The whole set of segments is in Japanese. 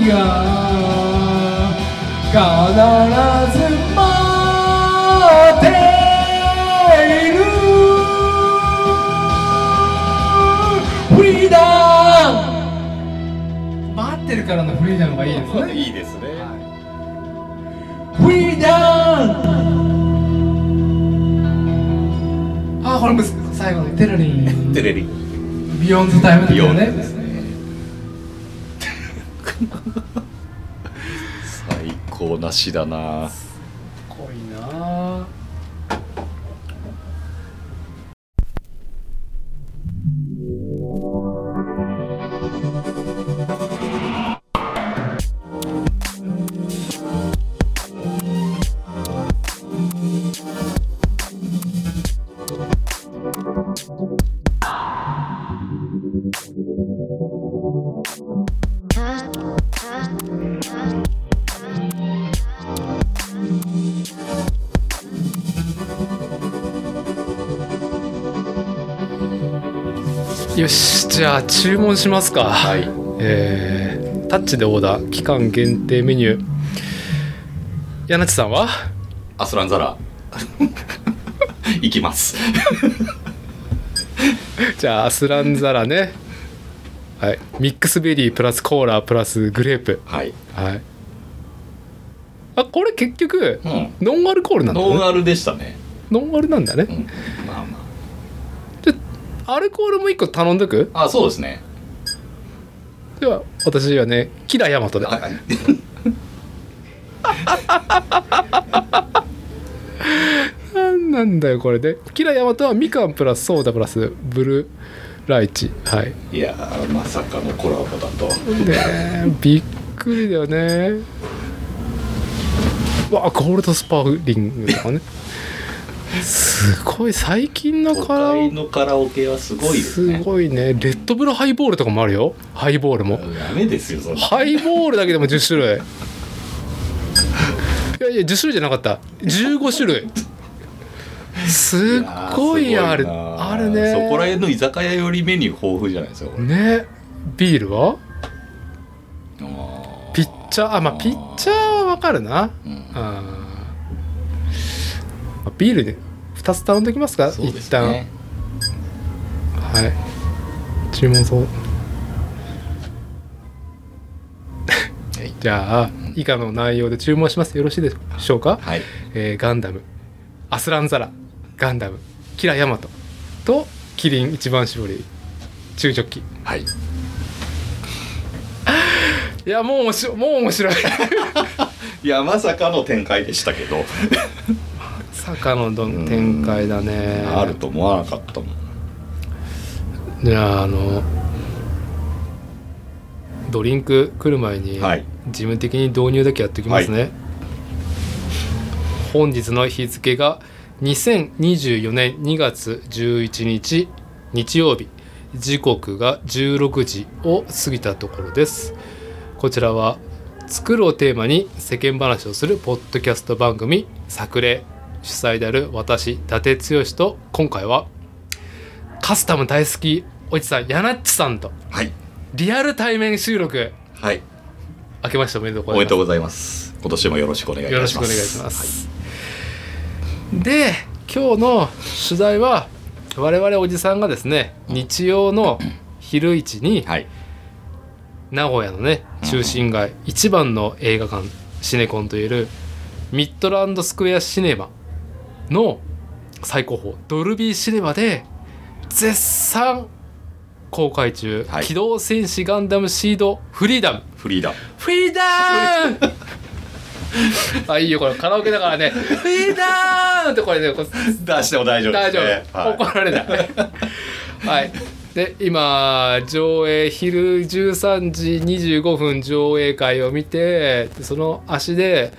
君が必ず待っている。フリーダム。待ってるからのフリーダムがいいですね。いいですね。フリーダム。あこれ最後のテレリン。テレリビヨンズタイムだよね。です。ね話だな。じゃあ注文しますか。はい。えータッチでオーダー期間限定メニュー。柳地さんは？アスランザラ。行きます。じゃあアスランザラね。はい。ミックスベリープラスコーラプラスグレープ。はい、はい。あこれ結局うん、ノンアルコールなんだね。ノンアルでしたね、ノンアルなんだね。うん、アルコールも1個頼んどく？ああそうですね。では私はねキラヤマトで。はいなんだよこれで。キラヤマトはみかんプラスソーダプラスブルーライチ。はい。いやーまさかのコラボだと。ねびっくりだよね。わあゴールドスパーリングとかねすごい最近の都カラオ会のカラオケはすごいですね。すごいね。レッドブルハイボールとかもあるよ。ハイボールも。ダメですよそハイボールだけでも10種類。いやいや10種類じゃなかった。15種類。すっごいある。あるね。そこら辺の居酒屋よりメニュー豊富じゃないですかね。ビールは？ピッチャーあまあピッチャーはわかるな。うんビールで2つ頼んできますか？そうで一旦。すねはい。注文そう。はい。じゃあ以下の内容で注文します。よろしいでしょうか、はい。えーガンダム。アスランザラ。ガンダム。キラヤマト。とキリン一番搾り。中ジョッキ。はい。いやもう面白いもう面白い。いやまさかの展開でしたけど坂のどん展開だね。あると思わなかったもん。じゃああのドリンク来る前に、はい。事務的に導入だけやっておきますね、本日の日付が2024年2月11日日曜日。時刻が16時を過ぎたところです。こちらは作るをテーマに世間話をするポッドキャスト番組作例主催である私伊達剛と今回はカスタム大好きおじさんヤナッチさんとはい。リアル対面収録はい。明けましておめでとうございます。おめでとうございます。今年もよろしくお願いします。しくお願いします。で今日の取材は我々おじさんがですね日曜の昼市にはい、名古屋のね中心街一番の映画館シネコンといえるミッドランドスクエアシネマの最高峰ドルビーシネマで絶賛公開中「はい。機動戦士ガンダムシードフリーダム」フリーダムフリーダムあいいよこれカラオケだからね。フリーダムってこれねこう出しても大丈夫です大丈ね夫、怒られない。はい。で今上映昼13時25分上映会を見てでその足で、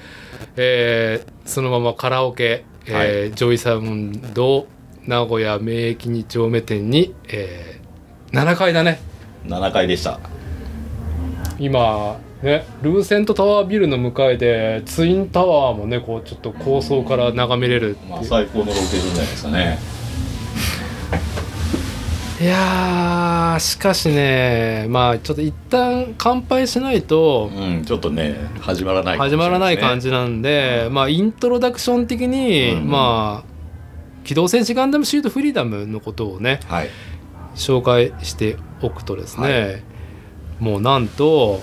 えーそのままカラオケ、えージョイサウンド名古屋名駅2丁目店に、えー7階だね。7階でした。今ねルーセントタワービルの向かいでツインタワーもねこうちょっと高層から眺めれるまあ最高のロケーションじゃないですかねいいやーしかしねまあちょっと一旦乾杯しないとうんちょっとね始まらないかもし始まらない感じなんで、まあイントロダクション的に、うんまあ「機動戦士ガンダムシードフリーダム」のことをねはい。紹介しておくとですね、はもうなんと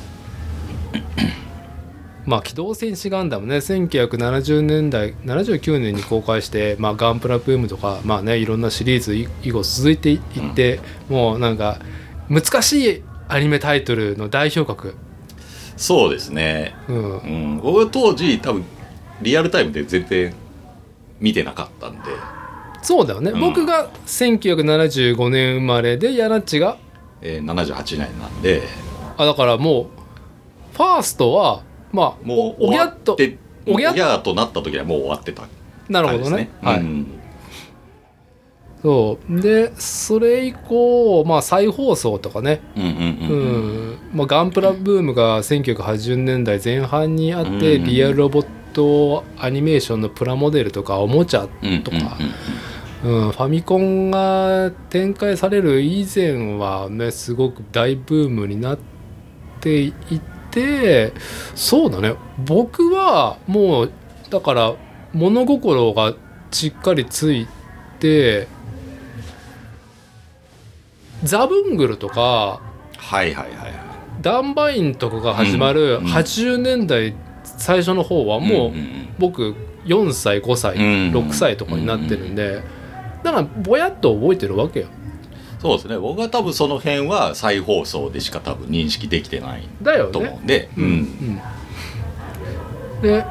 まあ機動戦士ガンダムね1970年代79年に公開して、まあ、ガンプラブームとかまあねいろんなシリーズ以以後続いていって、もうなんか難しいアニメタイトルの代表格、そうですね。うん。う、ん。僕当時多分リアルタイムで全然見てなかったんで。そうだよね、うん。僕が1975年生まれでヤナッチがえー、78年なんで。あだからもうファーストはまあもうおおぎゃっとおぎゃとなった時にはもう終わってたなるほどね。はい、うんそう。でそれ以降、まあ、再放送とかね、ううんうんうん。ん。まあ、ガンプラブームが1980年代前半にあって、うんリアルロボットアニメーションのプラモデルとかおもちゃ、うんとかうん、ファミコンが展開される以前はねすごく大ブームになっていてそうだね。僕はもうだから物心がしっかりついてザブングルとかはいはいはいはい。ダンバインとかが始まるうん80年代最初の方はもう僕4歳5歳うん6歳とかになってるんでだからぼやっと覚えてるわけよそうですね。僕は多分その辺は再放送でしか多分認識できてないと思だよねうんで、うんうん。で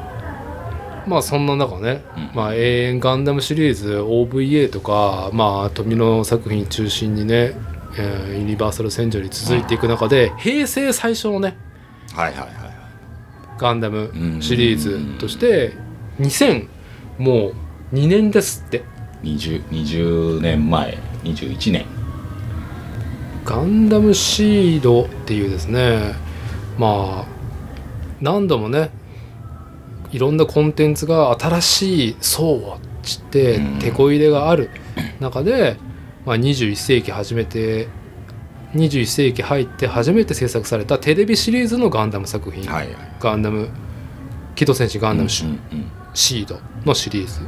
まあそんな中ね「うん。まあ、永遠ガンダム」シリーズ OVA とかまあ富野作品中心にね、えーユニバーサル・センチュリー続いていく中で平成最初のねはいはいはいガンダムシリーズとして2000もう2年ですって。20, 20年前。21年ガンダムシードっていうですねまあ何度もねいろんなコンテンツが新しい層を知ってうん。手こ入れがある中で、まあ、21世紀初めて21世紀入って初めて制作されたテレビシリーズのガンダム作品、はいはい。ガンダム機動戦士ガンダムシードのシリーズ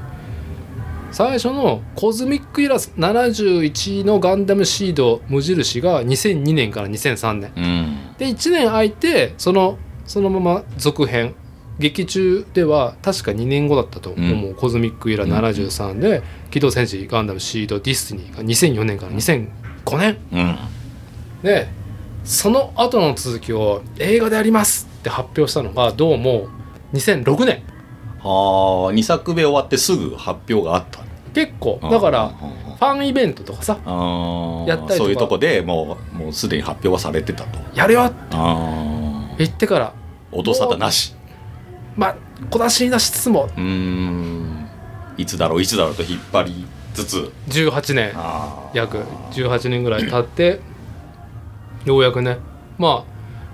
最初のコズミックイラ71のガンダムシード無印が2002年から2003年うんうん。で1年空いてそのそのまま続編。劇中では確か2年後だったと思う、うん。コズミックイラ73で「機動戦士ガンダムシードディスティニー」が2004年から2005年。うん。でその後の続きを映画でやりますって発表したのがどうも2006年ああ2作目終わってすぐ発表があった。結構だからうんファンイベントとかさやったりとか。そういうとこでもうもうすでに発表はされてたと。やるよって。あ言ってから。あ音沙汰なし。まあ小出しに出しつつも。うーん。いつだろういつだろうと引っ張りつつ。18年。約18年ぐらい経ってようやくね。まあ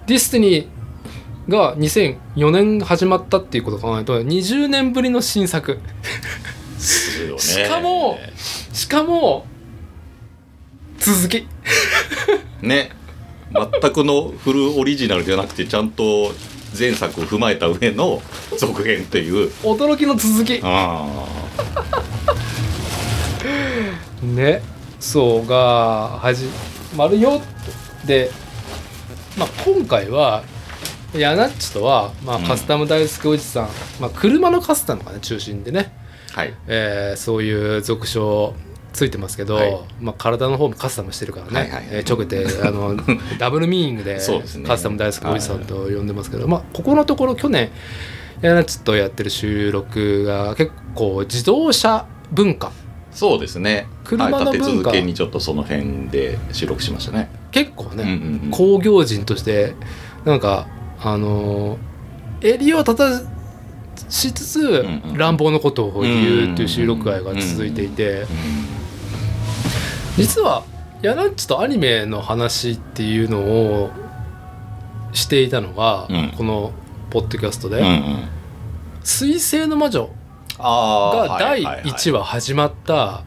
ディスティニーが2004年始まったっていうことを考えると20年ぶりの新作。しかもしかも続き。ね。全くのフルオリジナルじゃなくてちゃんと前作を踏まえた上の続編っていう。驚きの続き。あね。そうが始まるよで、まあ、今回はヤナッチとは、まあ、うん。カスタム大好きおじさん、まあ、車のカスタムがね中心でね、あはい。えーそういう俗称ついてますけど、はい。まあ、体の方もカスタムしてるからね、はいはいはい。えーちょけてあの ダブルミーニングでそうですね。カスタム大好きおじさんと呼んでますけど、まあ、ここのところ去年ヤナッチとやってる収録が結構自動車文化。そうですね。車の文化。続けにちょっとその辺で収録しましたね。結構ね、うんうんうん。工業人としてなんかあのー襟を立たしつつ、んうん。乱暴のことを言うっていう収録会が続いていて、実はヤナッチとアニメの話っていうのをしていたのが、うん。このポッドキャストでうんうん。うん「水星の魔女」あが第1 1話始まった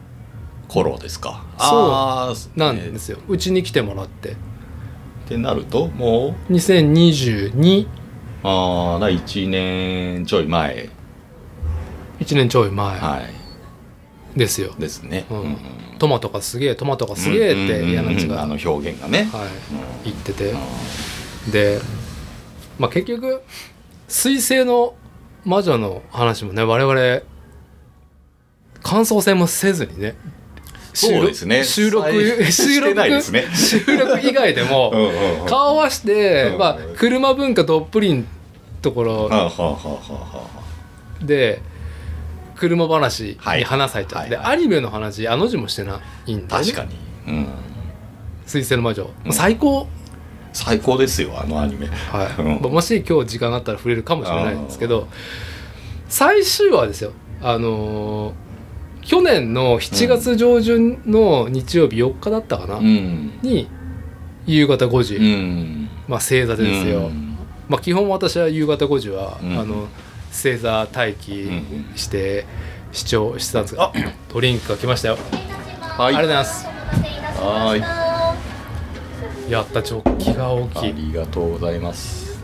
頃ですか。そうなんですよ。うちに来てもらってってなるとも2022うああな1年ちょい前。1年ちょい前。はい。ですよ、ですね、うん。トマトがすげえトマトがすげえって柳地が、あの表現がね、はい、言ってて。うで、まあ、結局彗星の魔女の話もね我々感想戦もせずにねそうですね。収録再収録ね。収録以外でも 顔合わせて、うんまあ、車文化どっぷりんところで車話に話されちゃって、はいはい。はいアニメの話あの字もしてないんで、ね、確かに、うん、彗星の魔女、うん。最高。最高ですよあのアニメ。はい、もし今日時間があったら触れるかもしれないんですけど最終話ですよ。あのー去年の7月上旬の日曜日4日だったかな、うん。に夕方5時、うん。まあ正座でですよ、うん。まあ基本私は夕方5時は、うん。あの正座待機して視聴してたんです。が、あドリンクが来ましたよ、はい。ありがとうございます。はやったジョッキが大あきい。りがとうございます。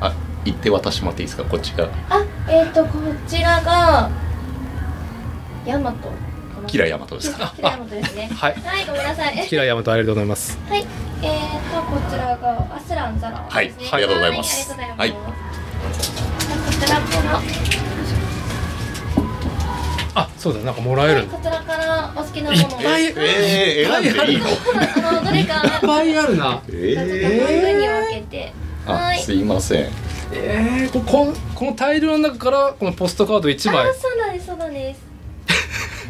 あ行って渡してもらっていいですか？こっちが。あ、えっ、とこちらがヤマト。キラヤマトですか？キラヤマトですね。はいはい、ごめんなさい。キラヤマトありがとうございますはい、えーとこちらがアスランザラですね。はいありがとうございますはい。こちらから、あそうだなんかもらえるこちらからお好きなものを。いっぱいえー、選んでいいの？あのどれかいっぱいあるなえこういう風に分けて。はい。あすいませんえー、ここんこの大量の中からこのポストカード1枚あ、そうなんです、そうなんです。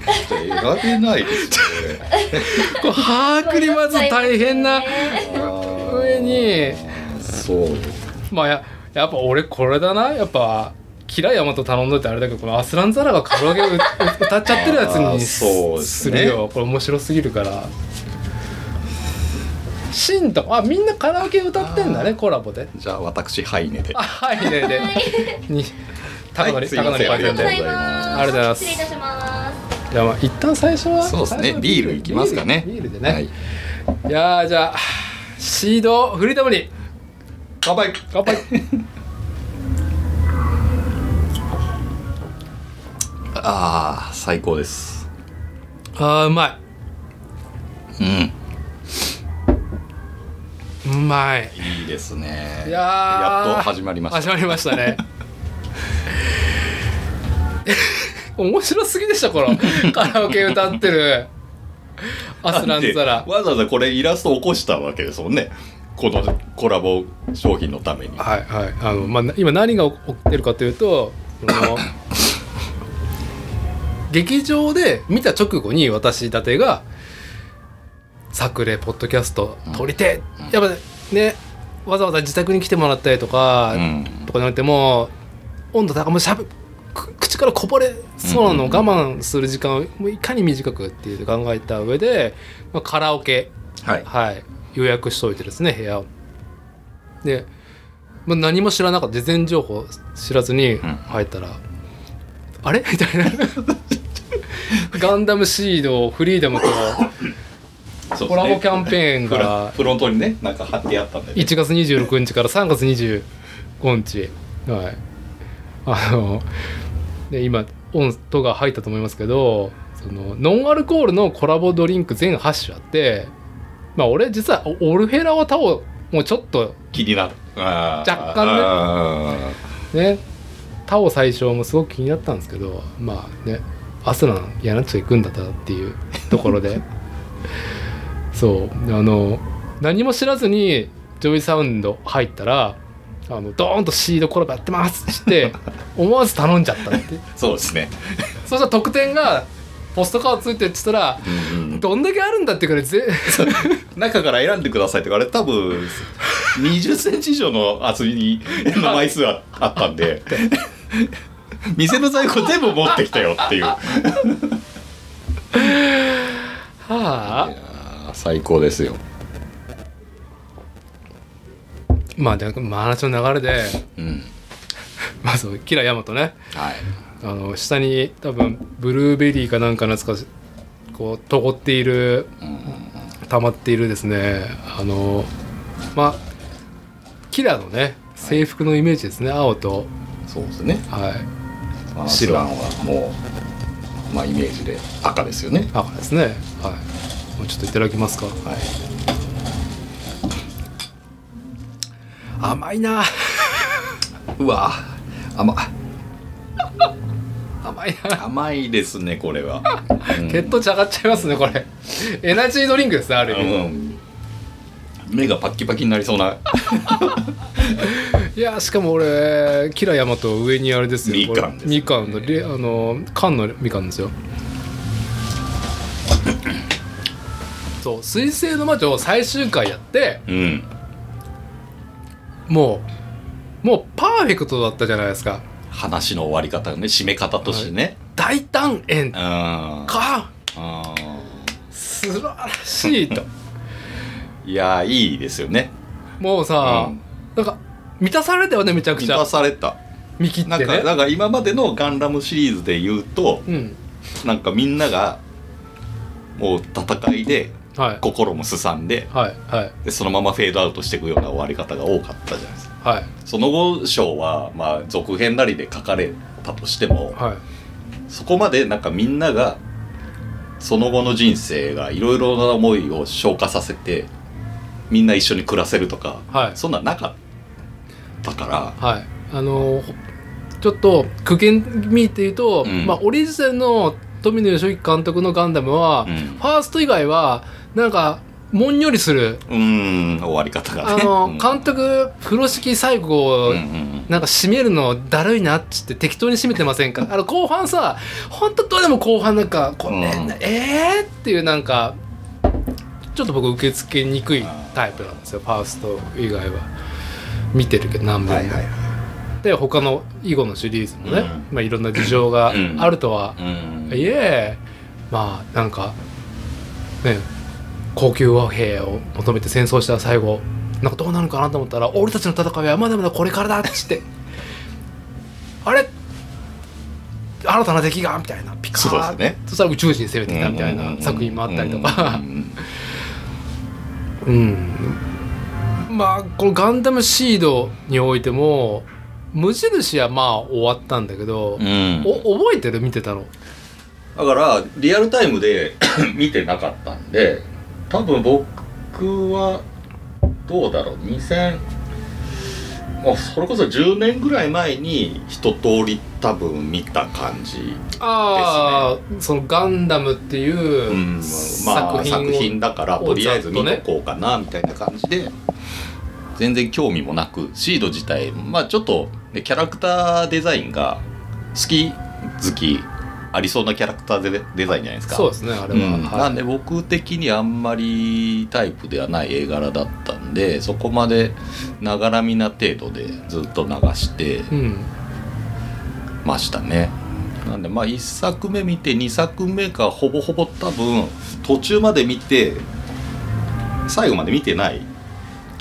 選べないですよねこれ把握にまず大変な上に。そう。まあややっぱ俺これだな。やっぱキラヤマト頼んどいてあれだけどこのアスランザラがカラオケを歌歌っちゃってるやつにそうですね。するよ。これ面白すぎるから。シンとあみんなカラオケ歌ってんだねコラボで。じゃあ私ハイネで。あ はいねでに高ありがとうございます。ありがとうございます。失礼いたします。じゃあまあ一旦最初はそうですね。ビールいきますかね。ビールでね、はい。い、やーじゃあシードフリーダムに。乾杯。乾杯。ああ最高です。あーうまうん。いうまい。いいですね。いやーやっと始まりました。始まりましたね 面白すぎでしょこの。カラオケ歌ってる。アスランザラ。わざわざこれイラスト起こしたわけですもんね。このコラボ商品のために。はいはい。あの、まあ、今何が起きてるかというとこの劇場で見た直後に私伊達が「作例ポッドキャスト撮りてえ」やっぱねわざわざ自宅に来てもらったりとか、うん。とかになっても温度高もうしゃべく口からこぼれそうなのを我慢する時間をいかに短くっていう考えた上で、まあ、カラオケはい。はい、予約しといてですね部屋を。で、まあ、何も知らなかった。事前情報知らずにん。入ったら「あれ? 」みたいな。ガンダムシードフリーダムとね。コラボキャンペーンがフロントにねなんか貼ってあったんで、ね、1月26日から3月25日はいあので今音とが入ったと思いますけどそのノンアルコールのコラボドリンク全8種あってまあ俺実はオオルフェラムタオもうちょっと気になる。若干ね。あね。タオ最初もすごく気になったんですけどまあねアスランやなっちゃ行くんだったらっていうところで。そう。あの何も知らずにジョイサウンド入ったらあのドーンとシードコラボやってますって 思わず頼んじゃったって。ーそうですね、そしたら得点がポストカードついてるっつったらうんうんどんだけあるんだってからぜ中から選んでくださいとかあれ多分20センチ以上の厚みにの枚数ああったんで店の在庫全部持ってきたよっていう。はあ。最高ですよまあでまあ話の流れでうん。まずキラヤマトねはい。あの下に多分ブルーベリーかなんかのやつかこうとごっているうん。溜まっているですね。あのまあキラのね制服のイメージですね、青と。そうですね。はい。まあ白。はもうまあイメージで赤ですよね。赤ですね。はい。もうちょっといただきますか。はい甘いな。うわ。甘。甘いな。甘いですねこれは、うん。血糖値上がっちゃいますねこれ。エナジードリンクですねある意味、うん。目がパッキパキになりそうな。いやしかも俺キラヤマト上にあれですよ。みかんですこれみかんのレあの缶のみかんですよ。そう「水星の魔女」最終回やってうんもうもうパーフェクトだったじゃないですか。話の終わり方ね締め方としてね、大胆円うん。あか。あ素晴らしいと。いやいいですよね。もうさ、うん。なんか満たされたよねめちゃく満たちゃされた。見切ってね。なんかなんか今までのガンダムシリーズで言うとうん。なんかみんながもう戦いではい。心もすさんではいはい。でそのままフェードアウトしていくような終わり方が多かったじゃないですか。はい。その後章はまあ続編なりで書かれたとしてもはい。そこまでなんかみんながその後の人生がいろいろな思いを消化させてみんな一緒に暮らせるとか、はい。そんなんなかったからはい。あのーちょっと苦言見て言うと、うん。まあオリジナルの富野義行監督のガンダムは、うん。ファースト以外はなんかもんよりする。うーん終わり方が。ねあの、うん。監督風呂敷最後、うんうんなんか締めるのだるいなっつって適当に締めてませんか？あの後半さ本当どうでも後半なんかこう、んえーっていうなんかちょっと僕受け付けにくいタイプなんですよファースト以外は。見てるけど何本も、はいはいで他の囲碁のシリーズもね、うん。まあ、いろんな事情がうんあるとは、うん。いえまあなんかね高級和平を求めて戦争した最後なんかどうなるかなと思ったら俺たちの戦いはまだまだこれからだっつって。あれ？新たな敵が？みたいな。ピカーそうですね。そしたら宇宙人攻めてきたみたいな作品もあったりとか。うん。うん。まあこのガンダムシードにおいても無印はまあ終わったんだけど、うん。お覚えてる？見てたの。だからリアルタイムで 見てなかったんで多分僕はどうだろう。2000もうそれこそ10年ぐらい前に一通り多分見た感じ、ああ、そのガンダムっていううん、まあ作品だからをとりあえず見とこうかなみたいな感じで全然興味もなくシード自体まあちょっと、ね、キャラクターデザインが好き好きありそうなキャラクターデデザインじゃないですか。そうですねあれは、うん。はい。なんで僕的にあんまりタイプではない絵柄だったんでそこまでながらみな程度でずっと流してうんましたね。なんでまあ1作目見て2作目がほぼほぼ多分途中まで見て最後まで見てない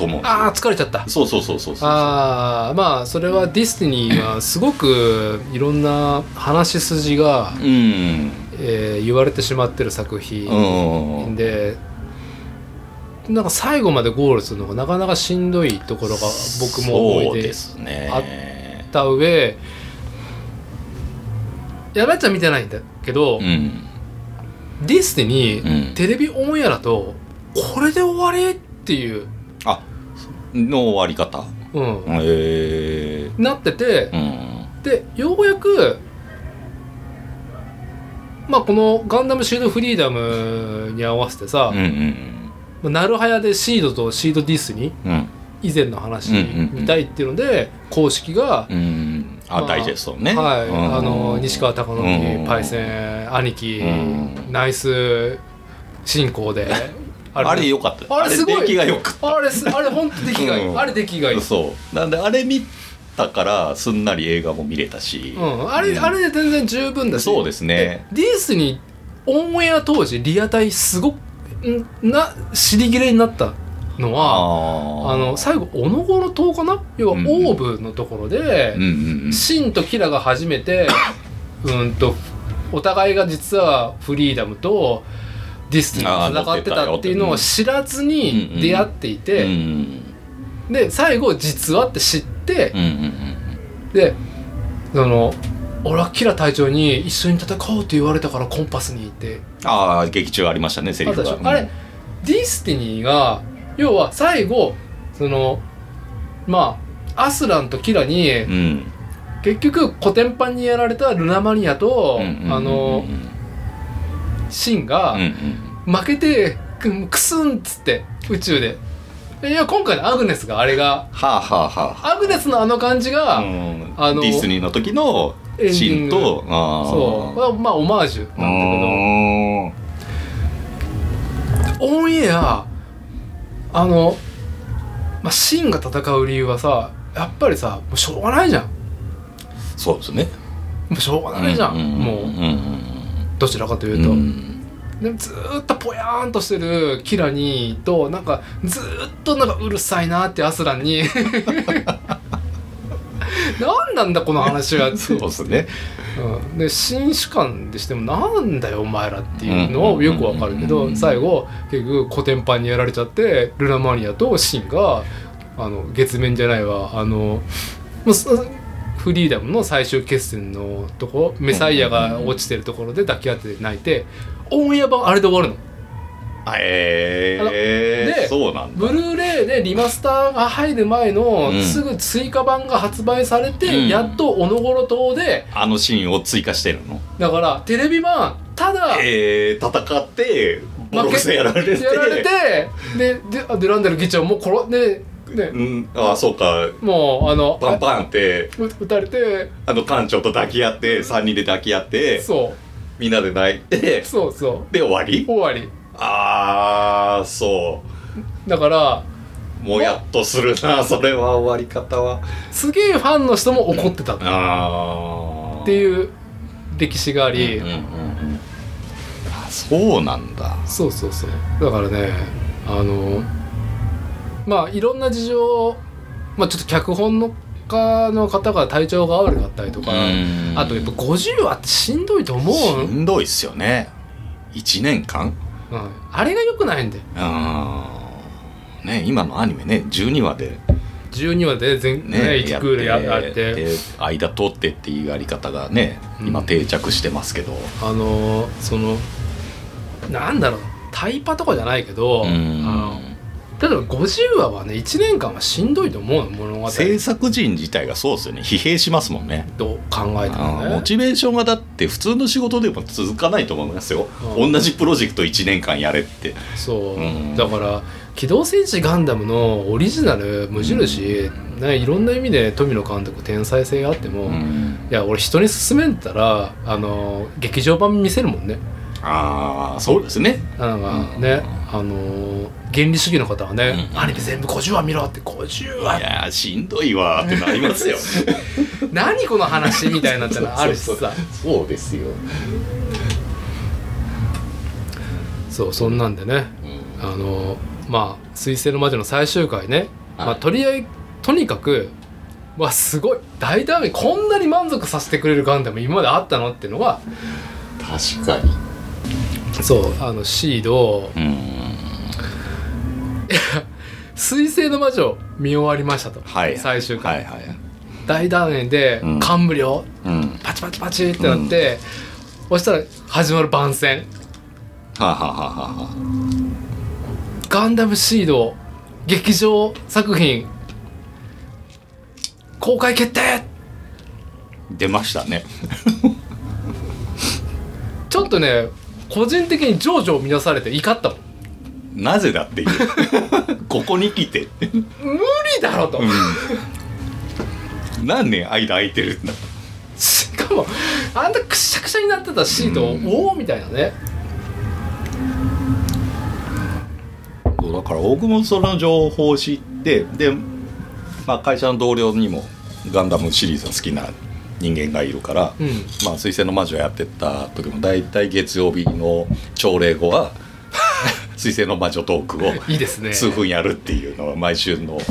と思うんですよ。ああ疲れちゃった。そうそうそうそうそう。ああまあそれはディスティニーはすごくいろんな話し筋が、うん。えー言われてしまってる作う品んで、なんか最後までゴールするのがなかなかしんどいところが僕も思いですね。あった上やばっちゃん見てないんだけど、うん。ディスティニー、うん。テレビオンエアだとこれで終わりっていう、あの終わり方？うん。へえ。なってて、うん。でようやくまあこの「ガンダムシードフリーダム」に合わせてさうんう、んまあなるはやでシードとシードディスにうん。以前の話うんうんうん。見たいっていうので公式が、うん。あ、まあダイジェストね。はい、うん。あの西川貴うん。教パイセン兄貴、うん。ナイス進行でああれよかった。あれすごい。出来がよかっあれすあれ本当出来がいい、うん。あれ出来がいい。たそう。なんであれ見たからすんなり映画も見れたし、うん、あれ、うん。あれで全然十分だし。そうですね。でディースにオンエア当時リアタイすごくんな尻切れになったのはああの最後オノゴロ島かな？要はオうん。ーブのところで、シンとキラが初めて うんとお互いが実はフリーダムとディスティニーと戦ってたっていうのを知らずに出会っていて、うん。で最後実はって知ってでその俺はキラ隊長に一緒に戦おうって言われたからコンパスにいて。ああ劇中ありましたねセリフがあれディスティニーが要は最後そのまあアスランとキラにうん。結局コテンパンにやられたルナマリアとあのシンがうんうん負けてくクスンっつって宇宙で。いや今回のアグネスがあれがはあはあはあ。アグネスのあの感じが、うん。あのディスティニーの時のシーンとそう。まあオマージュなんだけど。オンエアあの、まあ、シンが戦う理由はさやっぱりさもうしょうがないじゃん。そうですね。もうしょうがないじゃん、もううんどちらかというと、うん。でもずーっとぽやーんとしてるキラニーとなんかずーっとなんかうるさいなってアスランに。何なんだこの話は。ってそうですね。うん、で新主観でしてもなんだよお前らっていうのをよくわかるけど最後結局コテンパンにやられちゃってルナマニアとシンがあの月面じゃないわあのもうそフリーダムの最終決戦のとこメサイアが落ちてるところで抱き合って泣いてオンエア版あれで終わるの。えあのえでそうなんだ。ブルーレイでリマスターが入る前のうん。すぐ追加版が発売されて、うん。やっとおのごろ島であのシーンを追加してるの？だからテレビ版ただえー、戦ってボロクソやられて。やられてでであデランデル議長も殺ででうん。あそうか。もうあのパンパンって。う撃たれてあの艦長と抱き合って3人で抱き合ってそみんなで泣いてうそうそう。で終わり？終わり。ああそだからうもやっとするなそれは終わり方は。すげえファンの人も怒ってたっああうていう歴史があり、うんうんうんうん。あそうなんだ。そうそうそう。だからねあのまあいろんな事情まあちょっと脚本の家の方が体調が悪かったりとかうん。あとやっぱ50話ってしんどいと思う、しんどいっすよね。1年間。うん、あれが良くないんだようんね今のアニメね12話で。12話で全ねね1クールややってで間取ってっていうやり方がね今うん。定着してますけど。あのそのなんだろうタイパとかじゃないけど、うん。あの例えば50話はね1年間はしんどいと思うの物語。制作陣自体がそうですよね。疲弊しますもんね。と考えたらね。モチベーションがだって普通の仕事でも続かないと思いますよ、うん。同じプロジェクト1年間やれって。そう、うん。だから「機動戦士ガンダム」のオリジナル無印、ね、いろんな意味で富野監督天才性があっても、いうん。や俺人に勧めたらあの劇場版見せるもんね。ああそうですね。なんかね、あの原理主義の方はね、うん。アニメ全部50話見ろって50い話。やーしんどいわーってなりますよ 何この話みたいになったらあるしそうさ。そうですよ、そうそんなんでね。うん。あのまあ「水星の魔女」の最終回ね、はい。まあ、とりあえずとにかくわすごい。大胆にこんなに満足させてくれるガンダム今まであったのっていうのが確かに。そうあのシードうん「水星の魔女」見終わりましたと、はい。最終回、はいはい。大団円でうん。感無量、うん。パチパチパチってなって、そしたら始まる番宣。はあ、はあはあはあ、ガンダムシード劇場作品公開決定！出ましたね。ちょっとね個人的に情緒を乱されて怒ったもんなぜだっていう。ここに来て、無理だろと、うん、何年間空いてる？んだしかもあんなくしゃくしゃになってたシートを、うん。おおみたいなね。そうだから僕もその情報を知ってで、まあ、会社の同僚にもガンダムシリーズが好きな人間がいるからうん「まあ、水星の魔女」やってた時も大体月曜日の朝礼後は水星の魔女トークを いいですね。数分やるっていうのが毎週の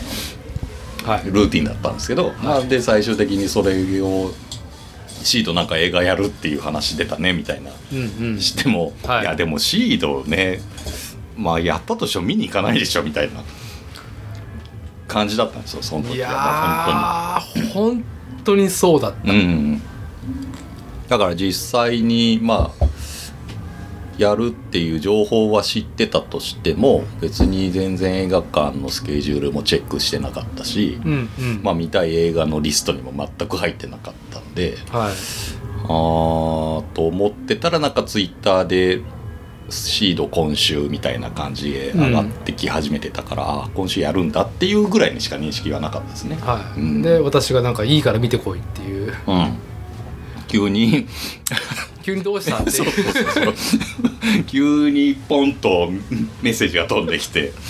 はい。ルーティンだったんですけど、まあ、で最終的にそれをシードなんか映画やるっていう話出たねみたいな。うんうん。しても、はい。い、やでもシードねまあやったとしても見に行かないでしょみたいな。感じだったんですよその時いやはー本当に。そうだった。本当にうん。だから実際にまあやるっていう情報は知ってたとしても別に全然映画館のスケジュールもチェックしてなかったし、うんうん。まあ見たい映画のリストにも全く入ってなかったんではい。あーと思ってたらなんかツイッターでシード今週みたいな感じで上がってき始めてたから、あー今週やるんだっていうぐらいにしか認識はなかったですね。はい、うん。で私がなんかいいから見てこいっていう。うん。急に急にどうしたってそう。いうそうそう。急にポンとメッセージが飛んできて。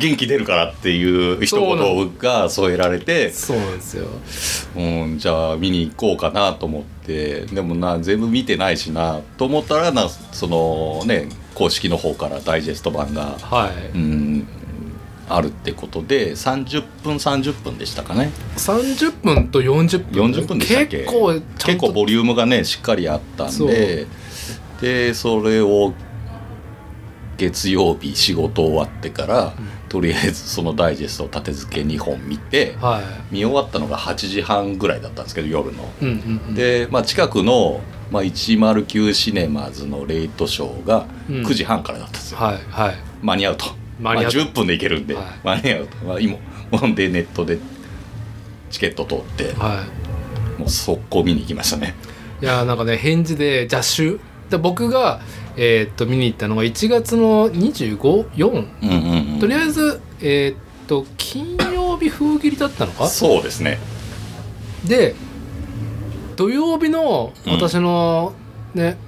元気出るからっていう一言が添えられて。そうなんですよ。うん、じゃあ見に行こうかなと思って。でもな全部見てないしなと思ったらなそのね公式の方からダイジェスト版が、はい。うん、あるってことで30分30分でしたかね。30分と40分。40分でしたっけ？結構結構とボリュームがねしっかりあったんででそれを月曜日仕事終わってから、とりあえずそのダイジェストを立て付け2本見てはい。見終わったのが8時半ぐらいだったんですけど夜の。うんうんうん。で、まあ、近くの、まあ、109シネマズのレイトショーがうん。9時半からだったんですよ、はいはい。間に合うと間に合うとまあ、10分で行けるんで、はい。間に合う。と、まあ、今ほんでネットでチケット取ってはもう速攻見に行きましたね。いいやーなんかね返事でジャッシュで僕がえーっと見に行ったのが1月の254うんうん、うん、とりあえずえーっと金曜日風切りだったのか？そうですね。で土曜日のうん。私のね、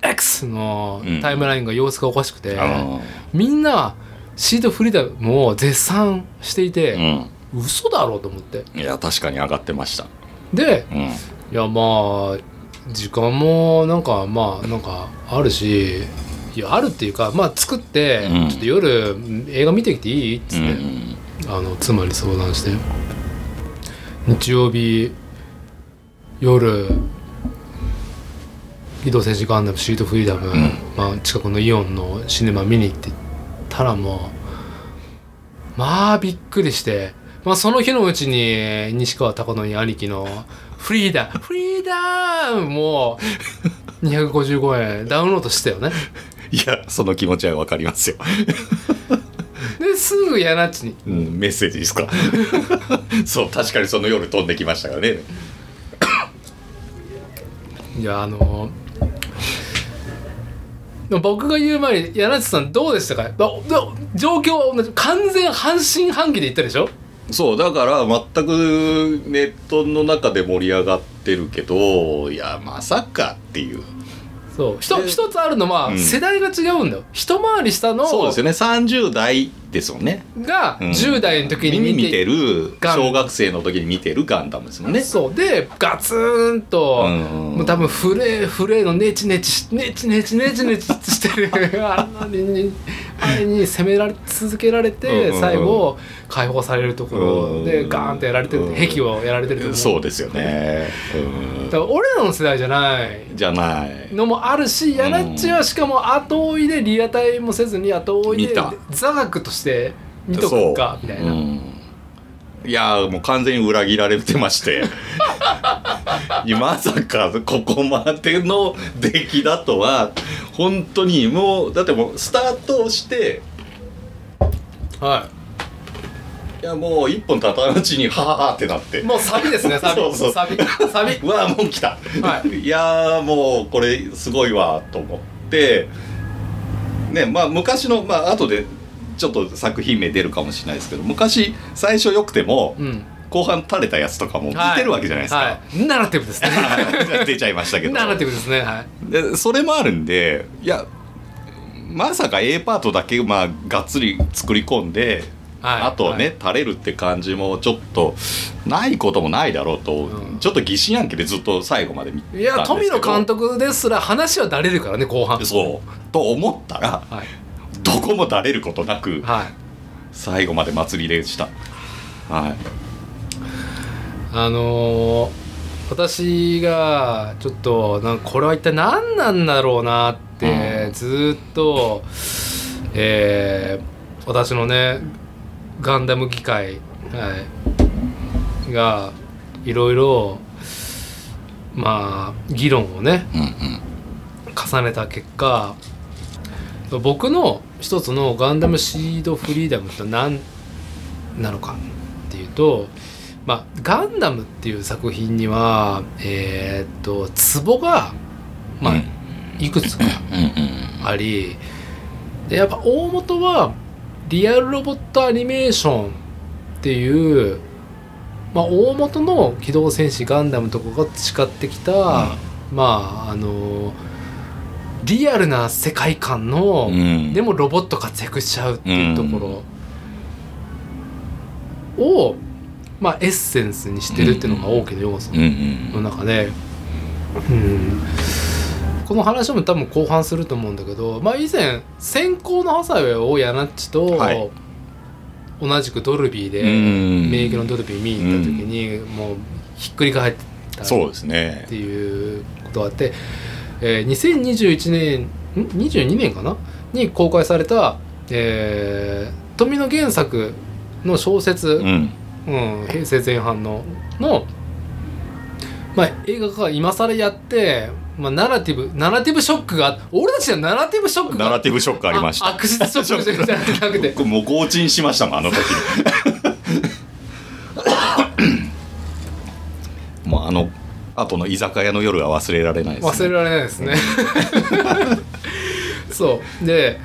X のうん。タイムラインが様子がおかしくて、あみんなシートフリーダムを絶賛していーて、嘘だろうと思って。うんいや確かに上がってました。でうん。いやまあ時間もなんかまあなんかあるしいやあるっていうかまあ作って、うん。ちょっと夜映画見てきていいっつって、うんあの妻に相談して。日曜日夜「機動戦士ガンダムシートフリーダム」ん。まあ、近くのイオンのシネマ見に行ってたらもうまあびっくりして、まあ、その日のうちに西川貴教に兄貴の「フリーダフリーダム」もう255円ダウンロードしてたよね。いやその気持ちは分かりますよ、ですぐヤナッチに。うん、メッセージですか。そう確かにその夜飛んできましたからね。いやあのでも僕が言う前に柳瀬さんどうでしたか？状況は同じ完全半信半疑で言ったでしょ？そうだから全くネットの中で盛り上がってるけどいやまさかっていう。そう。一つあるのは、うん。世代が違うんだよ。一回り下のそうですよね。30代ですもんね。がうん。10代の時に見てる小学生の時に見てるガンダムですもんね。そう。でガツンと、うん。もう多分フレーフレーのネチネチしネチネチネチネチしてる。あのにあれに攻められ続けられて、最後解放されるところ。でうん。ガーンってやられてる、うん。壁をやられてるところ。そうですよね、うん。だから俺らの世代じゃない。じゃない。のもあるし、ヤナッチはしかも後追いでリアタイもせずに後追いで座学として見とくかみたいな、うん。いやーもう完全に裏切られてまして。まさかここまでの出来だとは本当にもうだってもうスタートをしてはい。やもう一本たたうちにはははってなって。もうサビですねサビ。そうそう。サビ。サビ。うわもう来た、はい。いやーもうこれすごいわと思って。ねまあ昔のまあ後でちょっと作品名出るかもしれないですけど昔最初良くてもうん。後半垂れたやつとかもはい。出てるわけじゃないですか、はい。ナラティブですね。出ちゃいましたけど。ナラティブですね。はい。でそれもあるんでいやまさか A パートだけまあがっつり作り込んで、はい。あとね、はい。垂れるって感じもちょっとないこともないだろうと、うん。ちょっと疑心暗鬼でずっと最後まで見たんいや富野監督ですら話はだれるからね後半。そう。と思ったらはいどこもだれることなくはい。最後まで祭りでした。はい。あのー私がちょっとなんかこれは一体何なんだろうなってうん。ずーっと、えー私のねガンダム議会、はい、がいろいろまあ議論をねうんうん。重ねた結果僕の一つのガンダムシードフリーダムって何なのかっていうと、まあ、ガンダムっていう作品にはえーっとツボが、まあうん。いくつかありでやっぱ大元はリアルロボットアニメーションっていう、まあ、大元の機動戦士ガンダムとかが培ってきた、まああのリアルな世界観の、うん。でもロボット活躍しちゃうっていうところを、まあ、エッセンスにしてるっていうのが大きな要素の中で、うん、この話も多分後半すると思うんだけど、まあ、以前先行のハサウェイをヤナッチと、はい。同じくドルビーでうん。名義のドルビー見に行った時に、もうひっくり返ったそうですねっていうことがあって、えー2021年ん？22年かな？に公開された、えー富野原作の小説、うん。うん、平成前半のの、まあ、映画が今更やって、まあ、ナラティブナラティブショックが俺たちはナラティブショックがナラティブショックありました。あ悪質ショックじゃなくて。僕 もう強沈しましたもんあの時に。もうあの後の居酒屋の夜は忘れられないです、ね、忘れられないですね。そう。で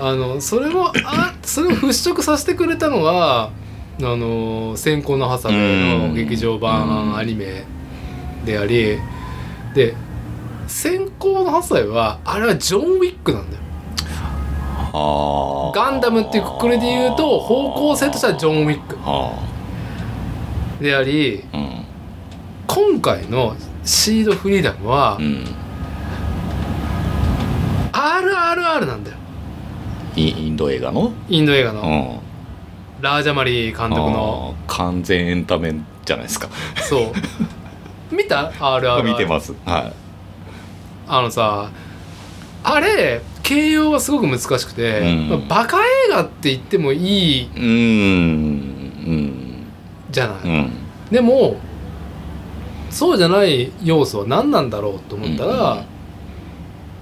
あのそれをあそれを払拭させてくれたのがあの先行のハサウェイの劇場版アニメでありで先行のハサウェイはあれはジョン・ウィックなんだよ。ガンダムっていうくくりで言うと方向性としてはジョン・ウィックあでありーうん今回のシードフリーダムはうん RRR なんだよ。イインド映画の？インド映画の。うん。ラージャマリー監督の。完全エンタメじゃないですか。そう。見た ?RRR 見てます。はあのさあれ形容がすごく難しくて、うん。まあバカ映画って言ってもいいいうーん。じゃない、うんうん。でもそうじゃない要素は何なんだろうと思ったら、うん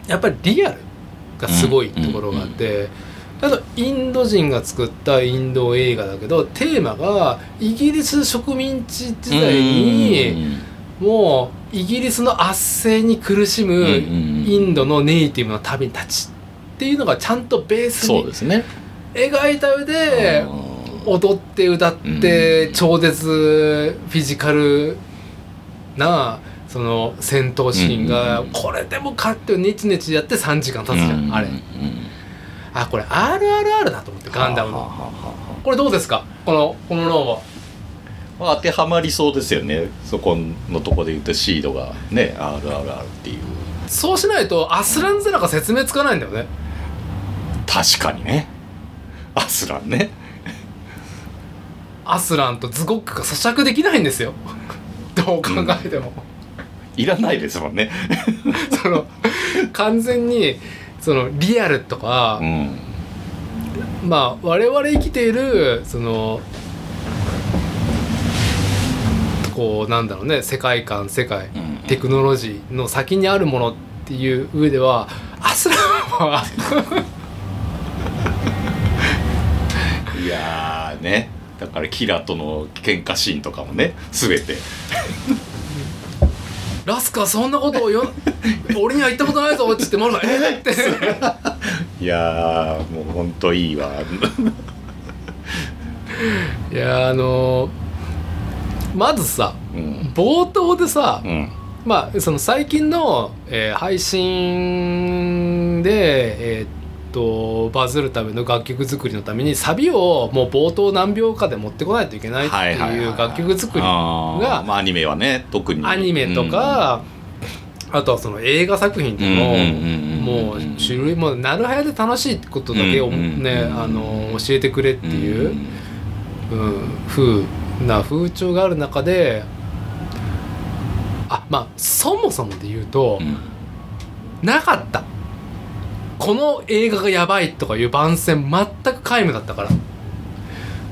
やっぱりリアルがすごいところがあって、あとインド人が作ったインド映画だけどテーマがイギリス植民地時代にもうイギリスの圧政に苦しむインドのネイティブの民たちっていうのがちゃんとベースに描いた上で踊って歌ってうん。超絶フィジカルなその戦闘シーンがうんこれでもかってネチネチやって3時間経つじゃんあれ。あこれ RRR だと思ってガンダムの。これどうですか？このこの脳は。まあ当てはまりそうですよね。そこのとこで言うとシードが。ね RRR っていう。そうしないとアスランゼラが説明つかないんだよね。確かにね。アスランね。アスランとズゴックが咀嚼できないんですよどう考えても、いらないですもんね。その完全にそのリアルとかう、ん。まあ我々生きているそのこうなんだろうね世界観世界うんテクノロジーの先にあるものっていう上ではアスランはいやーねだからキラとの喧嘩シーンとかもね全て。ラスカそんなことをよ俺には言ったことないぞっつってまだえ？っ?」って。いやーもうほんといいわ。いやあのまずさうん。冒頭でさ、うん。まあその最近の、えー配信でえーっとバズるための楽曲作りのためにサビをもう冒頭何秒かで持ってこないといけないっていう楽曲作りがまあアニメはね特に。アニメとか、あとはその映画作品でも、もう種類もなるはやで楽しいことだけをね、あの教えてくれっていう、ん。うん、風な風潮がある中でまあそもそもで言うと、うん。なかったこの映画がやばいとかいう番宣全く皆無だったから。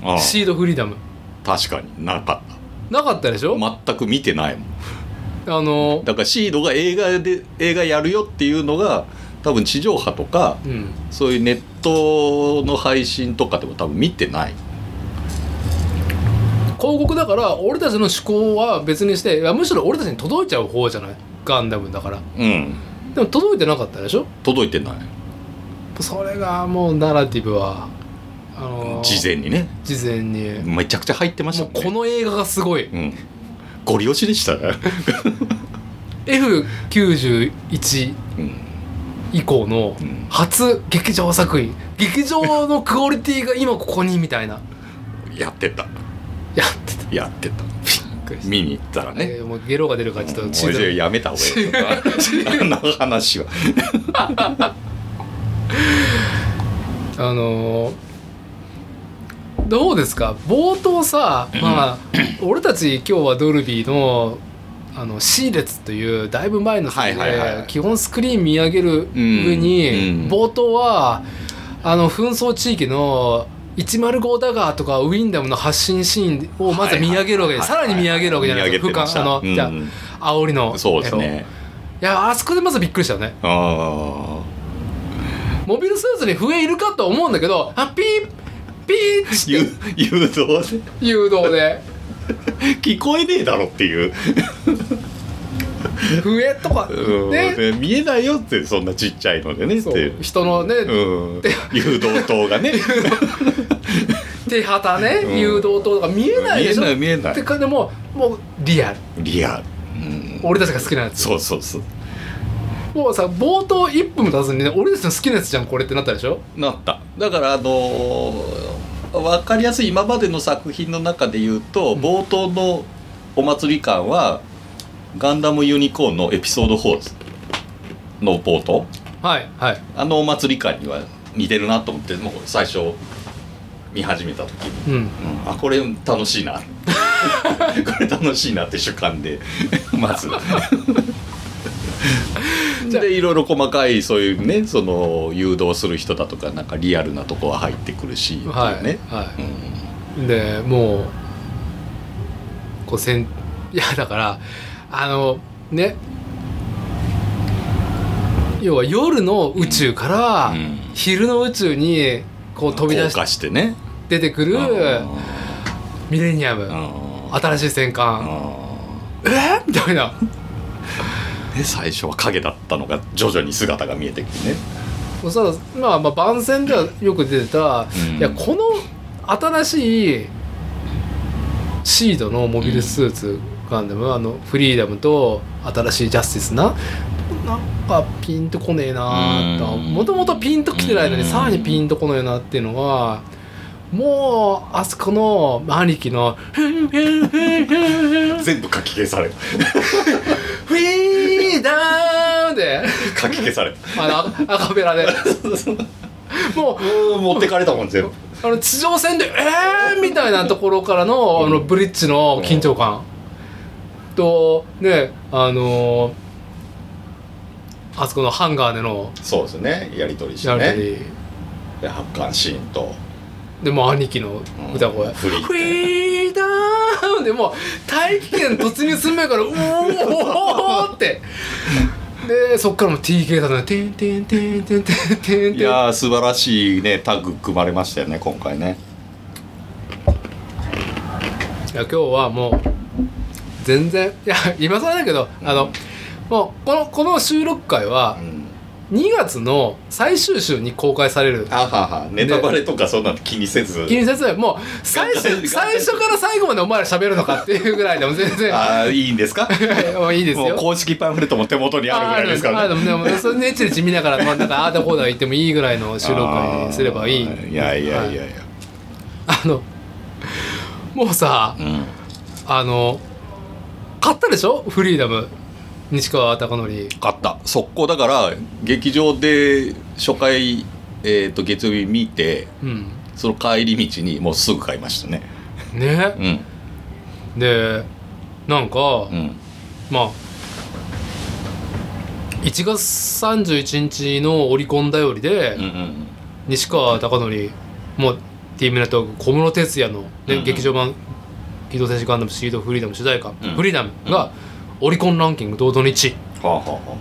ああ。シードフリーダム。確かになかっなかったでしょ、た全く見てないもん。あのだからシードが映画で映画やるよっていうのが多分地上波とかうん。そういうネットの配信とかでも多分見てない。広告だから俺たちの思考は別にしていやむしろ俺たちに届いちゃう方じゃない？ガンダムだから。うんでも届いてなかったでしょ？届いてない。それがもうナラティブはあのー事前にね。事前に。めちゃくちゃ入ってましたももね。うんこの映画がすごい。うん。ゴリ押しでしたね。F91 うん。以降のうん。初劇場作品。劇場のクオリティが今ここにみたいな。やってた。やってた。やってた見に行ったらね。えーもうゲロが出るからちょっとやめた方がいいよあの話は。あのーどうですか？冒頭さまあ俺たち今日はドルビーのあの C 列というだいぶ前の席で基本スクリーン見上げる上にうん。冒頭はあの紛争地域の105ダガーとかウィンダムの発信シーンをまず見上げるわけではいさらに見上げるわけじゃないですか。あのうん。じゃあ煽りの。そうですね。いやあそこでまずびっくりしたよね。あモビルスーツに笛いるかと思うんだけどあピーピーあって。誘誘導で。誘導で。聞こえねえだろっていう、笛とかうんね。ね見えないよってそんなちっちゃいのでねっそてう。人のね、うん、誘導灯がね。手旗ね、うん。誘導灯とか見えないでしょ？見えない見えない。ってかでももうリアル。リアル、うん、俺たちが好きなやつ。そうそうそう。もうさ冒頭1分も経たずにね俺たちの好きなやつじゃんこれってなったでしょ？なった。だからあのー、分かりやすい今までの作品の中で言うと冒頭のお祭り感は「ガンダムユニコーン」のエピソード4の冒頭？はいはい。あのお祭り感には似てるなと思ってもう最初見始めた時に、うん。うん、あこれ楽しいな。これ楽しいなって主観で まず。でいろいろ細かいそういうねその誘導する人だとかなんかリアルなとこは入ってくるしっていうね、はい、はうん。い、でもうこうせんいやだからあのね。要は夜の宇宙からうん。昼の宇宙にこう飛び出してね。出てくるうん。ミレニアム。うん。新しい戦艦。うん。え？みたいな。で最初は影だったのが徐々に姿が見えてくるね。そしたらまあまあ番宣ではよく出てた、うん。いやこの新しいシードのモビルスーツガンダム、あのフリーダムと新しいジャスティスななんかピンとこねえなとうん。もともとピンときてないのにうん。さらにピンとこねえなっていうのはもうあそこの兄貴の「フンフンフンフンフン全部書き消される。フリーダム」で。書き消される。あのアカペラで。もううん持ってかれたもん全部。あの地上戦で「えー!」みたいなところからのあのブリッジの緊張感とねあのあそこのハンガーでのそうですね。やり取りしてね。で発艦シーンと。でもう兄貴の歌声「うん。フリーフリーダム」でもう大気圏突入する前から「うおー!」って。でそっからも TK だね「てんてんてんてんてんてんてん」いやー素晴らしいねタッグ組まれましたよね今回ね。いや今日はもう全然。いや今更だけど、あのもうこのこの収録回はうん。2月の最終週に公開される。あはは。ネタバレとかそんなの気にせず。気にせずもう最初 最初から最後までお前ら喋るのかっていうぐらいでも全然。ああいいんですか？もういいですよ。もう公式パンフレットも手元にあるぐらいですか？らあるんですあるでもそれねちねち見ながら、まあ、なんかああだこうだ言ってもいいぐらいの収録回にすればいいいやいやいやいや、あのもうさうん。あの買ったでしょ？フリーダム。西川貴教。買った。速攻だから劇場で初回、えー、と月曜日見てうん。その帰り道にもうすぐ買いましたね。ね？うん。でなんか、うん。まあ1月31日のオリコンだよりで、うんうん西川貴教もうトワーク小室哲哉の、ねうんうん。劇場版「機動戦士ガンダムシードフリーダム」主題歌「うん。フリーダム」がオリコンランキング堂々の1位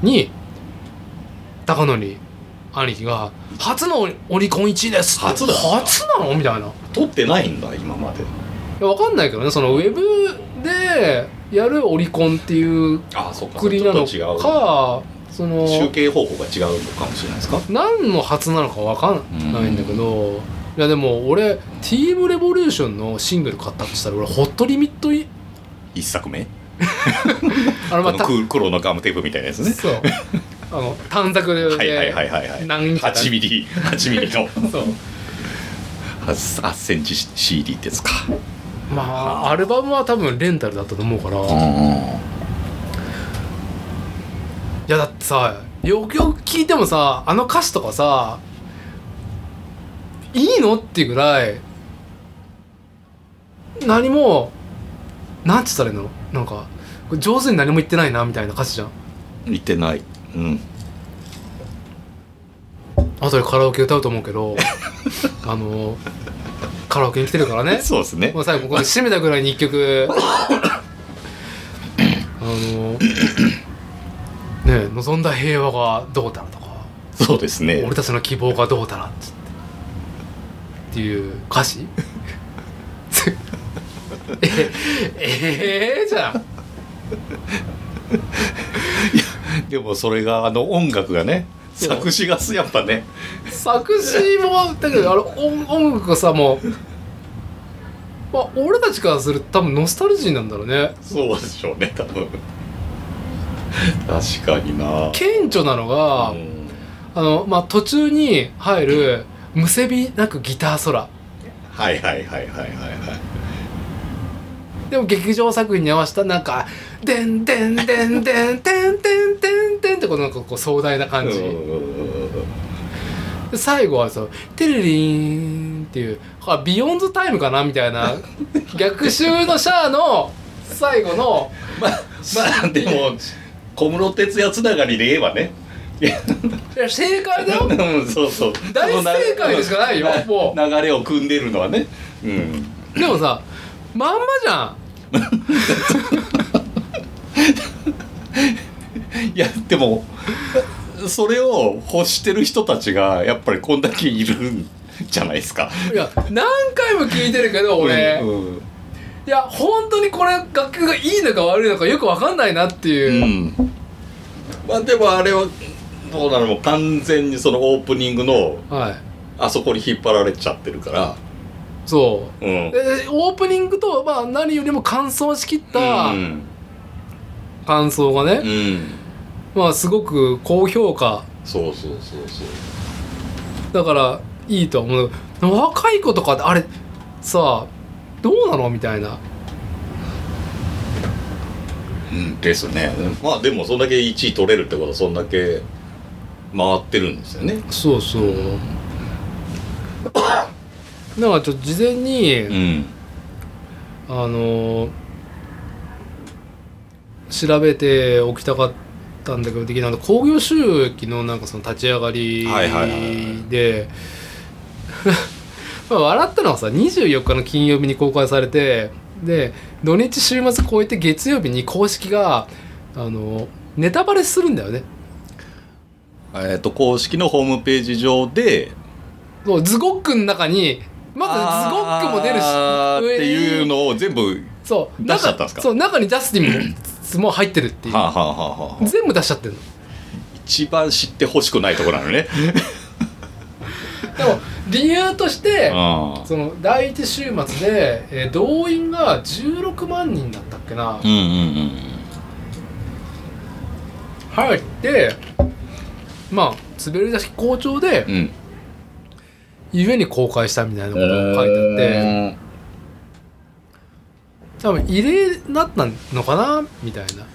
に貴教兄貴が「初のオリコン1位です」初だ。初なのみたいな。あ撮ってないんだ今まで。いやわかんないけどねそのウェブでやるオリコンっていうああそっかくりなのかその集計方法が違うのかもしれないですか？何の初なのかわかんないんだけど、いやでも俺 TM レボリューションのシングル買ったとしたら俺ホットリミットい一作目？あのまあた黒黒のガムテープみたいなやつね。そう。あの短冊で、はいはいはいはい。はい何インチだ8ミリ8ミリの。そう。8センチ CD ってやつか。まあアルバムは多分レンタルだったと思うから、いやだってさよくよく聞いてもさあの歌詞とかさいいの？っていうぐらい何もなんつったらいいの？なんか上手に何も言ってないなみたいな歌詞じゃん。言ってない。うん。後でカラオケ歌うと思うけど あのカラオケに来てるからね。そうですね。もう最後これ締めたぐらいに一曲。あのね望んだ平和がどうたらとか。そうですね。俺たちの希望がどうたらっつってっていう歌詞？えええじゃんでもそれがあの音楽がね作詞がやっぱね。作詞もだけどあれ音音楽がさもう、まあ、俺たちからすると多分ノスタルジーなんだろうね。そうでしょうね多分。確かにな。顕著なのが、うん。あのまあ、途中に入るむせびなくギター空。はいはいはいはいはいはい。でも劇場作品に合わせたなんか「でんでんでんでんてんてんてんてん」ってこのなんかこう壮大な感じ。で最後はそう「テレリーン」っていうあビヨンズタイムかなみたいな逆襲のシャアの最後の まあまあでも小室哲哉つながりで言えばねいや正解だよ。うんそうそう。大正解でしかないよも流れを組んでるのはね。うん。でもさまんまじゃん。いやでもそれを欲してる人たちがやっぱりこんだけいるんじゃないですか。いや何回も聞いてるけど俺、うんうん。いや本当にこれ楽曲がいいのか悪いのかよく分かんないなっていう、うん。まあでもあれはどうなのもう完全にそのオープニングのはい。あそこに引っ張られちゃってるから。そう。うん。でオープニングと、まあ、何よりも完走しきったうん。感想がね、うん。まあすごく高評価。そうそうそうそう。だからいいとは思う。若い子とかってあれさどうなの？みたいな。うんですね。まあでもそんだけ1位取れるってことはそんだけ回ってるんですよね。そうそう。だからちょっと事前に、うん。あの調べておきたかったんだけどできなかった興行収益のなんかその立ち上がりで まあ笑ったのはさ24日の金曜日に公開されてで土日週末超えて月曜日に公式があのネタバレするんだよねえっと公式のホームページ上でそうズゴックの中にまずズゴックも出るしっていうののを全部そう。出しちゃったんですか？中そう中にジャスティンもも入ってるっていう。はあ、はあはあはあ、全部出しちゃってるの。一番知ってほしくないところなのね。でも理由としてあその第一週末で、えー動員が16万人だったっけな。うんうんうん。入ってまあ滑り出し好調でうん。ゆえに公開したみたいなことが書いてあって多分異例だったのかなみたいな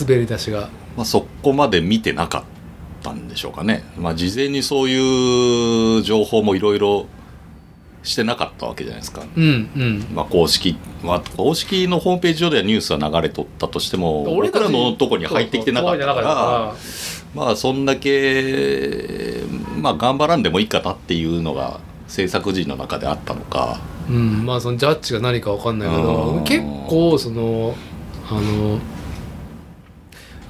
滑り出しが。まあ、そこまで見てなかったんでしょうかね、まあ、事前にそういう情報もいろいろしてなかったわけじゃないですか、うんうん。まあ、公式、まあ、公式のホームページ上ではニュースは流れとったとしても俺らのとこに入ってきてなかったからまあそんだけまあ頑張らんでもいいかなっていうのが制作陣の中であったのか。うんまあそのジャッジが何か分かんないけどうん。結構そのあの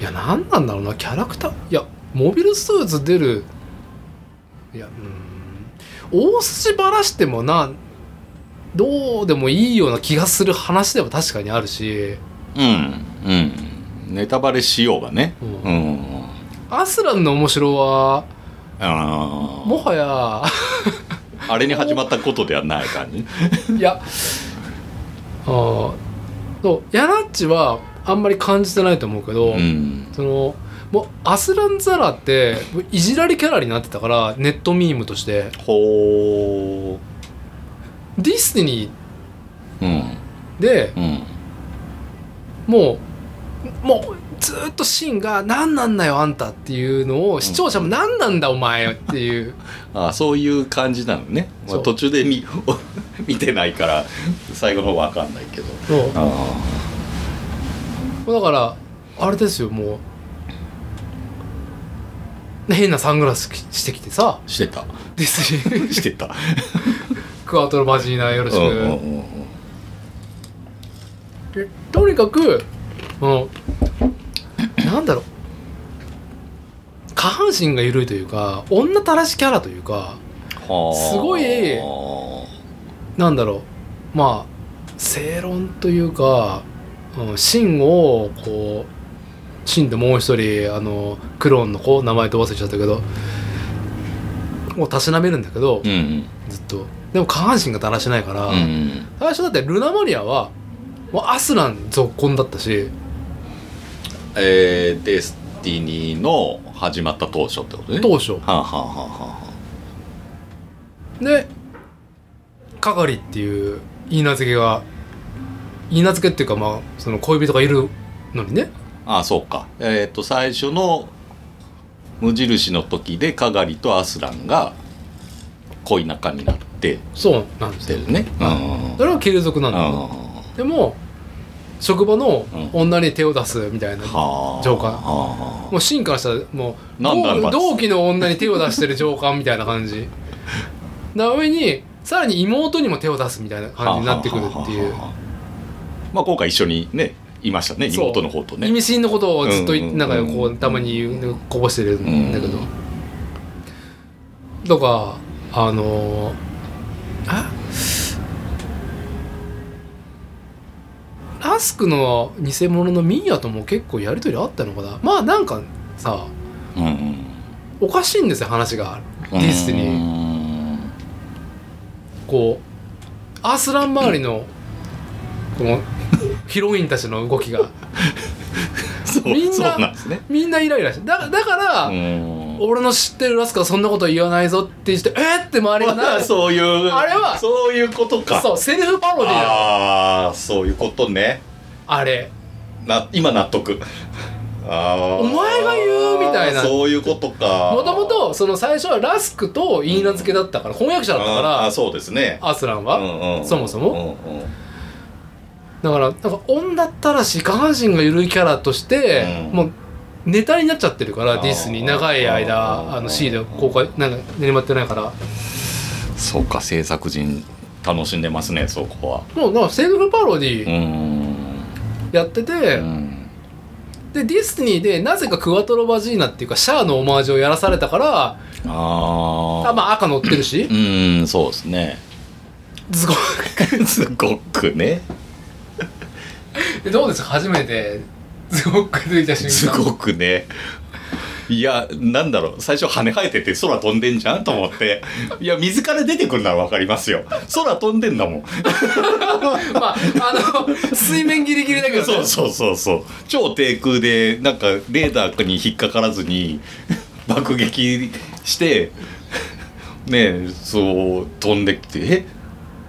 いや何なんだろうなキャラクターいやモビルスーツ出るいやうん大筋ばらしてもなどうでもいいような気がする話では確かにあるし。うんうん。ネタバレしようがね。ううんん、アスランの面白はあもはやああれに始まったことではない感じ。いやあー。そうヤナッチはあんまり感じてないと思うけど、うん。そのもうアスランザラっていじられキャラになってたからネットミームとして。ほディスティニううん。ーでうん。もうもうずーっとシンが「何なんだよあんた」っていうのを視聴者も「何なんだお前」っていう。あそういう感じなのね、まあ、途中で見 見てないから最後の方わかんないけど。そう。あだからあれですよもう。変なサングラスしてきてさ。あしてた。ディスティニーしてた。クワトロバジーナよろしく、うんうんうん。でとにかくうんなんだろう。下半身が緩いというか女たらしキャラというかはあ。すごいなんだろう。まあ正論というか、うん、シンをこうシンともう一人あのクローンの子名前と忘れちゃったけどもうたしなめるんだけど、うんうん。ずっと。でも下半身がだらしないから、うん。最初だってルナマリアはもうアスランゾッコンだったしえー、デスティニーの始まった当初ってことね。当初。はあ、はあはあはあ、で係っていう言い名付けが言い名付けっていうかまあその恋人がいるのにね。ああそうか。えっ、と最初の無印の時でカガリとアスランが恋仲になって。そうなんですよ。ね。うん。それは継続なんだでも職場のうん。女に手を出すみたいな、あ。上官はもう進化したらもう同同期の女に手を出してる上官みたいな感じ。な上にさらに妹にも手を出すみたいなあ感じになってくるっていう。まあ今回一緒にねいましたね妹の方とね。意味深のことをずっとなんかこうたまにこぼしてるんだけど、とかあのあ？ラクスの偽物のミーアとも結構やり取りあったのかな？まあなんかさうんうん。おかしいんですよ話が。ディスティニー。ーこうアースラン周りのこのヒロインたちの動きが。みんなね。みんなイライラしてだだから、うん。俺の知ってるラスカはそんなこと言わないぞって言ってえっって周りがなる。そういうあれはそういうことか。そうセルフパロディだああそういうことねあれ。な今納得。あ あお前が言うみたいな。そういうことか。もともとその最初はラスクと言い名付けだったから翻訳者だったからああそうですね。アスランは、うんうん。そもそも。うんうん。だからなんか女ったらし下半身が緩いキャラとして、うん。もうネタになっちゃってるからディスに長い間あの C で公開なんか練馬ってないから。そうか制作陣楽しんでますねそこは。もうなんかセルフパロデうィんやってて、うん。でディスニーでなぜかクワトロバジーナっていうかシャアのオマージュをやらされたからあああまあ赤乗ってるし。うんそうですね。すごいすごくね。でどうですか？初めて。すごく出てきた瞬間。すごくねいやなんだろう。最初羽生えてて空飛んでんじゃんと思って。いや水から出てくるなら分かりますよ。空飛んでんだもん。まああの水面ギリギリだけど、ね、そうそうそうそう。超低空でなんかレーダーに引っかからずに爆撃してねえそう飛んできてえ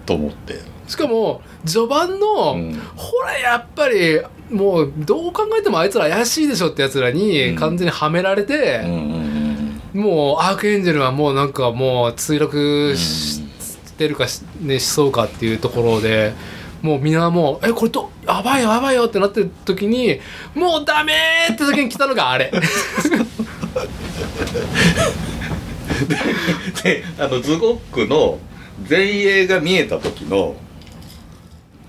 と思って、しかも序盤の、うん。ほらやっぱりもうどう考えてもあいつら怪しいでしょってやつらにうん完全にはめられてもうアークエンジェルはもうなんかもう墜落ししてるかし,、ね、しそうかっていうところでもうみんなもう「えこれとやばいよやばいよ」ってなってる時に「もうダメ!」って時に来たのがあれであのズゴックの前衛が見えた時の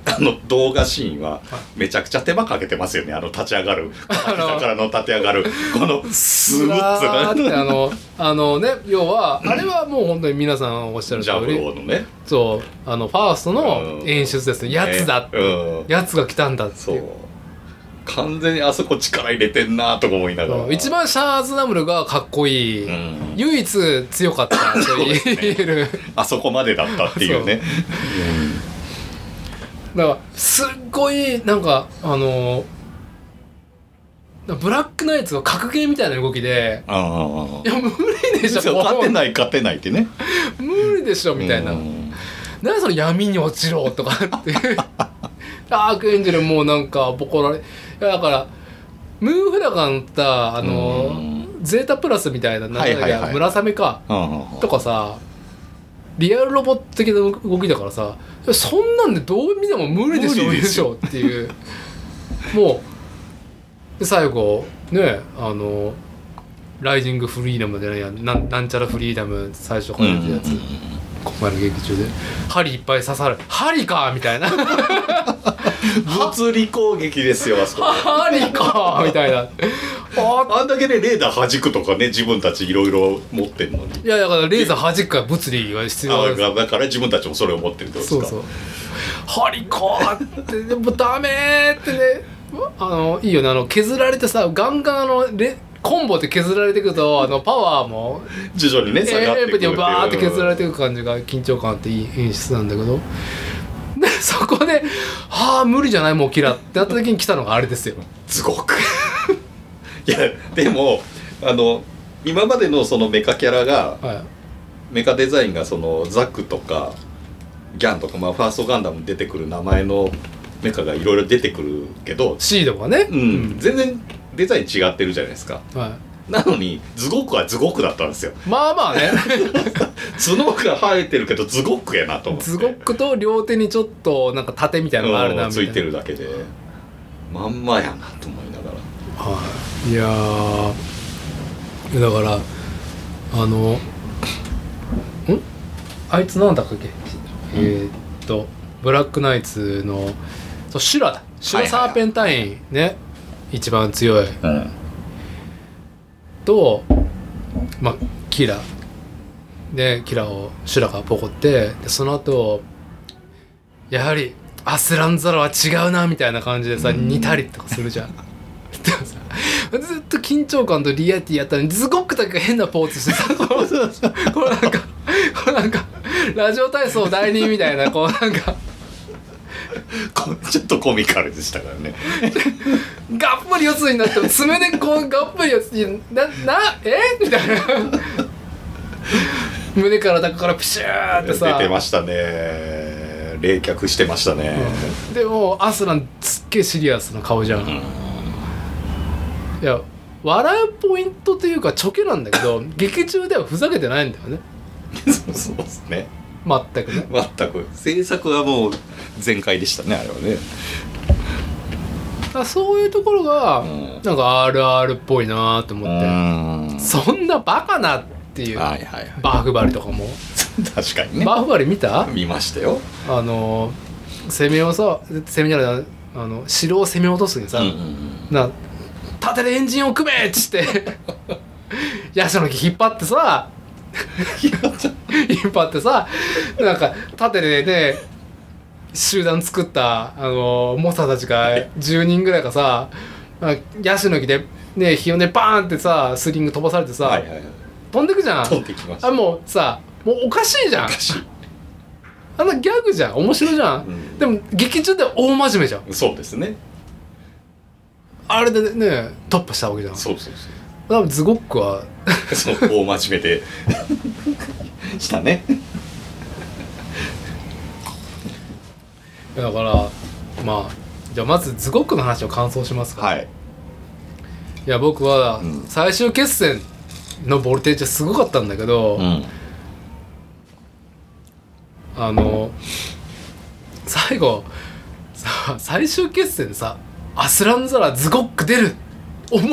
あの動画シーンはめちゃくちゃ手間かけてますよね。あの立ち上がる。あの。膝からの立て上がる。このスムーズーってなあのあのね要はあれはもう本当に皆さんおっしゃるジャブ通りローのね。そう。あのファーストの演出ですねやつだやつが来たんだってそいう。う。完全にあそこ力入れてんなとか思いながら。一番シャアーズナムルがかっこいい、うん。唯一強かったと言える。あそこまでだったっていうね だからすっごいなんかあのブラックナイツが格ゲーみたいな動きでいや無理でしょ勝てない勝てないってね。無理でしょみたいな、うん。何その闇に落ちろとかって。ダークエンジェルもうなんかボコられいやだからムーンフラガン乗ったあのうん。ゼータプラスみたいななんだっけ、村雨か。とかさリアルロボット的な動きだからさそんなんでどう見ても無理でしょ無理でしょ。っていう。もうで最後ねあのライジングフリーダムじゃないやなんなんちゃらフリーダム最初から出たやつ、うんうんうんここまで劇中で。針いっぱい刺さる。針かみたいな。物理攻撃ですよあそこ 針かみたいなああんだけねレーダー弾くとかね自分たちいろいろ持ってんのに。いやだからレーザー弾くから物理が必要あなんです。だから自分たちもそれを持ってるってことですかそうそう。針かってでもダメってね。あのいいよねあの削られてさガンガンあのレコンボって削られていくとあのパワーも徐々にね下がってくるっていう。をバーって削られていく感じが緊張感あっていい演出なんだけど。でそこで「はあ無理じゃないもうキラ」って。なった時に来たのがあれですよ。すごくいやでもあの今までのそのメカキャラがはい。メカデザインがそのザクとかギャンとか、まあ、ファーストガンダムに出てくる名前のメカがいろいろ出てくるけど、シードがね。うん。全然デザイン違ってるじゃないですか。はい。なのにズゴックはズゴックだったんですよ。まあまあね。角が生えてるけどズゴックやなと思って。ズゴックと両手にちょっとなんか盾みたいなのがあるなみたいな。うんついてるだけでまんまやなと思いながら。はいいやーだからあのん？あいつなんだっけ、えーっとブラックナイツのそうシュラだ。シュラサーペンタインね、一番強い。うん。とまあキラ。でキラをシュラがポコってでその後やはりアスランザラは違うなみたいな感じでさ似たりとかするじゃん。でもさずっと緊張感とリアリティやったのにズゴックだけが変なポーズしてさこうなんかこうなんかラジオ体操第二みたいなこうなんか。こちょっとコミカルでしたからね。がっぷり四つになっても爪でこうがっぷり四つにななえ？みたいな。胸から中からプシューってさ。出てましたね。冷却してましたね、でもアスランすっげえシリアスな顔じゃん、いや笑うポイントというかチョケなんだけど 劇中ではふざけてないんだよね。そうそうですね。全くね。全く。制作はもう全開でしたねあれはね。だそういうところがうん。なんか RR っぽいなと思って、ん。そんなバカなっていう、はいはいはい。バーフバリとかも、確かにね。バーフバリ見た？見ましたよ、あの攻めをさ攻めじゃないあの城を攻め落とすにさ、うんうん。な縦でエンジンを組めっつって。ヤシの木引っ張ってさ 引っ張ってさなんか縦でね集団作ったあの猛者たちが10人ぐらいがさあヤシの木でね火をねバーンってさスリング飛ばされてさ、はいはいはい。飛んでくじゃん。飛んできましたあもうさもうおかしいじゃん。あのギャグじゃん。面白いじゃん、うん。でも劇中では大真面目じゃん。そうですねあれでね突破したわけじゃん。そうそう多分ズゴックは。そうそう大真面目で。したね。だからまあじゃあまずズゴックの話を感想しますか、はい。いや僕はうん。最終決戦のボルテージはすごかったんだけど、ん。あの最後さ最終決戦でさアスランザラズゴック出る。お前？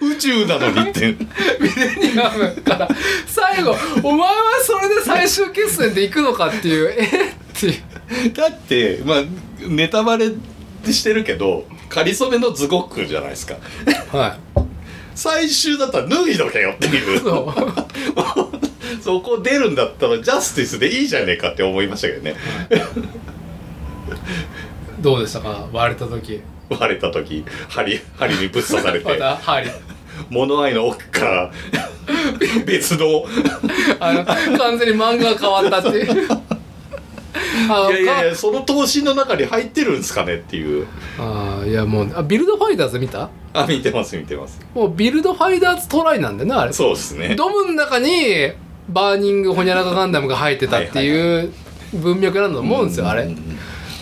宇宙なのにって。ミレニアムから。最後お前はそれで最終決戦で行くのかっていう。え？っていう。だってまあネタバレしてるけどかりそめのズゴックじゃないですか。は最終だったら脱いどけよっていいう。そう。そこ出るんだったらジャスティスでいいじゃねえかって思いましたけどねどうでしたか？割れた時。割れた時針針にぶっ刺され まてた針。物合いの奥から別の。あの完全に漫画が変わったっていう。いやいやいやその頭身の中に入ってるんですかねっていう。あーいやもうあビルドファイターズ見た？あ見てます見てます。もうビルドファイターズトライなんだよなあれ。そうですね。ドムの中にバーニングホニャララガンダムが入ってたっていう文脈なんだと思うんですよあれ。うん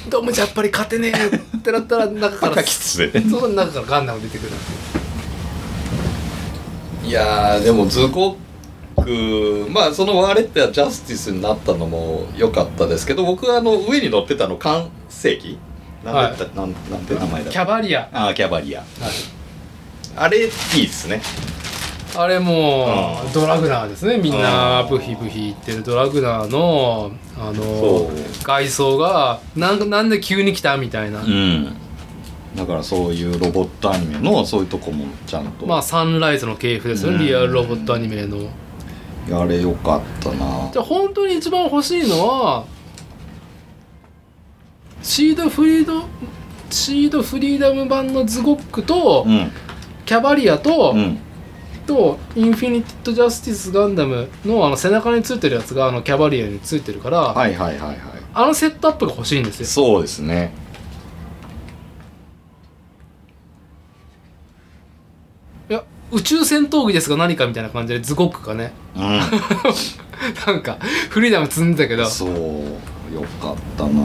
ドムじゃやっぱり勝てねえってなったら中から赤きつでその中からガンダム出てくるいやーでもズゴックまあその割れてジャスティスになったのも良かったですけど僕はあの上に乗ってたの完成機。なんだった、なんなんて名前だ？キャバリア、あーキャバリア。あれいいですねあれもうん。ドラグナーですね。みんなうん。ブヒブヒ言ってる。ドラグナーのあそのう。外装がなんなんで急に来たみたいな、うん。だからそういうロボットアニメのそういうとこもちゃんと、まあサンライズの系譜ですよね、うん。リアルロボットアニメの。あれよかったな。じゃあ本当に一番欲しいのはシードフリードシードフリーダム版のズゴックと、うん。キャバリアと、うんとインフィニティッド・ジャスティス・ガンダムのあの背中についてるやつがあのキャバリアについてるから、はいはいはいはい。あのセットアップが欲しいんですよ。そうですね。いや宇宙戦闘機ですが何かみたいな感じでズゴックがね。う なんかフリーダム積んでたけど。んそう。よかったな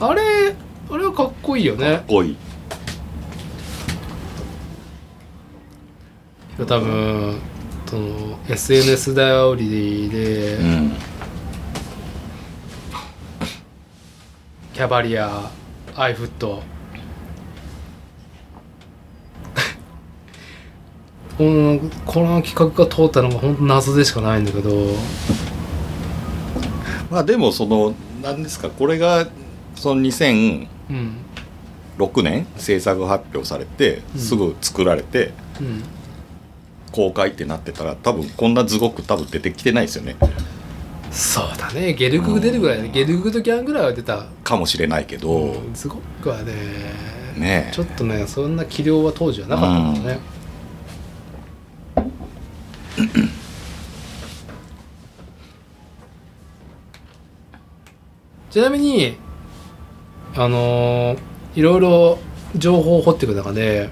あれあれはかっこいいよかねっこいい多分その SNS 頼りで、うんキャバリアアイフット。このこの企画が通ったのが本当謎でしかないんだけど。まあでもその何ですかこれがその2006うん。年制作発表されてうん。すぐ作られてうん公開ってなってたら多分こんなズゴック多分出てきてないですよね。そうだね。ゲルググ出るぐらいね。ゲルググとギャンぐらいは出た。かもしれないけど、うんすごくはねねえ。ちょっとねそんな器量は当時はなかったんだね、ちなみにあのーいろいろ情報を掘っていく中で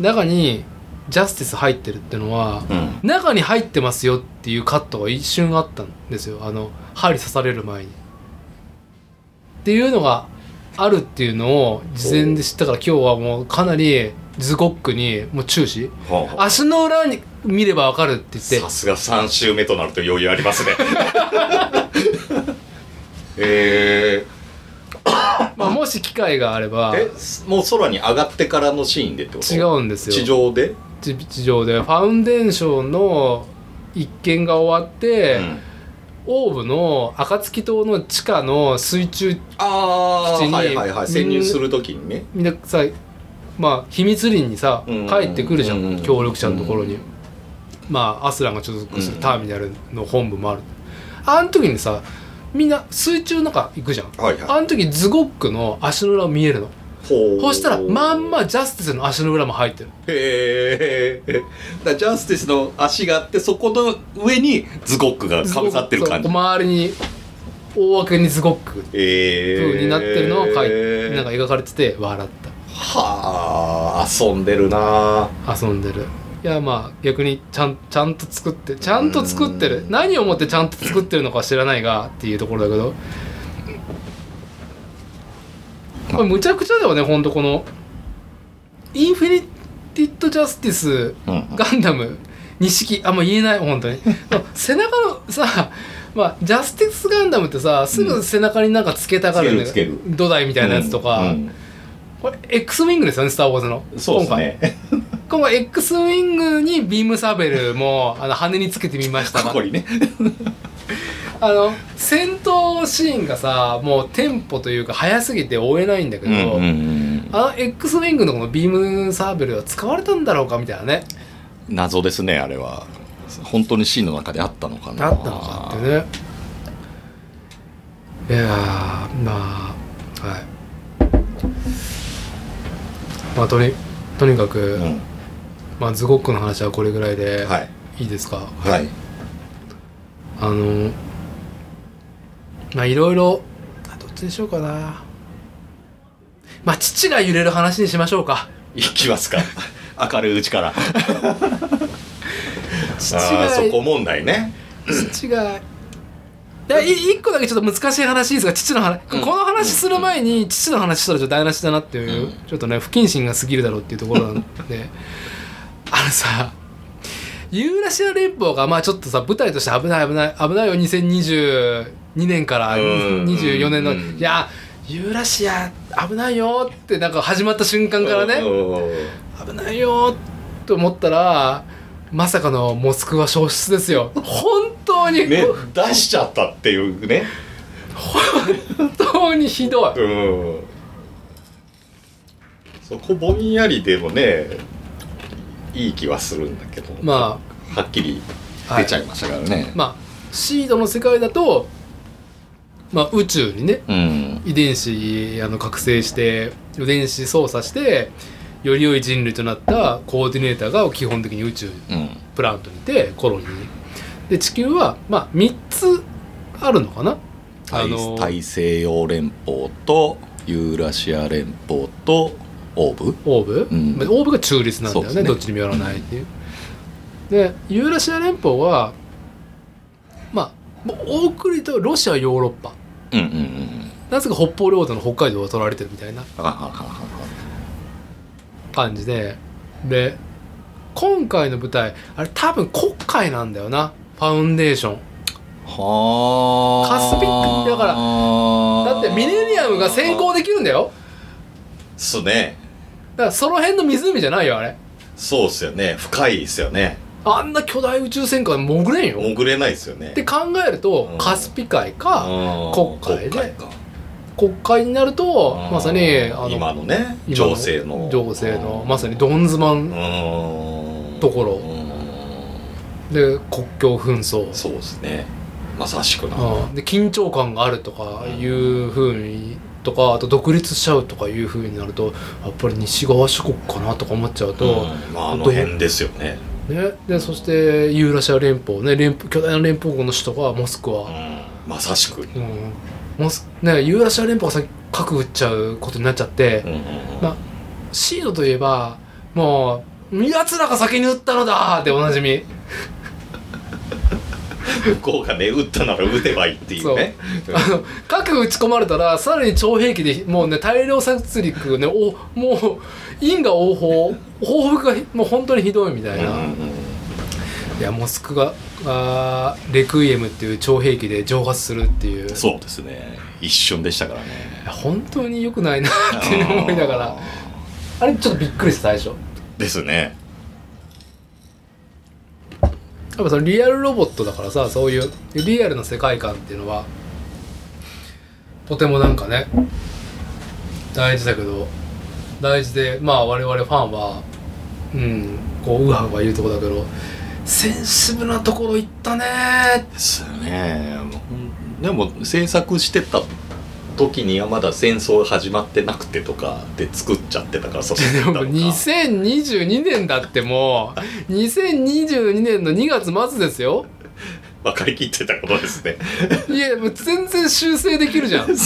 中にジャスティス入ってるってのは、うん。中に入ってますよっていうカットが一瞬あったんですよ。あの針刺される前に。っていうのがあるっていうのを事前で知ったから今日はもうかなりズゴックにもう注視。はあはあ足の裏に見ればわかるって言って。さすが3週目となると余裕ありますね。えまあ、もし機会があれば。ー、えもう空に上がってからのシーンでってこと？違うんですよ。地上で、地地上でファウンデーションの一件が終わって、うん。オーブの暁島の地下の水中ああ基地にはいはい。はい潜入するときにね。みんなさまあ秘密裏にさうん。帰ってくるじゃん、うん。協力者のところに、うん。まあアスランが所属するうん。ターミナルの本部もある、あの時にさみんな水中の中行くじゃん。はいはい。あの時ズゴックの足の裏見えるのそしたらまんまジャスティスの足の裏も入ってる。へえ ジャスティスの足があってそこの上にズゴックがかぶさってる感じ。周りに大分けにズゴック。え風になってるのを書いえなんか描かれてて笑っはあ遊んでるな。た遊んでる。いやまあ逆にちゃんちゃんと作ってちゃんと作ってる。何をもってちゃんと作ってるのかは知らないがっていうところだけどこれむちゃくちゃだよねほんとこの。インフィニティッド・ジャスティスうん。ガンダム弐式。あんま言えない本当に。背中のさまあジャスティスガンダムってさすぐ背中になんかつけたがるんだよつける土台みたいなやつとか、うんこれ X ウィングですよね「スター・ウォーズの」そうですね。今今回 X ウィングにビームサーベルもあの羽につけてみました。がここにねあの戦闘シーンがさもうテンポというか速すぎて追えないんだけど、うんうんうんあの X ウィングのこのビームサーベルは使われたんだろうかみたいなね。謎ですねあれは。本当にシーンの中であったのかな。あったのかってね。いやーまあはい。まあとにとにかく、うん。まあズゴックの話はこれぐらいではい。いいですか、はい。あのまあいろいろあどっちにしようかな。まあ父が揺れる話にしましょうか。いきますか。明るいうちから。父がそこ問題ね。父がいやい一個だけちょっと難しい話ですが父の話、うん。この話する前に父の話したらちょっと台無しだなっていう、うん。ちょっとね不謹慎が過ぎるだろうっていうところなんで。あのさユーラシア連邦がまあちょっとさ舞台として危ない危ない危ないよ2022年からうん24年の、うんいやユーラシア危ないよってなんか始まった瞬間からね、うん危ないよと思ったらまさかのモスクワ消失ですよ。本当に、ね出しちゃったっていうね。本当にひどい。うん。そこぼんやりでもねいい気はするんだけどまはっきりあ、出ちゃいましたからね、まあシードの世界だと、まあ、宇宙にねうん。遺伝子あの覚醒して遺伝子操作してより良い人類となったコーディネーターが基本的に宇宙うん。プラントにいてコロニーに。で地球はまあ3つあるのかな？大あの大西洋連邦とユーラシア連邦とオーブ？オーブ、うん。まあオーブが中立なんだよねね。どっちにもよらないっていう。でユーラシア連邦はまあもう大くりとロシアヨーロッパ。うんうんうんなぜか北方領土の北海道が取られてるみたいな。あははは感じで。で今回の舞台あれ多分黒海なんだよな。ファウンデーション。はあ。カスピック。だからだってミレニアムが先行できるんだよ。すね。だからその辺の湖じゃないよあれ。そうっすよね。深いっすよねあんな巨大宇宙戦艦潜れんよ。潜れないっすよね。って考えるとうん。カスピ海か黒黒海で。か。国会になるとまさにあの今のね情勢の。情勢のまさにどんずまうん。んところ。うん。で国境紛争。そうですね。まさしくな。うん。で緊張感があるとかいうふうにとかあと独立しちゃうとかいうふうになるとやっぱり西側諸国かなとか思っちゃうと、うん。まああの辺ですよねね、でそしてユーラシア連邦ね連邦巨大な連邦国の首都がモスクワ、うん。まさしく。うん。モスね、ユーラシア連邦が先核撃っちゃうことになっちゃって、うんうんうん。まあシードといえばもう奴らが先に撃ったのだっておなじみ向こうがね撃ったなら撃てばいいっていうね。あの核撃ち込まれたらさらに超兵器でもうね。大量殺戮ねおもう因果応報報復がもう本当にひどいみたいな、うんうんうん。いやモスクワあーレクイエムっていう超兵器で蒸発するっていう。そうですね。一瞬でしたからね。本当に良くないなって思いながら。あれちょっとびっくりした最初。ですねやっぱそのリアルロボットだからさそういうリアルな世界観っていうのはとてもなんかね大事だけど大事でまあ我々ファンはうんこうウハウハ言うとこだけどセンシブなところ行ったねですよねでも制作してた時にはまだ戦争始まってなくてとかで作っちゃってたからそでもうだったのか。2022年だってもう 2022年の2月末ですよ。分かりきってたことですね。いやもう全然修正できるじゃん。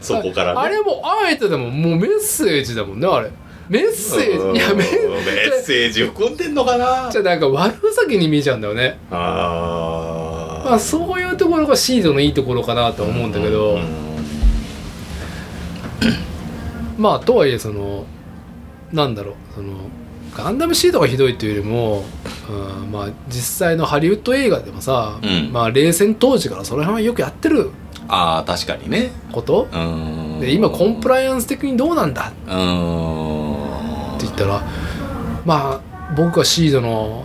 そこからね。あれもあえてでももうメッセージだもんねあれ。メッセージ。いやメメッセージ含んでんのかな。じゃあなんか悪ふざけに見えちゃうんだよね。あーまあそういうところがシードのいいところかなとは思うんだけど、うんまあとはいえそのなんだろう。そのガンダムシードがひどいっていうよりも、うん、まあ実際のハリウッド映画でもさ、うん。まあ冷戦当時からその辺はよくやってるあー確かにね。こと？うん。で今コンプライアンス的にどうなんだ？って言ったらまあ僕がシードの、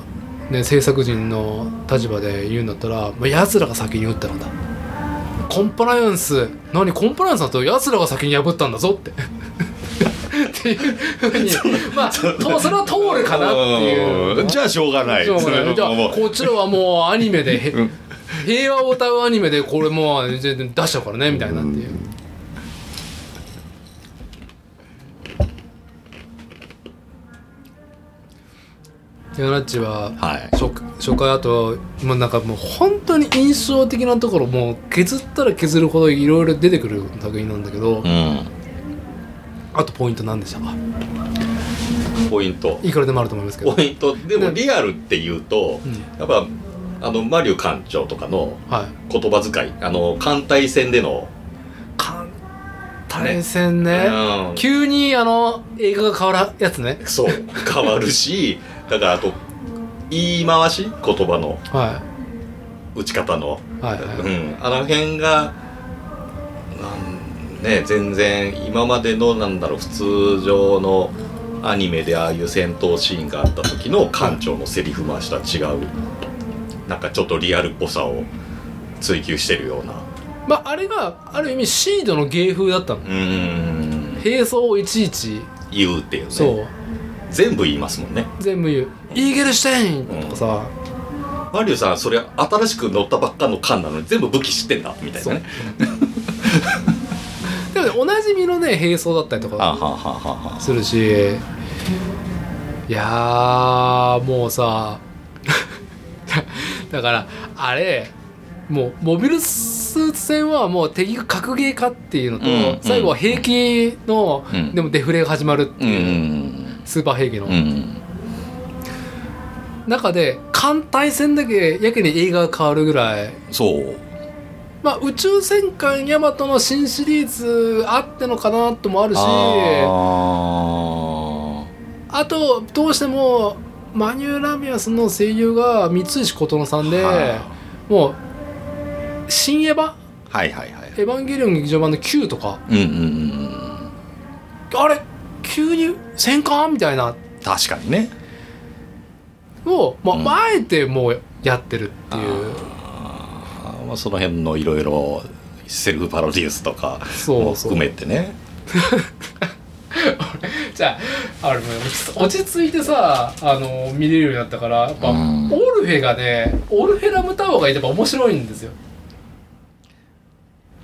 ね、制作人の立場で言うんだったら、まあ、奴らが先に撃ったのだ。コンプライアンス何コンプライアンスだと奴らが先に破ったんだぞって。っていうふうにまあとそれは通るかなっていう。うん。じゃあしょうがない。しょうがない。じゃあもう。こっちらはもうアニメでへうん。平和を歌うアニメでこれもう全然出しちゃうからねみたいなっていう。ヤナッチははい。初初回あともうなんかもう本当に印象的なところもう削ったら削るほどいろいろ出てくる作品なんだけどうん。あとポイント何でしたか？ポイント。いくらでもあると思いますけど。ポイント。でもね。リアルっていうとうん。やっぱあのマリュ館長とかのはい。言葉遣いあの艦隊戦での艦対戦ね。うん。急にあの映画が変わるやつね。そう。変わるし だからあと言い回し言葉のは打ち方の、いはいはい、うん、あの辺がなんね全然今までのなんだろう普通常のアニメでああいう戦闘シーンがあった時の艦長のセリフ回しとは違うなんかちょっとリアルっぽさを追求してるような。まああれがある意味シードの芸風だったの。うーん。並走をいちいち言うっていうね。そう全部言いますもんね。全部言う「イーゲルシュテイン!」とかさ、マリュウさんそれ新しく乗ったばっかの艦なのに全部武器知ってんだみたいなね。でもねおなじみのね並走だったりとかするし。いやーもうさ。だからあれもうモビルスーツ戦はもう敵が格ゲーかっていうのと、うん最後は兵器の、うん。でもデフレが始まるってう。んういう、んスーパー兵器の、うん。中で艦隊戦だけやけに映画が変わるぐらい。そう。まあ宇宙戦艦ヤマトの新シリーズあってのかなともあるし。ああとどうしてもマニュー・ラミアスの声優が三石琴乃さんで、はもう「新エヴァ」はいはいはい「エヴァンゲリオン劇場版」の Q とか。うんうんうん。あれ？急に戦艦みたいな確かにねを、まあうんあえてもうやってるっていうあまあその辺のいろいろセルフパロデュースとかそうそうも含めてねじゃああれもう落ち着いてさあの見れるようになったからやっぱ、うんオルフェがねオルフェラムタワーがやっぱ面白いんですよ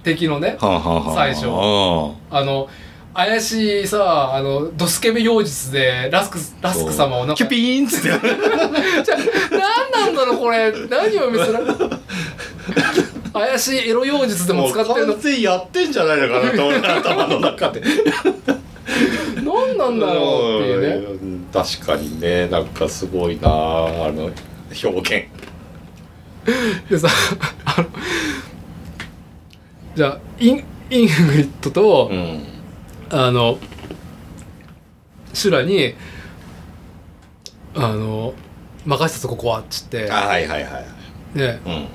敵のねはあはあはあ最初あの怪しいさあのドスケベ妖術でラスクラスク様をなんか。キュピーンっつって。じゃあ何なんだろうこれ。何を見せら怪しいエロ妖術でも使ってるの。完全にやってんじゃないのかな頭の中で。何なんだろうっていうね。うん確かにね。なんかすごいなあの表現。でさあのじゃあインイングリッドと、うんあのシュラにあの任せたぞここはっつって。あはいはいはい。ね。うん。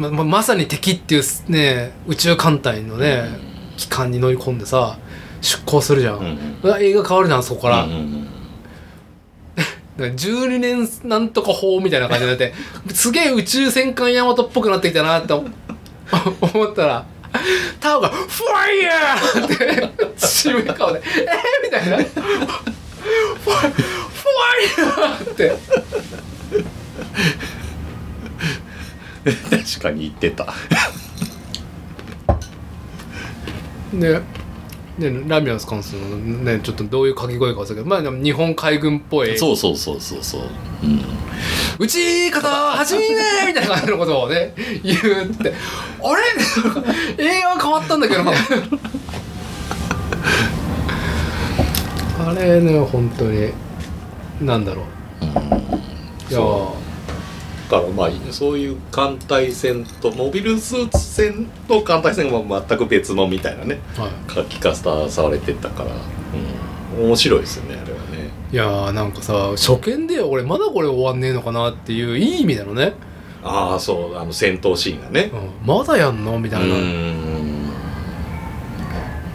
まままさに敵っていうね宇宙艦隊のね、機関に乗り込んでさ出航するじゃん、うん映画変わるじゃんそこから、うんうんだから12年なんとか法みたいな感じになってすげえ宇宙戦艦ヤマトっぽくなってきたなって思 思ったらタオが「ファイヤー! 」って渋い顔で「えー!」みたいな「ファイヤー!」って確かに言ってたねねラミアス関するのねちょっとどういう掛け声か忘れたけどまあでも日本海軍っぽい。そうそうそうそうそう。うん。打ち方始めねみたいな感じのことをね言うって。あれ？映画変わったんだけど。なあれね本当に。なんだろう。いやそだからまあそういう艦隊戦とモビルスーツ戦と艦隊戦は全く別のみたいなねはい。書き方されてたから、うん、面白いですよねあれはね。いやーなんかさ初見で俺まだこれ終わんねえのかなっていういい意味だのね、ああそうあの戦闘シーンがね。うん、まだやんのみたいな、ん。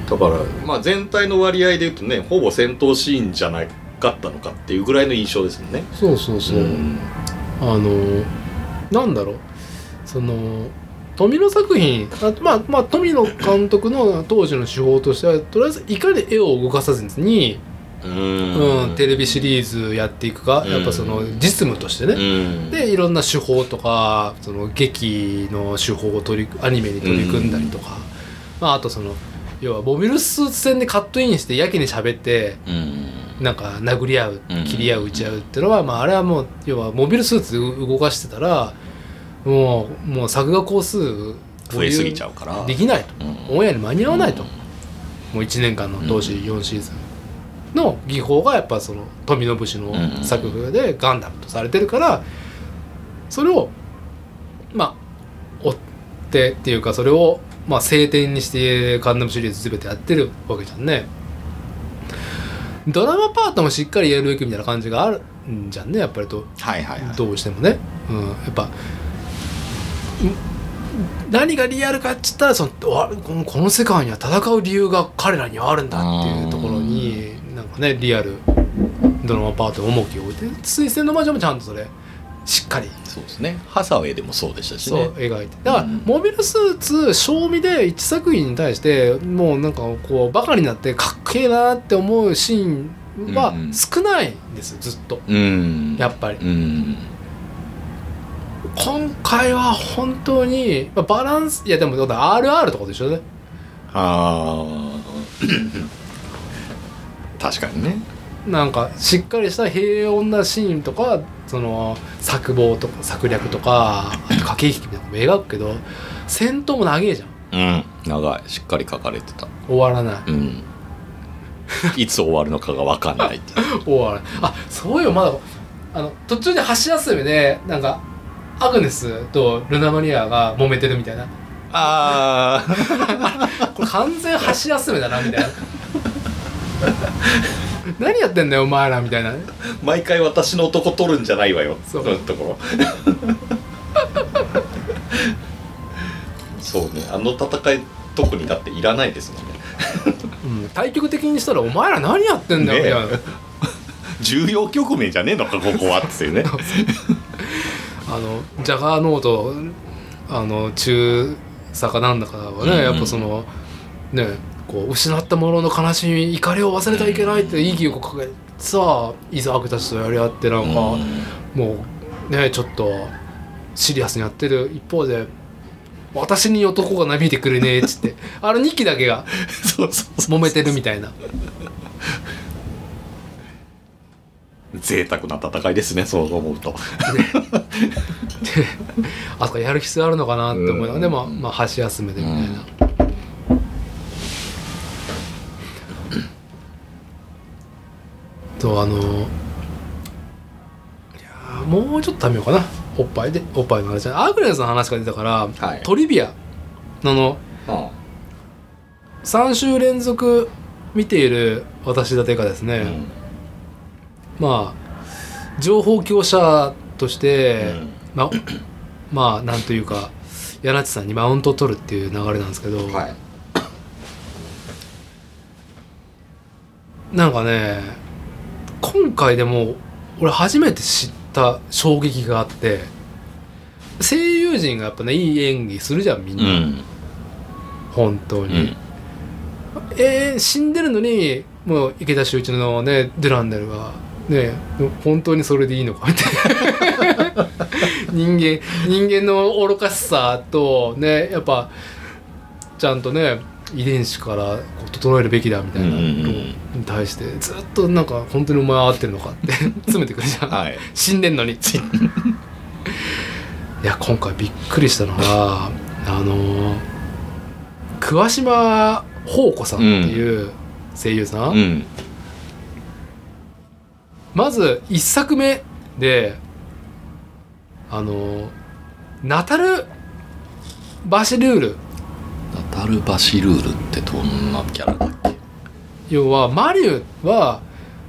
だからまあ全体の割合で言うとねほぼ戦闘シーンじゃないかったのかっていうぐらいの印象ですもんね。そうそうそう、んあのなんだろう。その富野作品あまあまあ富野監督の当時の手法としてはとりあえずいかに絵を動かさずに、ううんんテレビシリーズやっていくか、うん。やっぱその実務としてね、うん。でいろんな手法とかその劇の手法を取りアニメに取り組んだりとか、まあ、あとその要はモビルスーツ戦でカットインしてやけに喋ってうんなんか殴り合ううん切り合う打ち合うっていうのは、まあ、あれはもう要はモビルスーツで動かしてたらもうもう作画工数増えすぎちゃうから。できないと。うんオンエアに間に合わないと、もう1年間の当時4シーズンの技法がやっぱその富野節の作風でガンダムとされてるからそれをまあ追ってっていうかそれをまあ晴天にしてガンダムシリーズ全てやってるわけじゃんねドラマパートもしっかりやるべきみたいな感じがあるんじゃんねやっぱりと。はいはいはい。どうしてもね、うん、やっぱん何がリアルかっつったらそのわこのこの世界には戦う理由が彼らにはあるんだっていうところになんかねリアルドラマパートに重きを置いて「水星の魔女」もちゃんとそれしっかりそうですね。ハサウェイでもそうでしたしそうね描いて。だから、うん。モビルスーツ賞味で1作品に対してもうなんかこうバカになってかっけえなって思うシーンは少ないんですずっと。うん。やっぱり。うん。今回は本当にまあバランスいやでも RR とかでしょね。ああ 確かにねなんかしっかりした平穏なシーンとかその策謀とか策略とか駆け引きみたいなのも描くけど戦闘も長えじゃん。うん。長い。しっかり書かれてた。終わらない。うん。いつ終わるのかが分かんない 終わらない。あそういうまだあの途中で箸休めでなんかアグネスとルナ・マリアが揉めてるみたいな。ああ これ完全箸休めだなみたいな 何やってんだよお前らみたいな。ね毎回私の男取るんじゃないわよ。そう。のところ。そうねあの戦い特にだっていらないですもんね。うん、対極的にしたら「お前ら何やってんだよ」みねたいな、重要局面じゃねえのかここはっていうね。あのジャガーノートあの中佐かなんだかはね、うんやっぱそのねこう失ったものの悲しみ怒りを忘れてはいけないって意義を掲げてさあイザークたちとやり合ってなんか、もうねちょっとシリアスにやってる一方で「私に男がなびいてくれねえ」っつって あの2機だけがそうそうそう揉めてるみたいな。贅沢な戦いですねそう思うと。あそこやる必要あるのかなって思いながら、うん。でもまあ箸休めでみたいな、とあのいやーもうちょっと食べようかな。おっぱいで。おっぱいの話アグネスの話が出たから、はい。トリビアの。あのあ3週連続見ている私だてがですね、うん。まあ情報強者として、うん。まあまあなんというか柳地さんにマウントを取るっていう流れなんですけど、はい。なんかね今回でも俺初めて知った衝撃があって声優陣がやっぱねいい演技するじゃんみんな、うん。本当に、うん。えー死んでるのにもう池田秀一のねデュランデルがね本当にそれでいいのかみたいな。人間人間の愚かしさとねやっぱちゃんとね遺伝子からこう整えるべきだみたいなのうんうんうん。に対してずっとなんか本当にお前は合ってるのかって 詰めてくるじゃん、はい。死んでんのにいや今回びっくりしたのがあの桑島宝子さんっていう声優さん、うん。まず1作目であのナタル・バシルールナタル・バシルールってどんなキャラだっけ？要はマリュは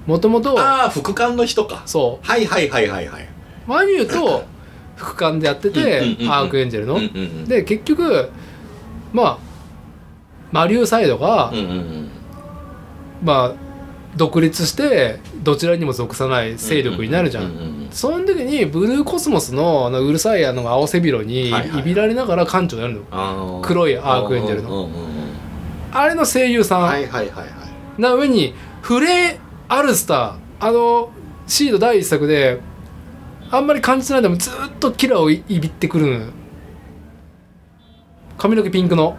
もともとああ副官の人か。そはいはいはいはいはい。うマリュと副官でやっててアークエンジェルの。うんうんうん。で結局まあマリュサイドが、うんうんうんまあ独立してどちらにも属さない勢力になるじゃんその時にブルーコスモスのあのうるさいあの青背広にはいびられながら館長やるの、あー。黒いアークエンジェルの。うんうんうんあれの声優さん、はいはいはいはい。な上にフレー・アルスターあのシード第一作であんまり感じてないでもずっとキラをいびってくるのよ。髪の毛ピンクの。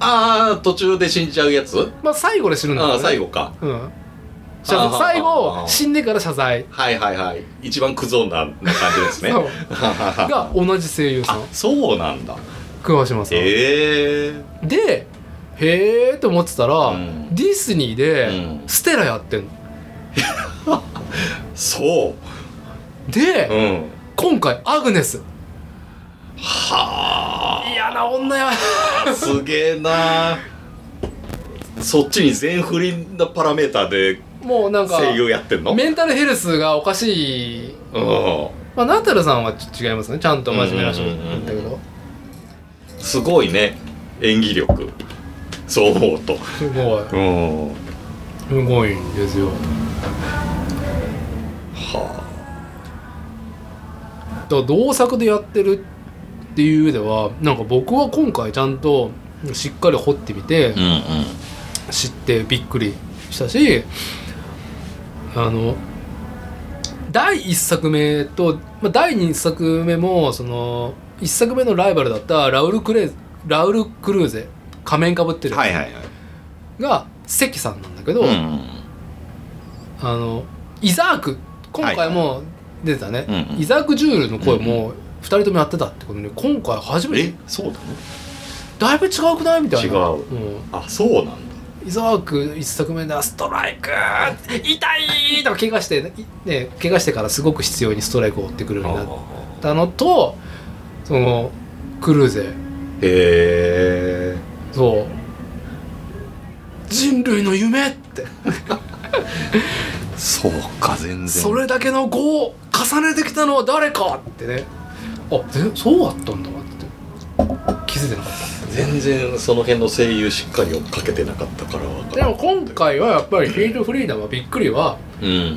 ああ途中で死んじゃうやつ？まあ最後で死ぬんだけああ最後か。うん謝あー。最あ後ー。死んでから謝罪。はいはいはい。一番クゾなな感じですね。が同じ声優さん。あそうなんだ。桑島さん、ええでへえと思ってたら、うん。ディズニーでうん。ステラやってんの。そで、ううん。今回アグネス。は嫌な女や。あすげえな。そっちに全振りのパラメーターでもうなんか声優やってんの？メンタルヘルスがおかしい、うん。まあ、ナタルさんは違いますね。ちゃんと真面目な人だけど。すごいね。演技力。そう思うと。すごい。うん。すごいんですよ。はだから同作でやってるっていう上ではなんか僕は今回ちゃんとしっかり掘ってみてあうんうん。知ってびっくりしたしあの第1作目と、まあ、第2作目もその1作目のライバルだったラウル・クレーラウル・クルーゼ仮面かぶってるはいはいはい。が関さんなんだけど、うんあのイザーク今回も出てたね、うんうん。イザーク・ジュールの声も2人ともやってたってことで今回初めえてそうなの？だいぶ違くない？みたいな。違う。うん。あそうなんだイザーク1作目ではストライク痛いとか怪我してねね怪我してからすごく必要にストライクを追ってくるようになったのとそのクルーゼへえそう人類の夢ってそうか全然それだけの業を重ねてきたのは誰かってねあそうだったんだって気づいてなかった全然その辺の声優しっかりをかけてなかったからわかでも今回はやっぱり「ヒートフリーダム」はびっくりはうん。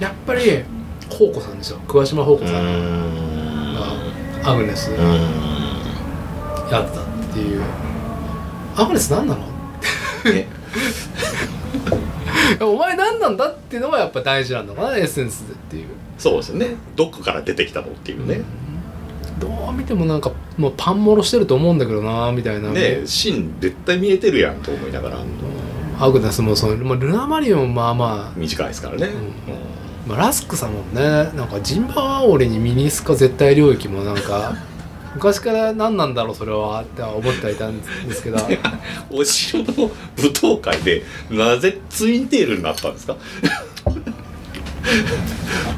やっぱり宝子さんですよ。桑島宝子うさんん。がアグネス。うんやってたっていう。アグネス何なの？ね お前何なんだっていうのがやっぱ大事なんだかなエッセンスでっていう。そうですよね。どこから出てきたのっていうね、どう見てもなんかもうパンモロしてると思うんだけどなみたいな。ね芯絶対見えてるやんと思いながら。アグネスもその、まあ、ルナ・マリオンもまあまあ短いですからね、まあ、ラスクさんもねなんかジンバーオリにミニスカ絶対領域もなんか 昔から何なんだろうそれはって思ってはいたんですけど。お城の舞踏会でなぜツインテールになったんですか？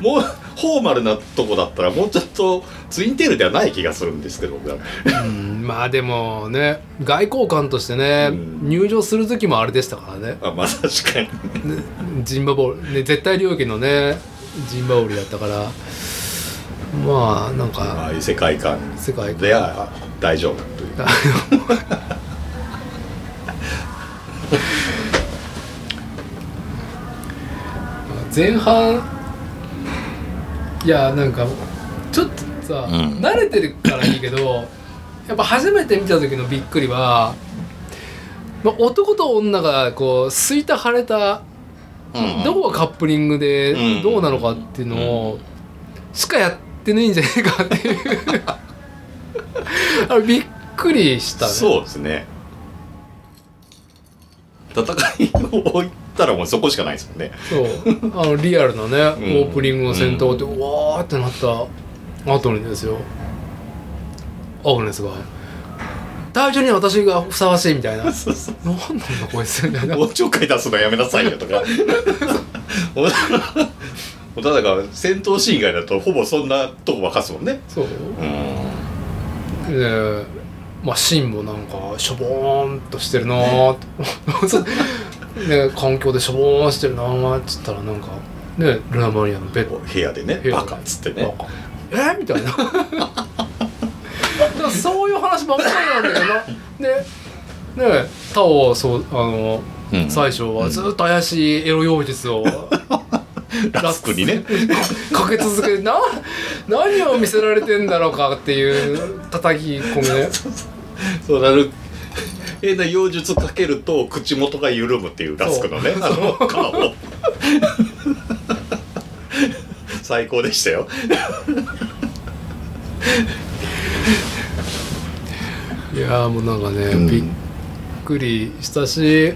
もうフォーマルなとこだったらもうちょっとツインテールではない気がするんですけどまあでもね外交官としてね、うん。入場する時もあれでしたからね。あまあ確かに。ねジンバボール、ね、絶対領域のねジンバオリだったから。まあなんあかあいう世界観。世界では大丈夫という 前半いやなんかちょっとさ、うん。慣れてるからいいけど やっぱ初めて見た時のびっくりは、まあ、男と女がこうすいた腫れたどこがカップリングでうん。どうなのかっていうのをしかやってないんじゃないかっていう。あれびっくりしたね。そうですね戦いを置いたらもうそこしかないですもんね。そう。あのリアルなね、ん。オープニングの戦闘で、うわーってなった後にですよ。アグネスが「大丈夫に私がふさわしい」みたいな「そうそう。何なんだこいつ」みたいな。音長会出すのやめなさいよとか。もうただが戦闘シーン以外だとほぼそんなとこばかすもんね。そう。うん。でまあ芯もなんかしょぼーんとしてるなー。ってね 環境でしょぼーんしてるなー。っつったらなんかねルナ・マリアのベッド。部屋でねバカっつってね。え？みたいな。だそういう話ばっかりなんだけどな。でねタオそうあのうん。最初はずっと怪しいエロ妖術を ラスクにね。かけ続けてな何を見せられてんだろうかっていう叩き込みね。そうなる変な妖術かけると口元が緩むっていうラスクのねあの顔最高でしたよいやーもうなんかね、うんびっくりしたし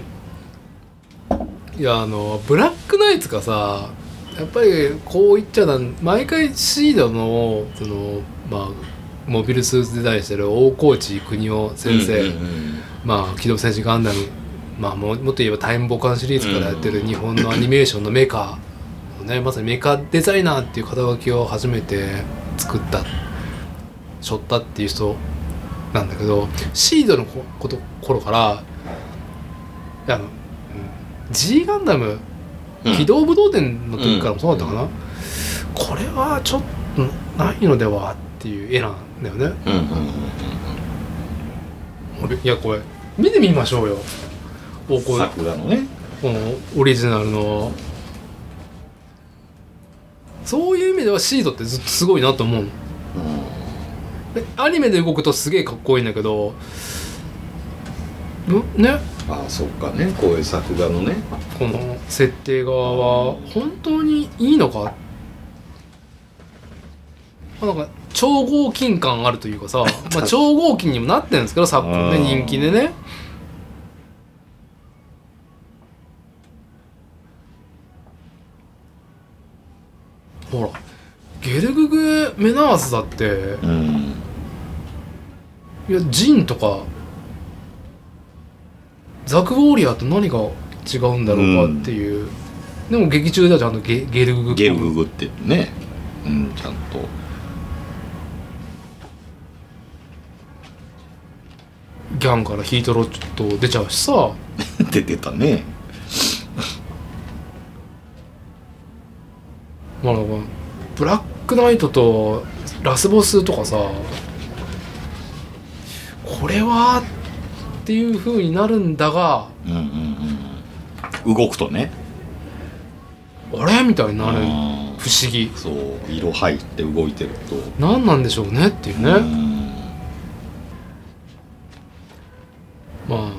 いやあのブラックナイツがさやっぱりこう言っちゃなん毎回シードのそのまあモビルスーツデザインしてる大河内邦夫先生、うんうんうん。まあ機動戦士ガンダムまあももっと言えばタイムボカンシリーズからやってる日本のアニメーションのメカのねまさにメカデザイナーっていう肩書きを初めて作った背負ったっていう人なんだけどシードのここと頃からいや G ガンダムうん。機動武道伝の時からもそうだったかな、これはちょっとないのではっていう絵なんだよね。いやこれ見てみましょうよ。おこれ。作画のね。このオリジナルの。そういう意味ではシードってずっとすごいなと思うの。でアニメで動くとすげえかっこいいんだけどんね。ああそうかねこういう作画のね。この設定側は本当にいいのか？まあなんか超合金感あるというかさ、まあ、超合金にもなってるんですけど昨今ねうん。人気でね。ほらゲルググメナースだって。うん。いやジンとかザク・ウォーリアーと何が違うんだろうかっていう、でも劇中ではちゃんとゲゲルグゲルググってね。うんちゃんと。ギャンからヒートロッド出ちゃうしさ。出てたね。まあブラックナイトとラスボスとかさこれはっていう風になるんだがうんうんうん動くとね。あれ？みたいになる。うん。不思議。そう。色入って動いてると。何なんでしょうねっていうね、うん。まあ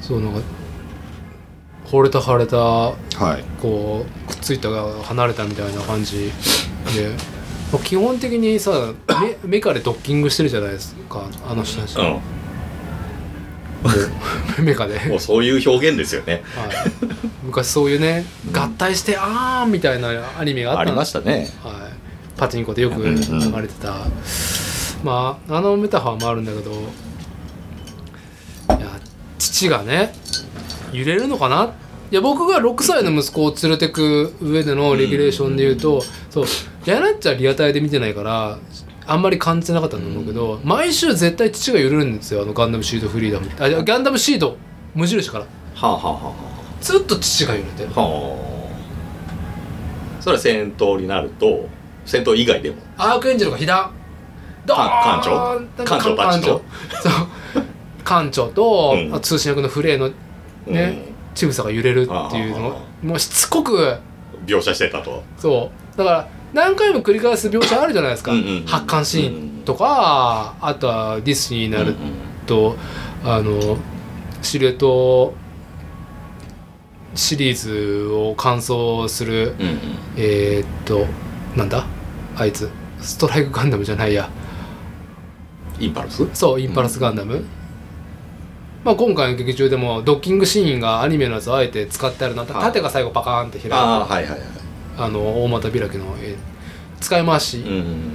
そうなんか惚れた腫れたはい。こうくっついたが離れたみたいな感じ。で、まあ基本的にさメメカでドッキングしてるじゃないですかあの人たち、う メカで、んもうそういう表現ですよね。はい、昔そういうね合体してあーんみたいなアニメがあったありましたね。はい、パチンコでよくうんうん流れてた、まああのメタファーもあるんだけどいや父がね揺れるのかな？いや僕が6歳の息子を連れてく上でのレギュレーションで言うと、そうやなっちゃリアタイで見てないからあんまり感じてなかったと思うけど、毎週絶対父が揺れるんですよあのガンダムシードフリーダムあガンダムシード無印から。はあはあはずっと父が揺れてあはあ。はあそれは戦闘になると戦闘以外でも。アークエンジェルが被弾ドーン。艦長？艦長そう。艦長と、うん。あ通信役のフレイのね、ちぐさが揺れるっていうのもうしつこく。うん描写してたと。そう。だから何回も繰り返す描写あるじゃないですか、うんうんうん発艦シーンとかあとはディスニーになると、あのシルエットシリーズを完走するうんうん。えー、っとなんだ？あいつ。ストライクガンダムじゃないや。インパルス？そうインパルスガンダム、まあ、今回の劇中でもドッキングシーンがアニメのやつをあえて使ってあるなはい。縦が最後パカーンって開はいはいはいの大股開きの絵使い回し、うん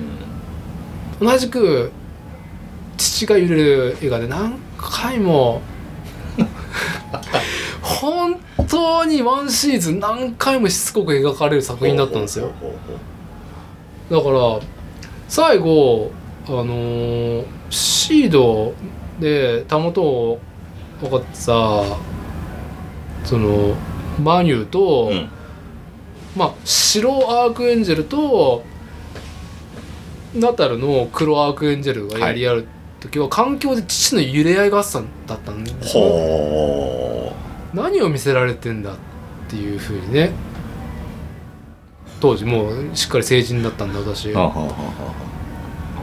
同じく父が揺れる映画で何回も 本当にワンシーズン何回もしつこく描かれる作品だったんですよ。だから最後あのーシードでたもとを分かってさそのマニューと、うんまあ白アークエンジェルとナタルの黒アークエンジェルがやり合う時は環境で父の揺れ合い合算だったんですよほ何を見せられてんだっていうふうにね。当時もうしっかり成人だったんで私。だは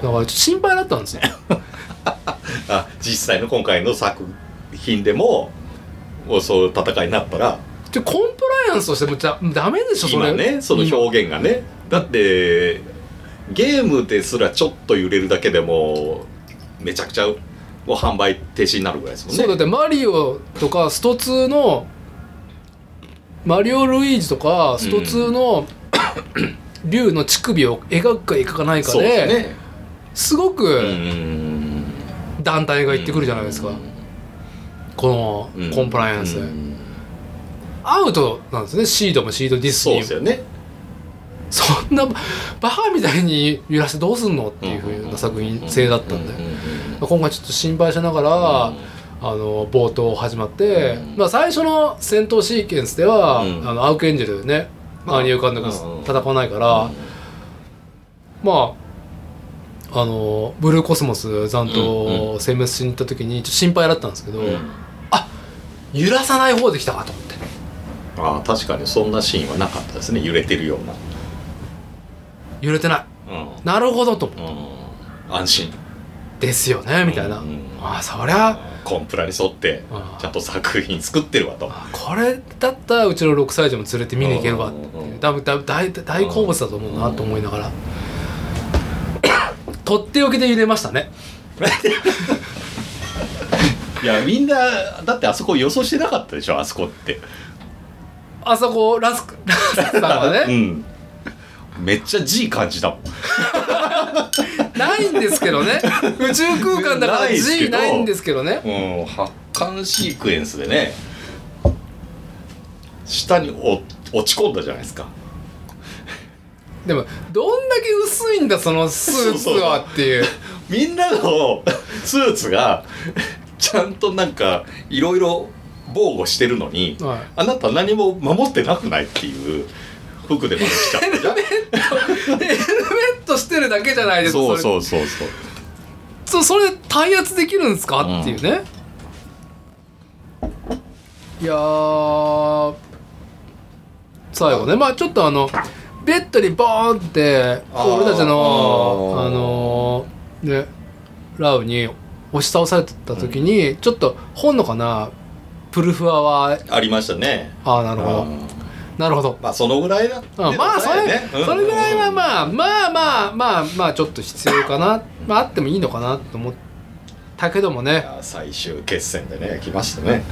から心配だったんですよ。ああ実際の今回の作品でもそういう戦いになったらちょコンプライアンスとしてもじゃダメでしょそれ。今ねその表現がね。だってゲームですらちょっと揺れるだけでもめちゃくちゃもう販売停止になるぐらいですもんね。そうだってマリオとかスト2のマリオ・ルイージとかスト2の、竜の乳首を描くか描かないかでねうすごくん。団体が言ってくるじゃないですか、こうん。のコンプライアンス、うんアウトなんですね。シードもシードディスそうにですよね。そんなバカみたいに揺らしてどうすんのっていうふうな作品性だったんで、今回ちょっと心配しながら、あの冒頭始まって、うんまあ、最初の戦闘シーケンスでは、うん。あのアウクエンジェルねまあアニュー監督うん戦わないから、まああのブルーコスモス残うん党を殲滅しに行った時にちょっと心配だったんですけど、揺らさない方できたかと。思ってああ確かにそんなシーンはなかったですね。揺れてるような。揺れてない。うん。なるほどと思ってうん。安心。ですよねみたいな、うん。うんああそりゃ。コンプラに沿ってちゃんと作品作ってるわと。これだったらうちの6歳児も連れて見に行けるわって多分大大大好物だと思うなと思いながら。とっておきで揺れましたね。いやみんなだってあそこ予想してなかったでしょあそこってあそこラスクラスクさんはね。うん。めっちゃ G 感じだもん。ないんですけどね。宇宙空間だからないですけ G どないんですけどね。うん。発汗シークエンスでね。下にお落ち込んだじゃないですか。でもどんだけ薄いんだそのスーツはっていう。みんなのスーツがちゃんとなんかいろいろ防護してるのに、はい。あなた何も守ってなくないっていう服でまで来ちゃったじゃん。ヘルメットしてるだけじゃないですかそうれ。そうそうそう。そそれ体圧できるんですか、うん。っていうね。いやー最後ね。まあちょっとあのベッドにボーンって俺たちのあのーねラウに押し倒されてた時に、ちょっと本のかなプルフアはありましたね。ああなるほど、うん。なるほど。まあそのぐらいだ。あまあそれ、それぐらいはまあまあまあまあまあちょっと必要かなまああってもいいのかなと思ったけどもね。いや最終決戦でね来ましたね。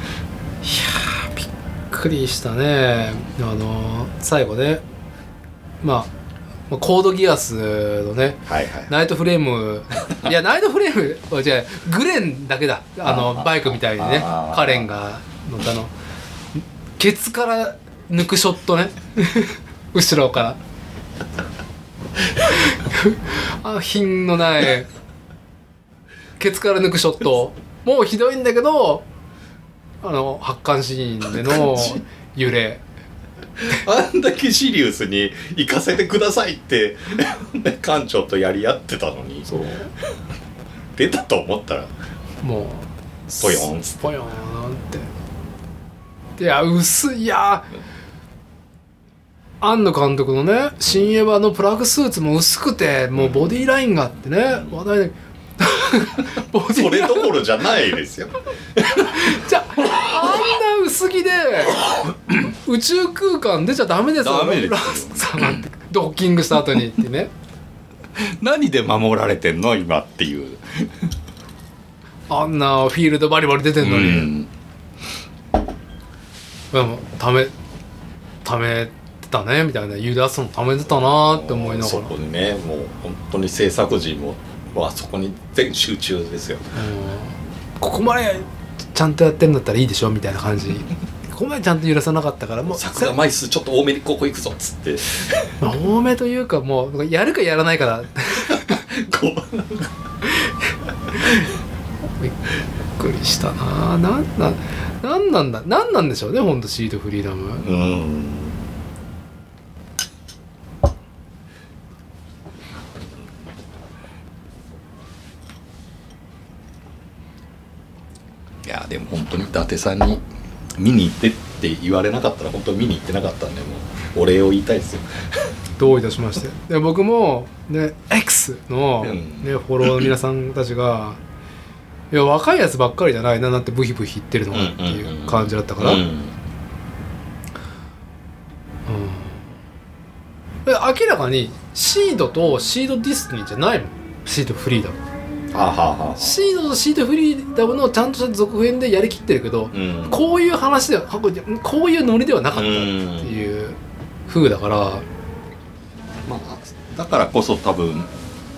びっくりしたね。あの最後ね。まあまあコードギアスのねはいはい。ナイトフレーム いやナイトフレームは違うグレンだけだ。あのバイクみたいにねカレンが乗ったの。ケツから抜くショットね。後ろから。あ品のない。ケツから抜くショット。もうひどいんだけどあの発汗シーンでの揺れあんだけシリウスに行かせてくださいって館長とやり合ってたのに。そう。出たと思ったらもうポヨンポヨンって。いや薄いいや庵野監督のね新エヴァのプラグスーツも薄くてもうボディラインがあってね話題で ボデそれィライン。どころじゃないですよ。じゃああんな薄着で 宇宙空間出ちゃダメですよダメですよ。ドッキングした後にってね。何で守られてんの今っていう。あんなフィールドバリバリ出てんのに、うん。でもためためてたねみたいな。言い出すのためてたなって思いながら。そこにねもう本当に制作陣もあそこに全集中ですよ。うん。ここまでちゃんとやってんだったらいいでしょみたいな感じここまでちゃんと揺らさなかったからもう作画枚数ちょっと多めにここ行くぞっつって。まあ多めというかもうやるかやらないかだこうびっくりしたな。なんなんなんなんだなんなんでしょうねほんとシートフリーダム。うん。いやでも本当に伊達さんに見に行ってって言われなかったら本当見に行ってなかったんでもうお礼を言いたいですよ。どういたしまして。で僕もね X の、うん。ね、フォロワーの皆さんたちがいや若いやつばっかりじゃないななんてブヒブヒ言ってるのかっていう感じだったから、うんで明らかにシードとシードディスティニーじゃないもん。シードフリーダムはあ、はあはあ、シードとシードフリーダムのちゃんとした続編でやりきってるけどうん。こういう話ではこういうノリではなかったってうんいう風だから。まあ、だからこそ多分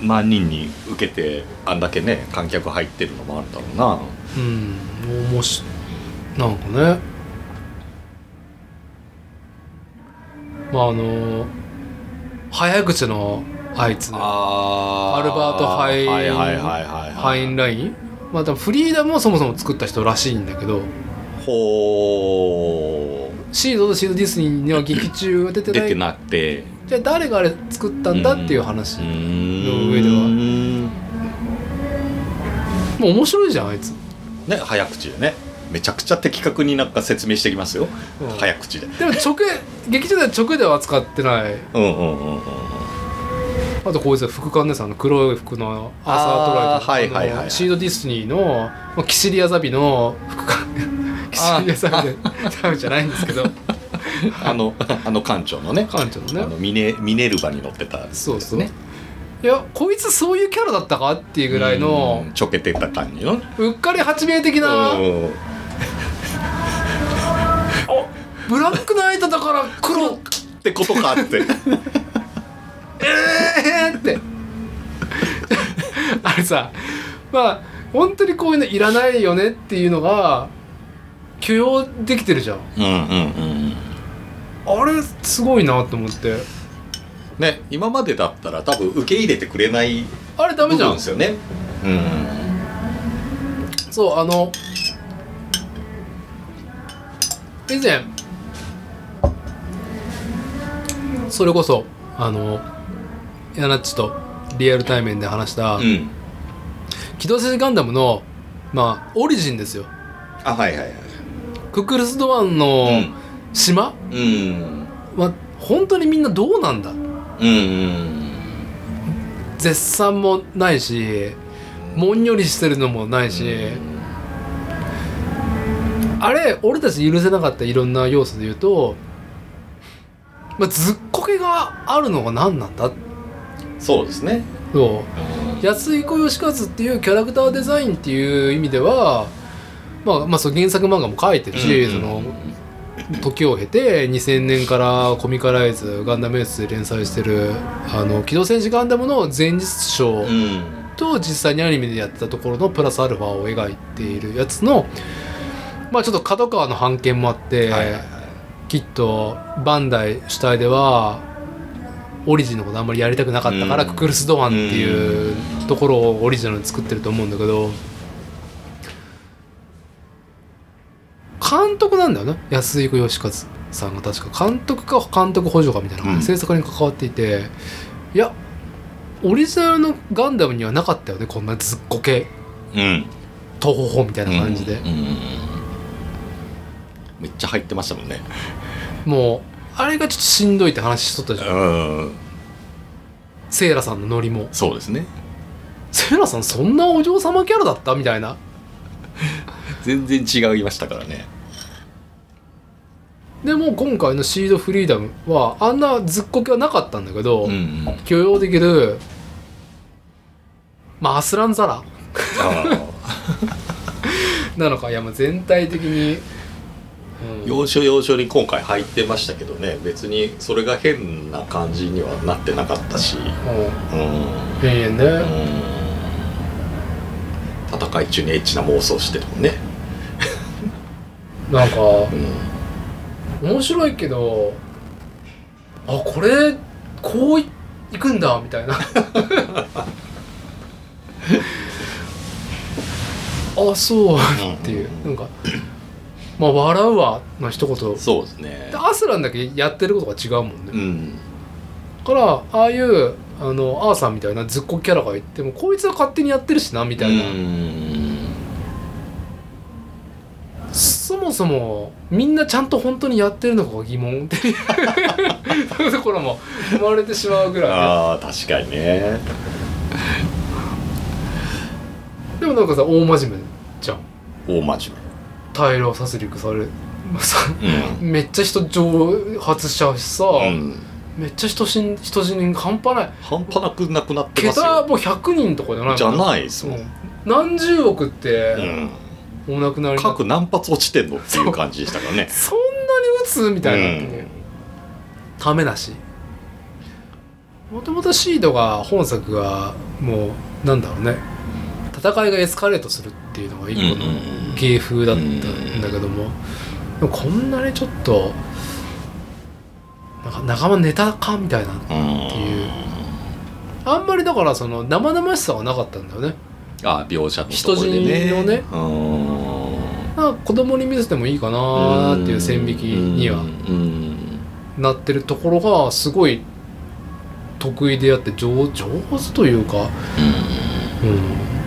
万人に受けてあんだけね観客入ってるのもあるんだろうな。うん面白いなんかね。まああの早口のあいつ。あアルバートハイハインライン？まあ多分フリーダムをそもそも作った人らしいんだけど。ほシードとシードディスニーには劇中が出てない。う出てなくて。じゃあ誰があれ作ったんだっていう話、の上では。もう面白いじゃんあいつ、ね早口でね。めちゃくちゃ的確になんか説明してきますよ、うん。早口で。でも直劇場では直では扱ってない。うんうんうんうんあとこいつは副官ですあの黒い服のアーサートライあーはいシードディスニーの、まあ、キシリアザビの副官。キシリアザビでザビじゃないんですけど。あのあの館長のね。館長のね。あのミネミネルヴァに乗ってたそうそう、ね。いやこいつそういうキャラだったかっていうぐらいのうんちょけてた感じの。うっかり八名的なうん。ブラックナイトだから黒ってことかってえーって。あれさまあ本当にこういうのいらないよねっていうのが許容できてるじゃん。うんうんうんあれすごいなと思って。ね今までだったら多分受け入れてくれない部あれダメじゃん。分ですよね。うん。そうあの以前それこそあのヤナッチとリアル対面で話したうん「機動戦士ガンダム」のまあオリジンですよ。あはいはいはい。クックルス・ドアンの島？うん。は本当にみんなどうなんだ？うんうん絶賛もないしもんよりしてるのもないし、あれ俺たち許せなかったいろんな要素で言うと、まあ、ずっこけがあるのが何なんだそうですね。そう。安井小義和っていうキャラクターデザインっていう意味では、まあ、まあそう原作漫画も書いてるし、その時を経て2000年からコミカライズガンダムエースで連載してる「あの機動戦士ガンダム」の前日章うん。と実際にアニメでやってたところのプラスアルファを描いているやつのまあちょっと角川の版権もあって、はいはいはい。きっとバンダイ主体ではオリジンのことあんまりやりたくなかったから、うん。ククルス・ドアンっていうところをオリジナルに作ってると思うんだけど監督なんだよね安井義和さんが確か。監督か監督補助かみたいな、うん。制作に関わっていて。いやオリジナルのガンダムにはなかったよね？こんなずっこけうん。とほほみたいな感じで、うん。うん。うん。めっちゃ入ってましたもんね。もうあれがちょっとしんどいって話しとったじゃん、うん。セイラさんのノリも。そうですね。セイラさんそんなお嬢様キャラだったみたいな。全然違いましたからね。でも今回のシードフリーダムはあんなずっこけはなかったんだけど、うんうん。許容できるまあアスランザラ。あ なのか。いやもう全体的に、要所要所に今回入ってましたけどね。別にそれが変な感じにはなってなかったし。もうん。う変々ね、うん。戦い中にエッチな妄想してるもんね。なんかうん。面白いけどあこれこういいくんだみたいな。あそうっていう。なんかまあ笑うわの一言。そうですね。でアスランだけやってることが違うもんね、うん。だからああいうあのアーさんみたいなずっこキャラがいてもこいつは勝手にやってるしなみたいな、うん。そもそもみんなちゃんと本当にやってるのかが疑問。っていう。そういうところも生まれてしまうぐらい。ねああ確かにね。でもなんかさ大真面目じゃん。大真大量殺戮されさめっちゃ人蒸発しちゃうしさ、うん、うん、めっちゃ人死ん人死に半端ない。半端なくなくなってますよ。桁もう100人とかじゃないじゃい、ないですもん、うん。何十億ってうん、お亡くなり各何発落ちてんのっていう感じでしたからね。そんなに打つみたいな。ってね、ためなし。もともとシードが本作がもうなんだろうね。戦いがエスカレートするっていうのが一個の芸風だったんだけども、でもこんなにちょっとなんか仲間ネタかみたいなうんっていう。あんまりだからその生々しさはなかったんだよね。あ描写のところでね。人ね。うん。なんか子供に見せてもいいかなっていう線引きにはうんなってるところがすごい得意であって上上手というか、うん、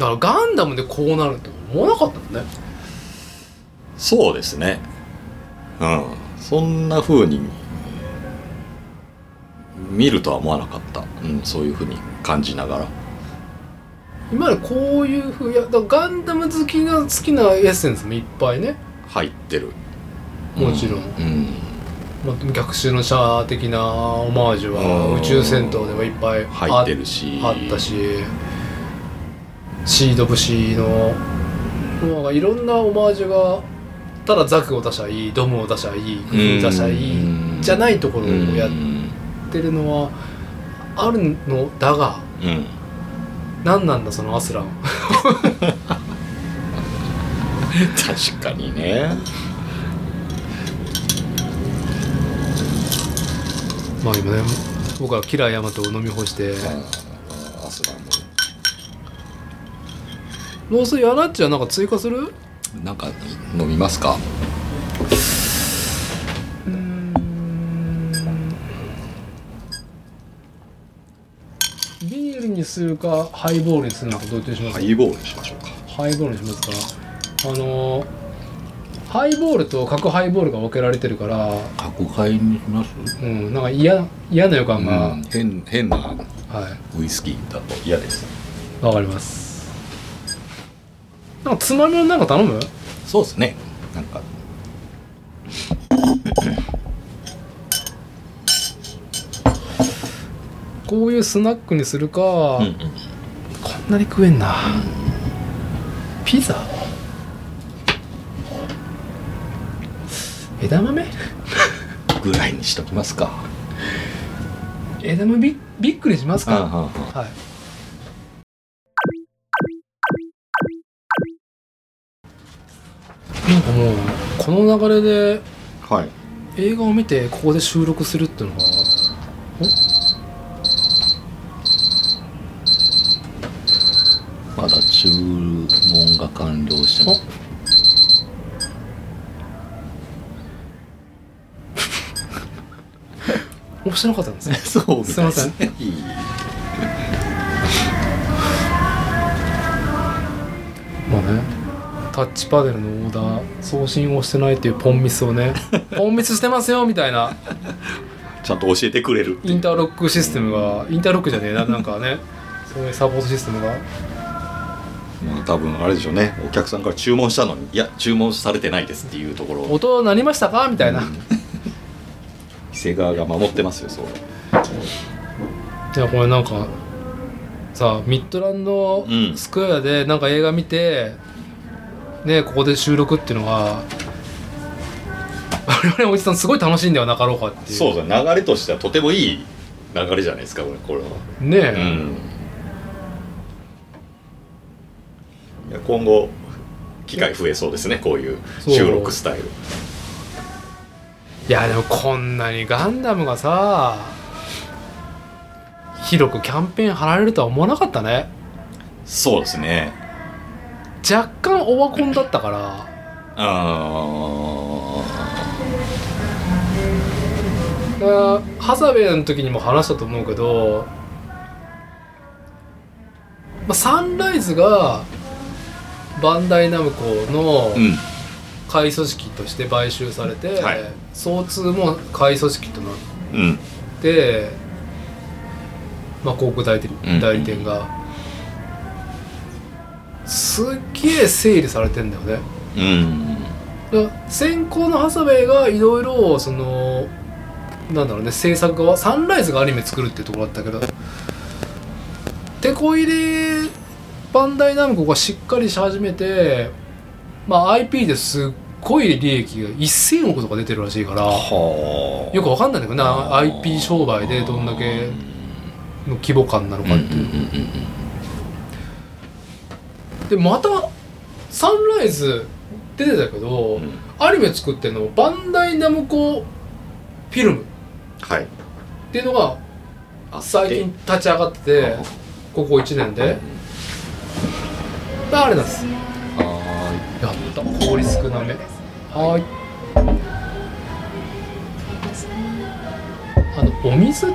だからガンダムでこうなると思わなかったもんね。そうですね。うん。そんな風に見るとは思わなかった、うん、そういう風に感じながら。今までこういうふういやだガンダム好きが好きなエッセンスもいっぱいね、入ってる。もちろん。うん。まあ、逆襲のシャア的なオマージュはうん。宇宙戦闘ではいっぱい入あってるし。あったしシード節のなんかいろんなオマージュがただザクを出しゃいいドムを出しゃいい工夫出しゃいいうん。じゃないところをやっうんてるのはあるのだがうん。何なんだそのアスラン。確かにね。まあ今ね僕はキラーヤマトを飲み干してあアスラもうそれヤナッチはなんか追加する？ムなんか飲みますか？ビールにするかハイボールにするのかどっちにします？かハイボールにしましょうか。ハイボールにしますか？あのーハイボールと角ハイボールが分けられてるから、角買いにします？うん、なんか嫌嫌な予感が、うん変変なはウイスキーだと嫌です。いわかりますなんかつまみのなんか頼む？そうですね。なんか。こういうスナックにするか、うんうん。こんなに食えんな、ピザ？枝豆？ぐらいにしときますか。枝豆びびっくりしますか、ははいなんかもうこの流れではい。映画を見てここで収録するっていうのがまだ注文が完了しておます押してなかったんですね。そうすすね。いい まあねタッチパネルのオーダー送信をしてないっていうポンミスをね ポンミスしてますよみたいな。ちゃんと教えてくれるインターロックシステムがインターロックじゃねえな なんかねそういうサポートシステムが。まあ多分あれでしょうね。お客さんから注文したのにいや注文されてないですっていうところ。を音鳴りましたかみたいな、うん。店側が守ってますよそう。いやこれなんかさミッドランドうん。スクエアでなんか映画見て、ねここで収録っていうのは 我々おじさんすごい楽しいんではなかろうかっていう。そうだ流れとしてはとてもいい流れじゃないですかこれこれは。ねえ、うん。いや今後機会増えそうですねこういう収録スタイル。いやでもこんなにガンダムがさ広くキャンペーン貼られるとは思わなかったね。そうですね若干オワコンだったからあだからハサウェイの時にも話したと思うけど、まあ、サンライズがバンダイナムコのうん。会組織として買収されて、はい。総通も会組織となっうん。て、まあ、広告代理うん。代理店が、すっげえ整理されてんだよね。うん。だから先行のハサウェイがいろいろそのなんだろうね制作側サンライズがアニメ作るっていうところだったけどてこ入れバンダイナムコがしっかりし始めてまあ IP ですっごい利益が1000億とか出てるらしいからはあ。よくわかんないんだけどな IP 商売でどんだけの規模感なのかっていう、でまたサンライズ出てたけど、うん。アニメ作ってるのバンダイナムコフィルム。っはい。ていうのがあ最近立ち上がっててここ1年で。あれなんです。はやった。氷少なめ。はーい。あのお水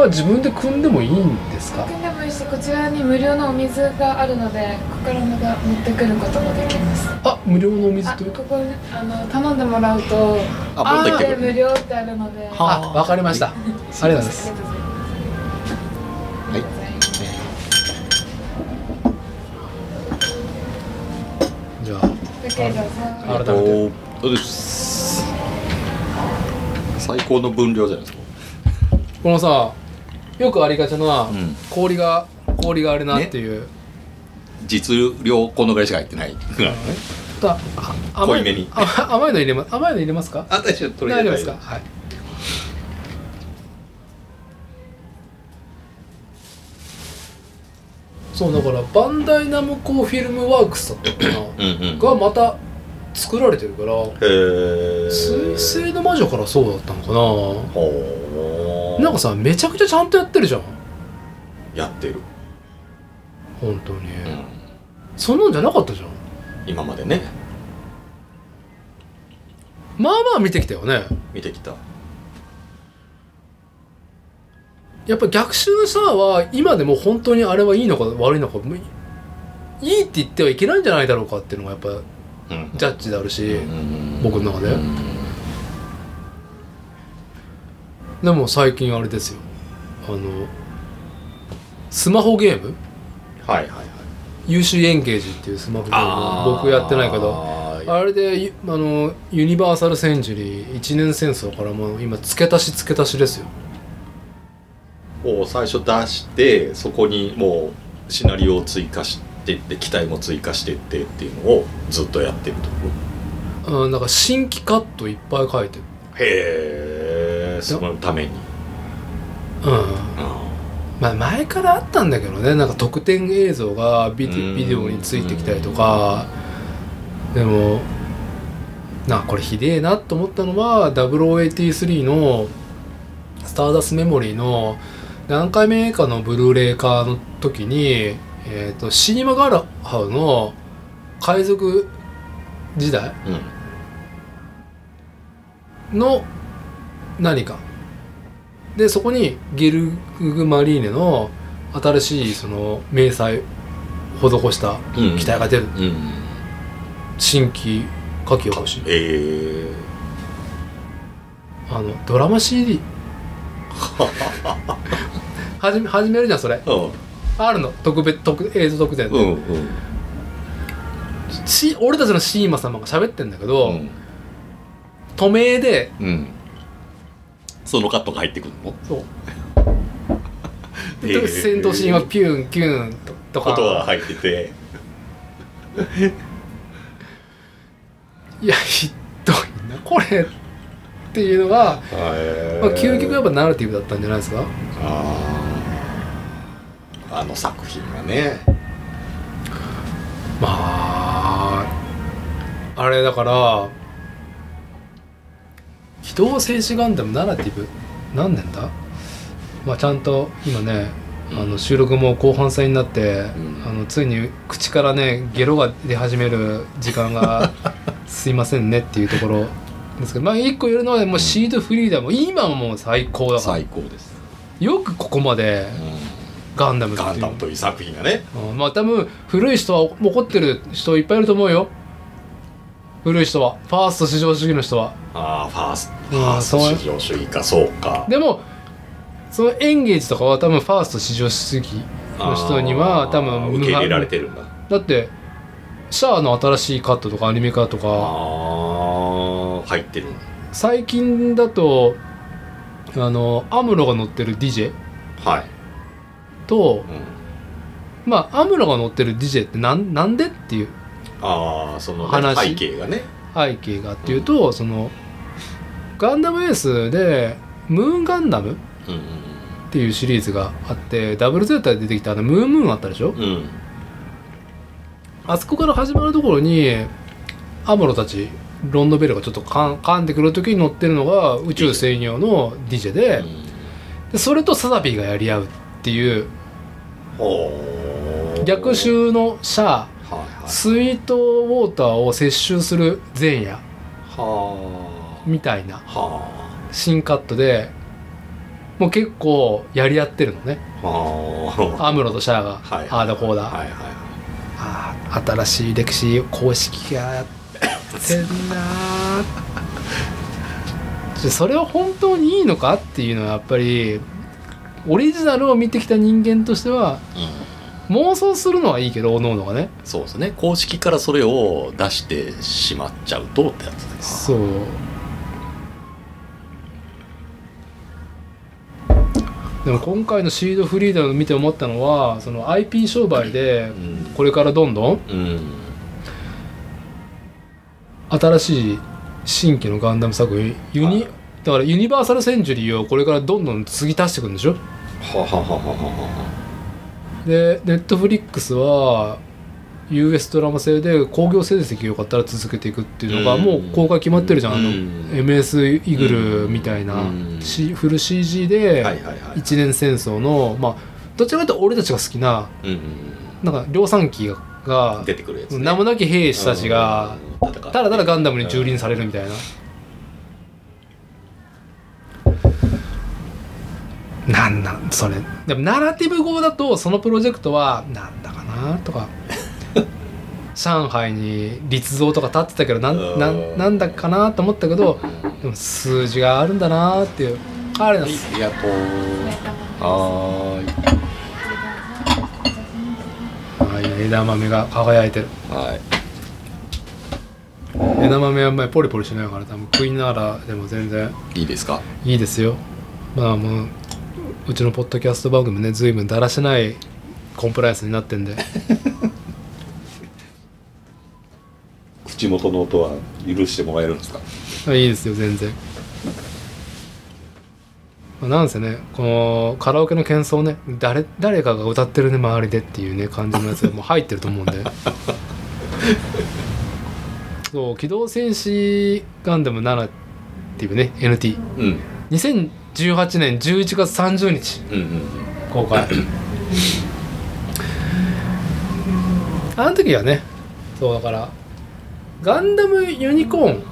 は自分で汲んでもいいんですか？でもいいしこちらに無料のお水があるのでここからまた持ってくることもできます。あ無料のお水という？とこにあの頼んでもらうとあ持ってきてでくれ無料ってあるので。あわかりました。ありがとうございます。はい。じゃあ改めて。おそうです。最高の分量じゃないですか。このさよくありがちな、うん。氷が氷があれなっていう、実量このぐらいしか入ってない。だあ甘い濃いめに。あ甘いの入れま甘いの入れますか？あ大丈夫。大丈夫ですか？はい。そうだからバンダイナムコフィルムワークスだったかな。うんうん。がまた作られてるから水星の魔女からそうだったのかほななんかさめちゃくちゃちゃんとやってるじゃん。やってる、本当に、うん、そんなんじゃなかったじゃん。今までね。まあまあ見てきたよね。見てきた。やっぱ逆襲のさは今でも本当にあれはいいのか悪いのかもういいいって言ってはいけないんじゃないだろうかっていうのがやっぱうん。ジャッジであるし、うん。僕の中で。うんでも最近あれですよ。あのスマホゲーム？はいはいはい。優秀エンゲージっていうスマホゲーム僕やってないけどあれでゆあのユニバーサル・センチュリー一年戦争からもう今付け足し付け足しですよ。を最初出してそこにもうシナリオを追加してって機体も追加してってっていうのをずっとやってると。うんだから新規カットいっぱい書いてる。へえそのために。うん。あまあ前からあったんだけどね。なんか特典映像がビデうん。ビデオについてきたりとか。でもなこれひでえなと思ったのは0083のスターダストメモリーの何回目かのブルーレイ化の時に、えー、とシニマガラハウの海賊時代うん。の何か。でそこにゲルグ・マリーネの新しいその迷彩施したうん。機体が出る、うん。新規書き起こし。ええ。あのドラマ CD はじめ始めるじゃんそれ。うん。あるの特別特映像特典。で、うんうん。し俺たちのシーマ様が喋ってんだけど、うん。透明でうんそのカットが入ってくるの？そう。で戦闘シーンはピュンピュンととか。ことが入ってて。いやひどいな。これっていうのが、へまあ、究極やっぱナラティブだったんじゃないですか？あー。あの作品はね。まああれだから「機動戦士ガンダム」ナラティブ？何年だ？まあちゃんと今ねあの収録も後半戦になって、ん。あのついに口からねゲロが出始める時間が すいませんねっていうところ。ですけどまあ一個言えるのはもうシードフリーダム。今はもう最高だから。最高です、よくここまでガンダムガンダムという作品がね。うん。まあ多分古い人は怒ってる人いっぱいいると思うよ古い人はファースト至上主義の人は。ああファースト。うんファースト至上主義かそうか。でもそのエンゲージとかは多分ファースト至上主義の人には多分受け入れられてるんだ。だってシャアの新しいカットとかアニメ化とか。入ってる最近だとあのアムロが乗ってる DJ はい、とうん、まあアムロが乗ってる DJ ってなんなんでっていうああその、ね、話。背景がね。背景がっていうと、そのガンダムエースでムーンガンダムうんっていうシリーズがあってダブルゼータで出てきたあのムーンムーンあったでしょ、うん。うんあそこから始まるところにアムロたちロンドベルがちょっとかん噛んでくる時に乗ってるのが宇宙専用の DJ で,、でそれとサザビーがやり合うっていう逆襲のシャアはいはいスイートウォーターを摂取する前夜はみたいな新カットでもう結構やり合ってるのね。アムロとシャアが、はいああだこうだ、はいはい。ああ新しい歴史公式がやってんな それは本当にいいのかっていうのはやっぱりオリジナルを見てきた人間としてはうん妄想するのはいいけどおのおのがね。そうですね。公式からそれを出してしまっちゃうとってやつです。そう。でも今回のシードフリーダムを見て思ったのはその IP 商売でうん。これからどんどんうん。新しい新規のガンダム作品ユニ、はい。だからユニバーサルセンチュリーをこれからどんどん継ぎ足していくんでしょ？はははははでネットフリックスは US ドラマ製で興行成績よかったら続けていくっていうのがうん。もう公開決まってるじゃん、あのうん。MS イグルみたいな、フル CG で一年戦争のまあどちらかというと俺たちが好きななんか量産機がが出てくるやつね。名もなき兵士たちがただただガンダムに蹂躙されるみたいな。なんなんそれ。でもナラティブ語だとそのプロジェクトはなんだかなとか。上海に立像とか立ってたけどなんなんなんだかなと思ったけどでも数字があるんだなっていう。あれなんですありがとう。ははい。枝豆が輝いてる。はい。枝豆はあんまりポリポリしないから多分食いながらでも全然いいですか？いいですよ。まあもううちのポッドキャスト番組ね随分だらしないコンプライアンスになってんで。口元の音は許してもらえるんですか？あいいですよ全然、まあなんせねこのカラオケの喧騒ね誰誰かが歌ってるね周りでっていうね感じのやつが もう入ってると思うんで。そう「機動戦士ガンダム7」っていうね NT うん2018年11月30日。うんうん公開あの時はねそうだからガンダムユニコーン。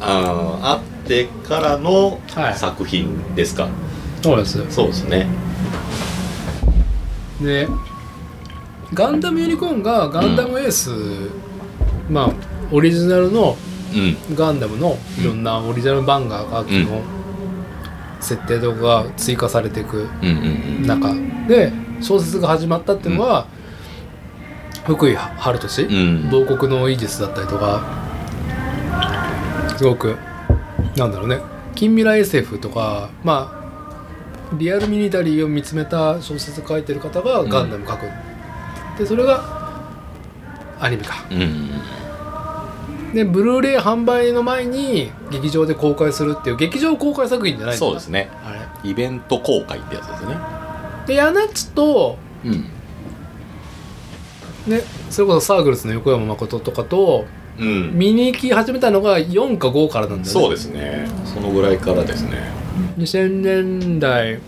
あああってからのはい。作品ですか、そうです。そうですね。でガンダムユニコーンがガンダムエース、まあオリジナルのうん。ガンダムのいろんなオリジナル漫画が、うん。の設定とかが追加されていくうんうん中。で小説が始まったっていうのは、福井春俊、うん。亡国のイージスだったりとかすごくなんだろうね。近未来 SF とかまあリアルミニタリーを見つめた小説書いてる方がガンダム書く、でそれがアニメ化うんうんでブルーレイ販売の前に劇場で公開するっていう劇場公開作品じゃないんだそうですね。あれ。イベント公開ってやつですね。でヤナッチとうん。ねそれこそサークルスの横山誠とかとうん。見に行き始めたのが4か5からなんだよね。そうですね。そのぐらいからですね。2000年代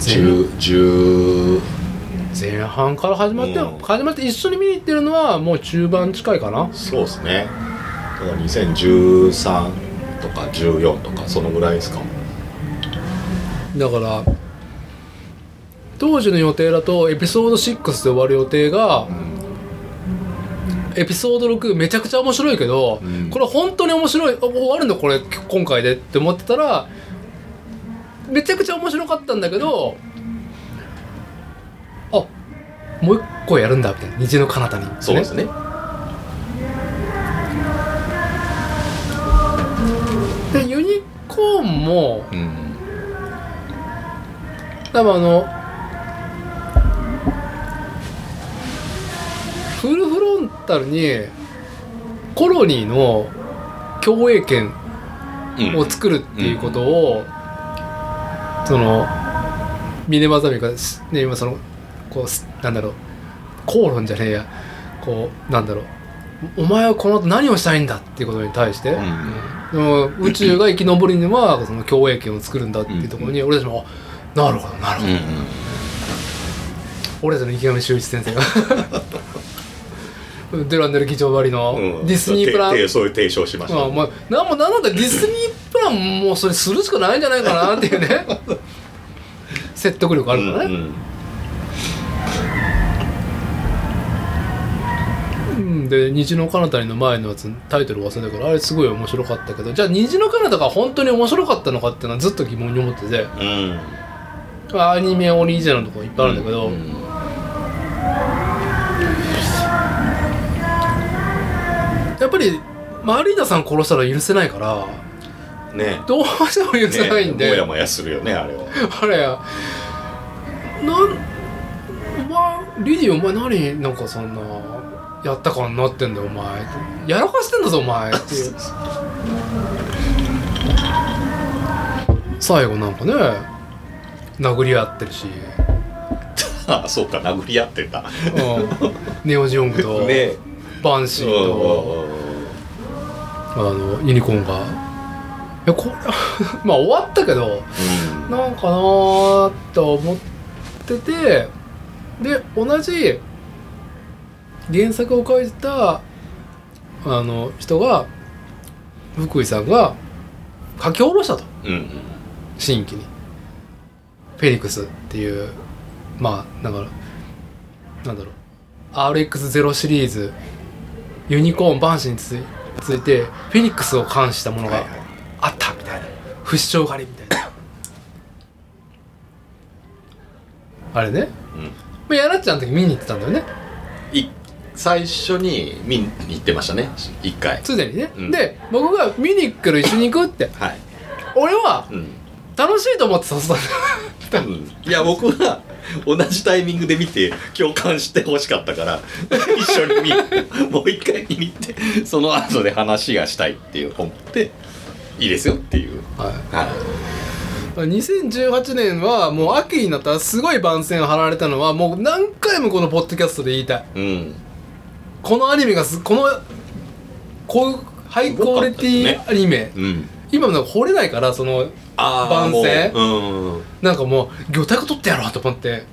10 10前半から始まって、うん。始まって一緒に見に行ってるのはもう中盤近いかな。そうですね。だから2013とか14とかそのぐらいですか。だから当時の予定だとエピソード6で終わる予定が、エピソード6めちゃくちゃ面白いけど、うん。これ本当に面白いあ終わるのこれ今回でって思ってたらめちゃくちゃ面白かったんだけどあもう一個やるんだみたいな虹の彼方に、そうですね。でユニコーンもうん多分あのフルフロンタルにコロニーの共栄圏うん。を作るっていうことを、そのミネマザミがしね今そのこうすなんだろう口論じゃねえや。こうなんだろう。お前はこの後何をしたいんだっていうことに対して、うん。でも宇宙が生き残るにはその共栄圏を作るんだっていうところに俺たちもあなるほどなるほど、うん俺たちの池上修一先生が。デュランデル議長割りのうん。ディズニープラン、ててそういう提唱しました。あまあ、なんもなんだディズニープランもうそれするしかないんじゃないかなっていうね。説得力あるからね、うんうんで「虹の彼方に」の前のやつタイトル忘れたけどあれすごい面白かったけどじゃあ「虹の彼方が本当に面白かったのかっていうのはずっと疑問に思ってて。うん。アニメオリジナルのとこいっぱいあるんだけど、うんやっぱりマリーナさん殺したら許せないからね。どうしても許せないんで、ね。もやもやするよねあれは。あれや。なんお前リディお前何なんかそんなやった感になってんだよお前。やらかしてんだぞお前。っていう。最後なんかね殴り合ってるし、あ あそうか殴り合ってたうん、ネオジオングと ね。バンシーとあのユニコーンが。いやこれ まあ終わったけどうん。なんかなーと思っててで同じ原作を書いてたあの人が福井さんが書き下ろしたと。うんうん。新規に。フェニックスっていうまあだからなんだろう。RX0 シリーズユニコーンバンシーについ続いてフェニックスを冠したものがあった。みたいな。不死鳥狩りみたいな。あれね、うん。まあ、やらっちゃんの時見に行ってたんだよね。い最初に見に行ってましたね。一回。すでにね、うん。で僕が見に行くから一緒に行くって。はい、俺はうん。楽しいと思って誘ったんだようんいや僕は同じタイミングで見て共感してほしかったから一緒に見 もう一回見に行ってその後で話がしたいっていう思っていいですよっていう。はい。は2018年はもう秋になったらすごい番宣張られたのはもう何回もこのポッドキャストで言いたいい。うんこのアニメがすこのこういうハイクオリティアニメ、うん。今も掘れないからそのあ番宣。もう。うん。なんかもう魚体が取ってやろうと思って。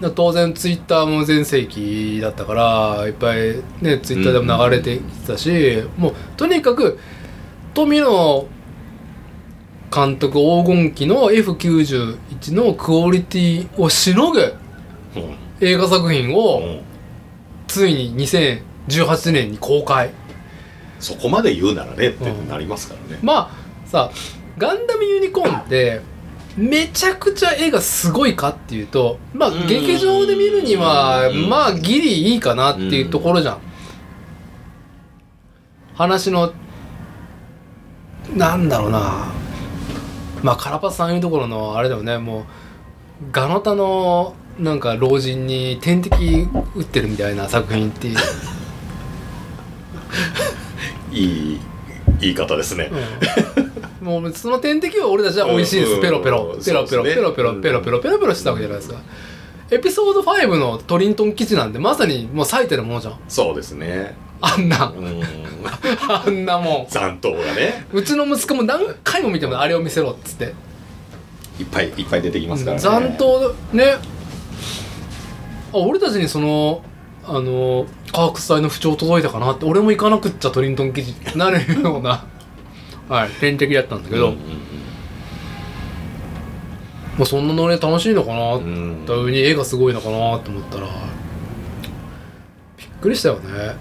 だ当然ツイッターも全盛期だったからいっぱいねツイッターでも流れてきてたし、もうとにかく富野監督黄金期の F91 のクオリティをしのぐうん。映画作品うをんついに2018年に公開そこまで言うならねってなりますからね。まあさガンダムユニコーンってめちゃくちゃ絵がすごいかっていうとまあうん。劇場で見るにはうん。まあギリいいかなっていうところじゃん。話のなんだろうな。まあカラパさんいうところのあれだよね。もうガノタのなんか老人に点滴打ってるみたいな作品っていう、いい言い方ですね。うん。もうその点滴は俺たちは美味しいです。うんペロペロ。うんペロペロペロ。ペロペロ。ペロペロペロしてたわけじゃないですか。エピソード5のトリントン基地なんでまさにもう最たるものじゃん。そうですね。あんな。うん。あんなもん。残党がね。うちの息子も何回も見てもあれを見せろっつって。いっぱいいっぱい出てきますからね。残党ねあ俺たちにそのあの科学祭の不調届いたかなって俺も行かなくっちゃトリントン基地ってなるような はい天敵だったんだけど、うんうんまあ、そんなノリ楽しいのかな、うんだ上に絵がすごいのかなと思ったらびっくりしたよね。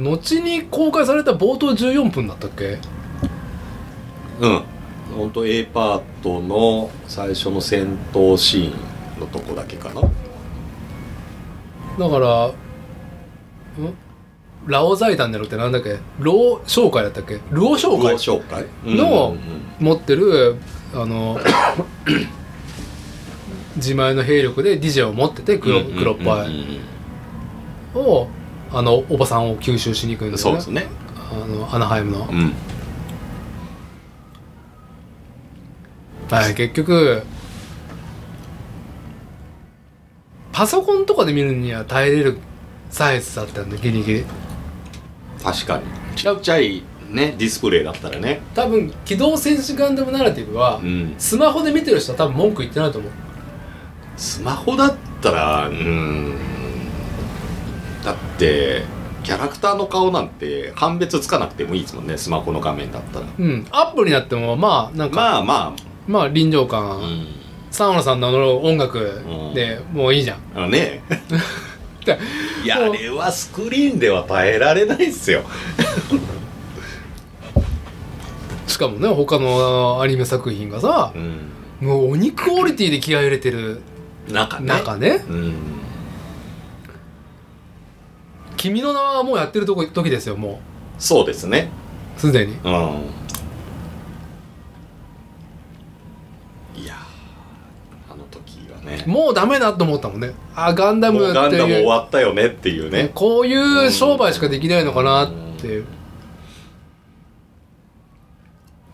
ん後に公開された冒頭14分だったっけ？うん。本当 A パートの最初の戦闘シーンのとこだけかな。だからん？ラオ財団じゃなくてなんだっけ？老商会だったっけ？ルオ商会？紹介の持ってるあの 自前の兵力でディジェを持ってて黒黒っぱい。をあのおばさんを吸収しに行くんですよね。そうですね。あのアナハイムの、うん。はい、結局パソコンとかで見るには耐えれるサイズだったんでギリギリ。確かに。ちっちゃいねディスプレイだったらね。多分機動戦士ガンダムナラティブは、うん。スマホで見てる人は多分文句言ってないと思う。スマホだったらうん。だってキャラクターの顔なんて判別つかなくてもいいですもんねスマホの画面だったら。うん。アップになってもまあなんかまあ、まあ。ま臨場感、あうんさんの音楽でもういいじゃん、あのね。で いやあれはスクリーンでは耐えられないっすよ。しかもね他のアニメ作品がさうん。もう鬼クオリティで気合い入れてる中ね。中ね。うん「君の名は」もうやってるとこ時ですよもそうですね。うすでに。うんね。もうダメだと思ったもんね。あガンダムもうガンダム終わったよねっていうね。こういう商売しかできないのかなっていう。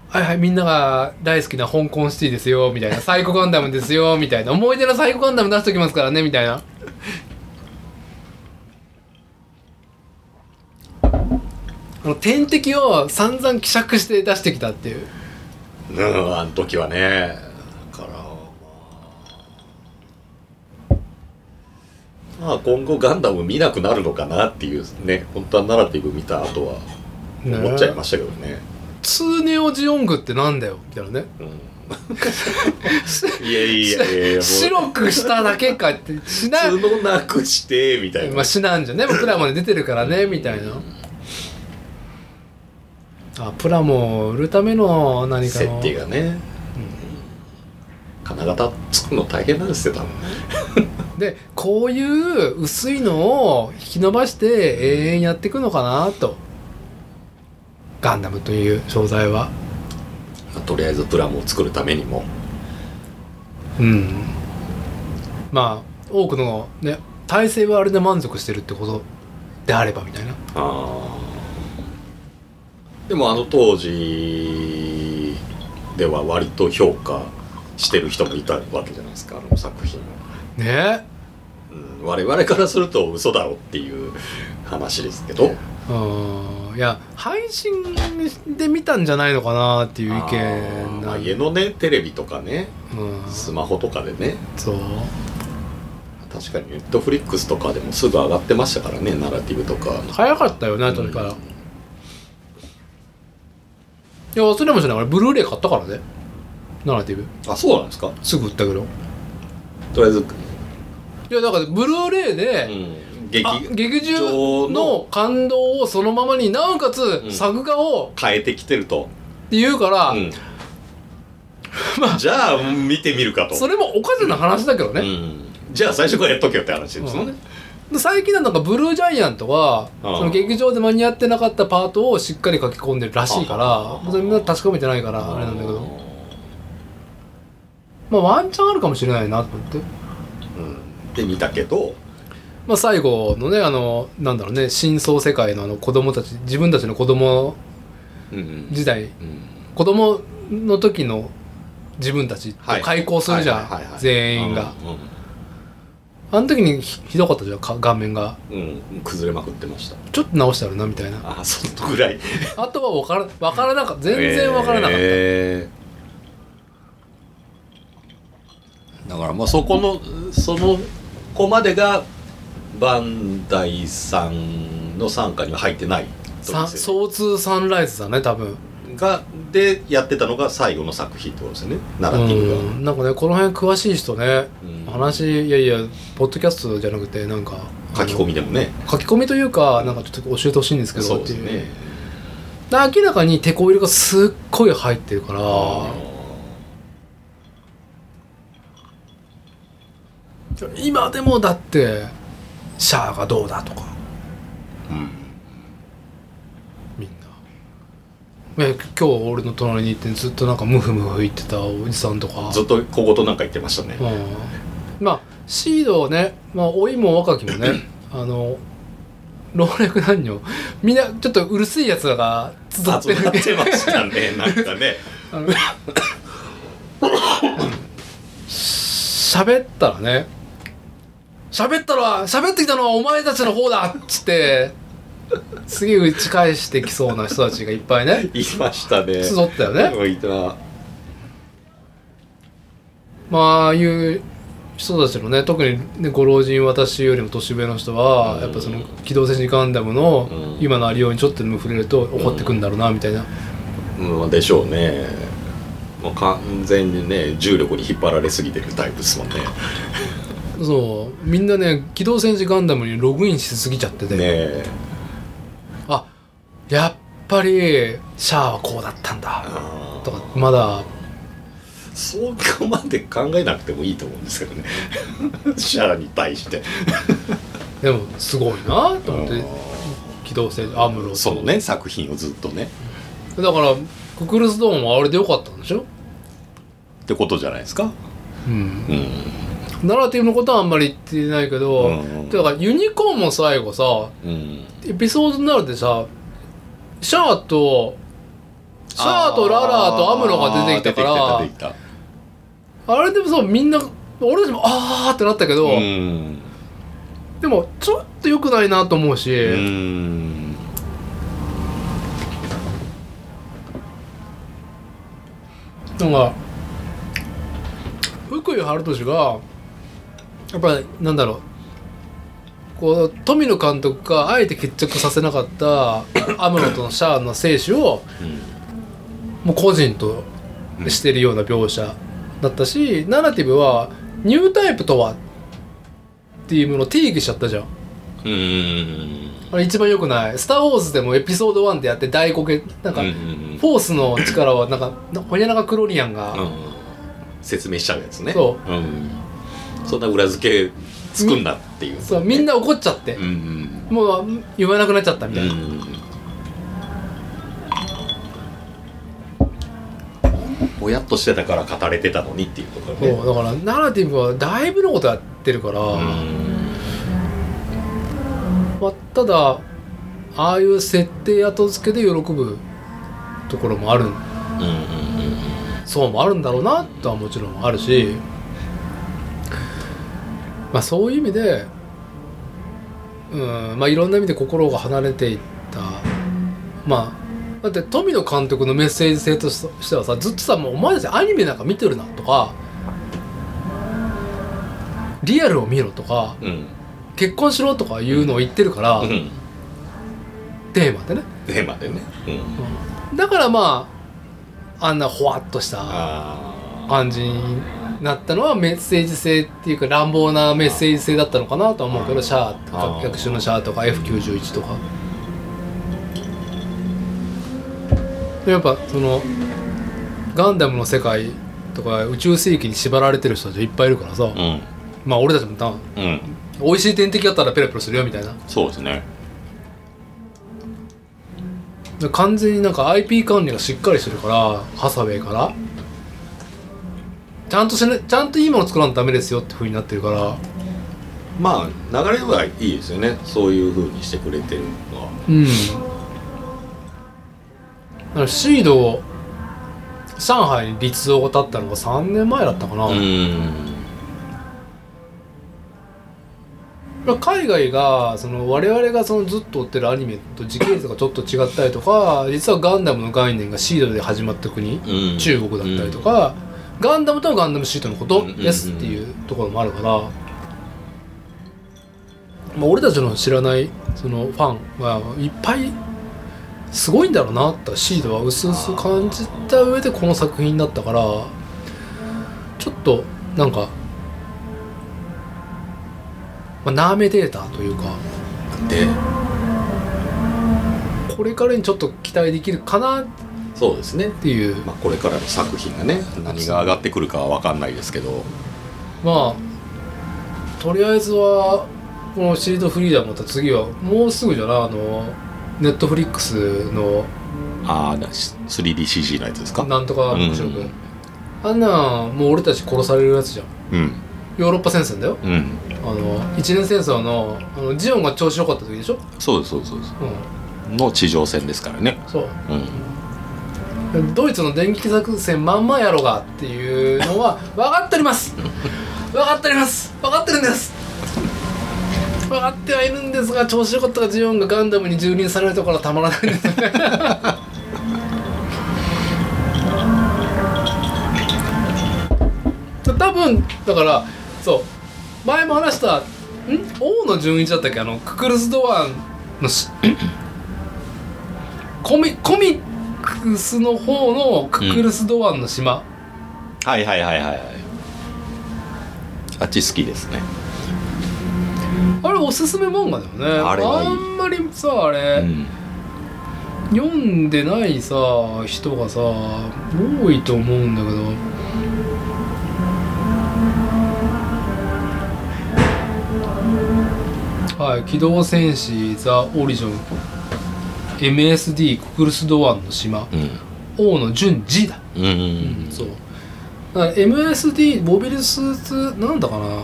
はいはいみんなが大好きな香港シティですよみたいな。サイコガンダムですよみたいな。思い出のサイコガンダム出しときますからねみたいな。あの天敵を散々希釈して出してきたっていう。うんあの時はねだからまあまあ今後ガンダム見なくなるのかなっていうね本当はナラティブ見た後は思っちゃいましたけどね。ツーネオジオングってなんだよみたいなね。うん。いやいやいやいや 白くしただけかってしな角なくしてみたいな、まあ、しなんじゃねプラモで出てるからねみたいな。あプラモを売るための何かの。設定がね、金型作るの大変なんですよ多分でこういう薄いのを引き伸ばして永遠やっていくのかなと。ガンダムという商材は。とりあえずプラモを作るためにも。うん。まあ多くのね体制はあれで満足してるってことであればみたいな。あー。でもあの当時では割と評価してる人もいたわけじゃないですかあの作品を、ね。うん、我々からすると嘘だろっていう話ですけど。うん。いや配信で見たんじゃないのかなっていう意見まあ、家のねテレビとかね。うん。スマホとかでね。そう。確かにネットフリックスとかでもすぐ上がってましたからねナラティブとか。早かったよねとにから、いや忘れもしない俺ブルーレイ買ったからね。ナラティブ。あそうなんですか？すぐ売ったけど。とりあえず、いやだからブルーレイで、うん、劇あ劇中の感動をそのままになおかつん。作画を変えてきてると、って言うから、うん。じゃあ見てみるかと。それもおかしな話だけどね、うん、じゃあ最初からやっとけよって話ですもんね、で最近はなんかブルージャイアントはああその劇場で間に合ってなかったパートをしっかり書き込んでるらしいかあらそれ確かめてないからあれなんだけど。まあワンチャンあるかもしれないなと思ってうん、で見たけどまあ最後のねあのなんだろうね真相世界のあの子供たち自分たちの子供うんうん。時代。うん。子供の時の自分たちとはい。開校するじゃはいはいはいはい。ん全員が。あの時にひひどかったじゃんか顔面が。うん、うん、崩れまくってました。ちょっと直してあるなみたいな。あそのぐらい。あとは分から分からなかった。全然分からなかった、えー。だからまあそこのその子までがバンダイさんの傘下には入ってないとさですよ。総通サンライズだね多分。がでやってたのが最後の作品ってことですよね。ナラティブが、うん。なんかねこの辺詳しい人ねうん。話いやいやポッドキャストじゃなくてなんか書き込みでもね。書き込みというかなんかちょっと教えてほしいんですけどっていう。ね。明らかにテこ入れがすっごい入ってるから今でもだってシャアがどうだとか。うん。みんな。え今日俺の隣に行ってずっとなんかムフムフ言ってたおじさんとか。ずっと小言なんか言ってましたね。うん。まあシードをね、まあ、老いも若きもね あの老若男女みんなちょっとうるせえやつらが集ってる集まってましたねなんかね。喋ったらね喋ったら喋ってきたのはお前たちの方だっつってすげえ打ち返してきそうな人たちがいっぱいね。言いましたね。集ったよね。うんいた。まあああいう人たちのね特に、ね、ご老人私よりも年上の人は、うん。やっぱその「機動戦士ガンダム」のうん。今のありようにちょっとでも触れると怒ってくんだろうなみたいな、うん。でしょうね。もう完全にね重力に引っ張られすぎてるタイプですもんねそう。みんなね「機動戦士ガンダム」にログインしすぎちゃってて、ねえ。あやっぱりシャアはこうだったんだ。あとかまだ。そこまで考えなくてもいいと思うんですけどね。シャアに対して。でもすごいなと思って「機動戦士アムロと」そのね作品をずっとね。だからククルス・ドーンはあれでよかったんでしょ？ってことじゃないですか？うん。うんナラティブのことはあんまり言ってないけど、うんだからユニコーンも最後さうん。エピソードになるでさシャアとシャアとララとアムロが出てきたからあれでもさみんな俺たちもあーってなったけど、でもちょっと良くないなと思うし、うん。なんか福井春俊がやっぱりなんだろう。こう富野監督があえて決着させなかったアムロとのシャアの生死をもう個人としてるような描写だったし、ナラティブはニュータイプとはっていうものを定義しちゃったじゃん。うん。あれ一番良くない「スター・ウォーズ」でもエピソード1でやって大こけなんか、フォースの力はなんかホニャラカクロリアンが、うん。説明しちゃうやつね、そうん、そんな裏付け作んなっていう、そうみんな怒っちゃって。う、んもう言わなくなっちゃったみうんたいな、ぼやっとしてたから語れてたのにっていうことだね。そうだからナラティブはだいぶのことやってるから、うん。まあ、ただああいう設定後付けで喜ぶところもある。うんうん。そうもあるんだろうなとはもちろんあるしまあそういう意味でうんまあいろんな意味で心が離れていった。まあだって富野監督のメッセージ性としてはさずっとさもうお前たちアニメなんか見てるなとかリアルを見ろとかうん。結婚しろとかいうのを言ってるから、うん。テーマでね。テーマでね、うん、だからまああんなほわっとしたあ感じになったのはメッセージ性っていうか乱暴なメッセージ性だったのかなとは思うけどシャアとあかー。逆襲のシャアとか。F91 とかでやっぱそのガンダムの世界とか宇宙世紀に縛られてる人たちいっぱいいるからさ、うん。まあ俺たちもたうん。美味しい天敵だったらペロペロするよみたいな。そうですね。で完全になんか IP 管理がしっかりしてるからハサウェイからちゃんとしなちゃんといいもの作らんとダメですよって風になってるから。まあ流れはいいですよね。そういう風にしてくれてるのは。うん。だからシードを上海に立像が立ったのが3年前だったかな、ん。海外がその我々がそのずっと追ってるアニメと時系列がちょっと違ったりとか実はガンダムの概念がシードで始まった国、うん。中国だったりとか、ガンダムとはガンダムシートのこと？ですっていうところもあるから、まあ、俺たちの知らないそのファンはいっぱいすごいんだろうなってシードは薄々感じた上でこの作品だったからちょっとなんか、まあ、ナーメデータというか。で？これからにちょっと期待できるかなっそうですね、ていう。まあ、これからの作品がね何が上がってくるかは分かんないですけど。まあとりあえずはこのシードフリーダムまた次はもうすぐじゃなあのネットフリックスの。ああ 3DCG のやつですか？なんとか部職、うん。あんなんもう俺たち殺されるやつじゃん。うん。ヨーロッパ戦線だよ。うん。あの一年戦争のあのジオンが調子良かった時でしょ？そうですそうですそうです。うん。の地上戦ですからね。そう。うんドイツの電撃作戦まんまやろがっていうのは分かっております。分かっております。分かってるんです。分かってはいるんですが調子良かったがジオンがガンダムに蹂躙されるところはたまらないです。多分だからそう前も話したん？王の純一だったっけ？あのククルス・ドアンの コミコミクスの方のククルス・ドアンの島、はいはいはいはい。はいあっち好きですね。あれおすすめ漫画だよね。あれはいい。んまりさあれ、うん。読んでないさ人がさ多いと思うんだけど。はい「機動戦士ザ・オリジョン」MSD ククルス・ドアンの島。うん。王の順次だ。うん。うんそう。だから MSD モビルスーツなんだかな。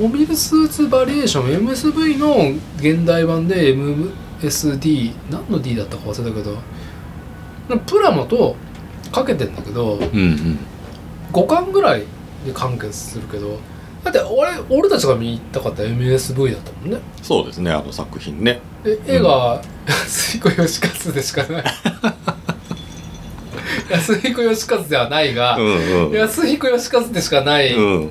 モビルスーツバリエーション MSV の現代版で MSD 何の D だったか忘れたけど。なプラモとかけてんだけどうんうん。5巻ぐらいで完結するけどだって俺俺たちが見に行ったかった MSV だったもんね。そうですねあの作品ね。で絵が安彦義和でしかない。安彦義和ではないが、うんうん。安彦義和でしかない、うん。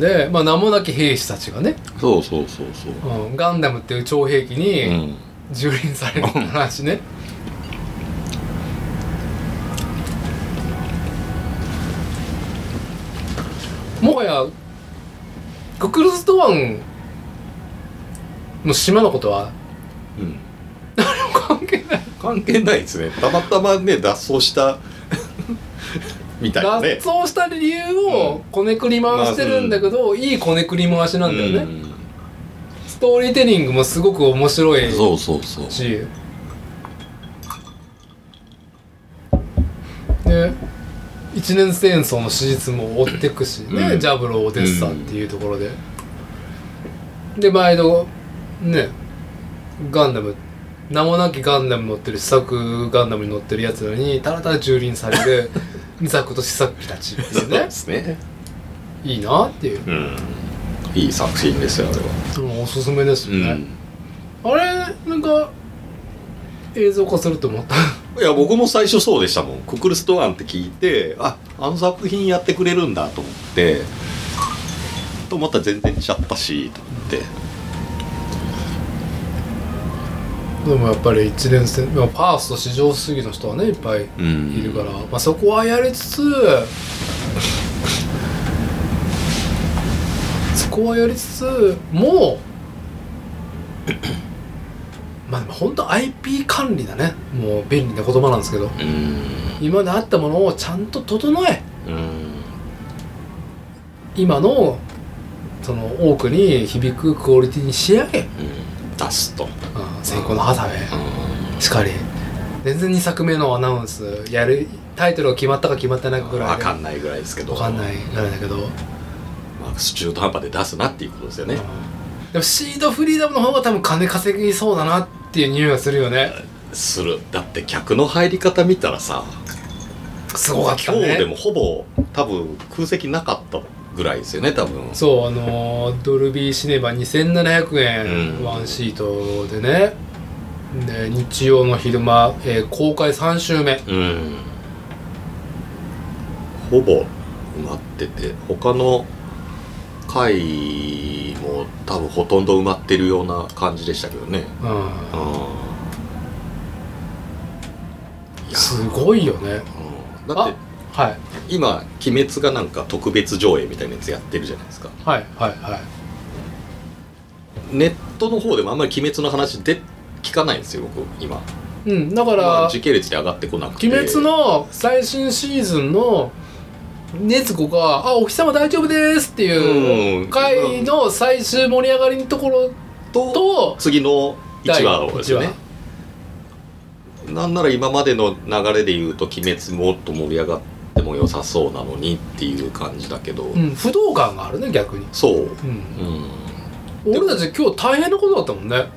で、まあ、名もなき兵士たちがね、そうそうそうそう。うんガンダムっていう超兵器うにん。蹂躙されるって話ね、もはやククルス・ドアンの島のことは？うん。関係ない。関係ないですね。たまたまね脱走したみたいなね。脱走した理由をこねくり回してるんだけど、いいこねくり回しなんだよね、うん。ストーリーテリングもすごく面白いそうそうそう。しで一年戦争の史実も追ってくしね、うん。ジャブロー・オデッサっていうところで、で毎度ねガンダム名もなきガンダム乗ってる試作ガンダムに乗ってるやつらにただただ蹂躙される 二作と試作機たちですね。ですね。いいなっていう、うん。いい作品ですよあれは。うんおすすめですうよね、ん。あれなんか映像化すると思ったいや僕も最初そうでしたもん。ククルス・ドアンって聞いてああの作品やってくれるんだと思ってと思ったら全然ちゃったしと思って。でもやっぱり一年生、まあ、ファースト至上主義の人はねいっぱいうん。いるから、まあ、そこはやりつつそこはやりつつもうまあでも本当 IP 管理だね。もう便利な言葉なんですけど。うん。今まであったものをちゃんと整え。うん。今のその多くに響くクオリティに仕上げ、うん、出すと。先行のハサウェイしかり。全然2作目のアナウンスやるタイトルが決まったか決まってないかぐらいで。分かんないぐらいですけど。わかんないぐらいだけど、まあ、中途半端で出すなっていうことですよね。でもシードフリーダムの方が多分金稼ぎそうだなっていう匂いがするよね。する。だって客の入り方見たらさすごかった今日ねでもほぼ多分空席なかったぐらいですよね多分。そうあのードルビーシネマ2700円、うん。ワンシートでね。で日曜の昼間、えー公開3週目。うん。ほぼ埋まってて他の回もう多分ほとんど埋まってるような感じでしたけどね。うん。うん。すごいよね。うん。だってはい。今「鬼滅」がなんか特別上映みたいなやつやってるじゃないですか。はいはいはい。ネットの方でもあんまり「鬼滅」の話で聞かないんですよ僕今。うんだから、まあ、時系列で上がってこなくて。鬼滅の最新シーズンの禰豆子が「あお日様大丈夫です」っていううん。回の最終盛り上がりのところとと次の1話をですね。なんなら今までの流れで言うと「鬼滅」もっと盛り上がっても良さそうなのにっていう感じだけど、うん、不動感があるね逆に、そう、うん、うん、俺たち今日大変なことだったもんね。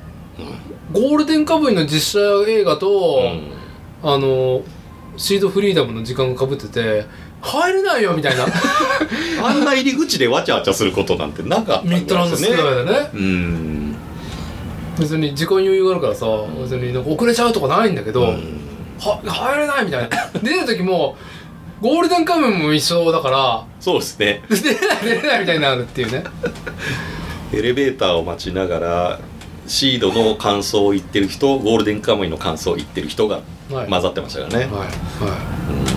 うん。ゴールデンカムイの実写映画と、うん。あのシードフリーダムの時間がかぶってて入れないよみたいな。あんな入り口でわちゃわちゃすることなんてなかったんミッドランドスクエアでね。うん。別に時間余裕があるからさ別になんか遅れちゃうとかないんだけど、うん。は入れないみたいな。出る時もゴールデンカムイも一緒だからそうですね。出れない出れないみたいになるっていうね。エレベーターを待ちながらシードの感想を言ってる人ゴールデンカムイの感想を言ってる人がはい。混ざってましたからね、はい。はい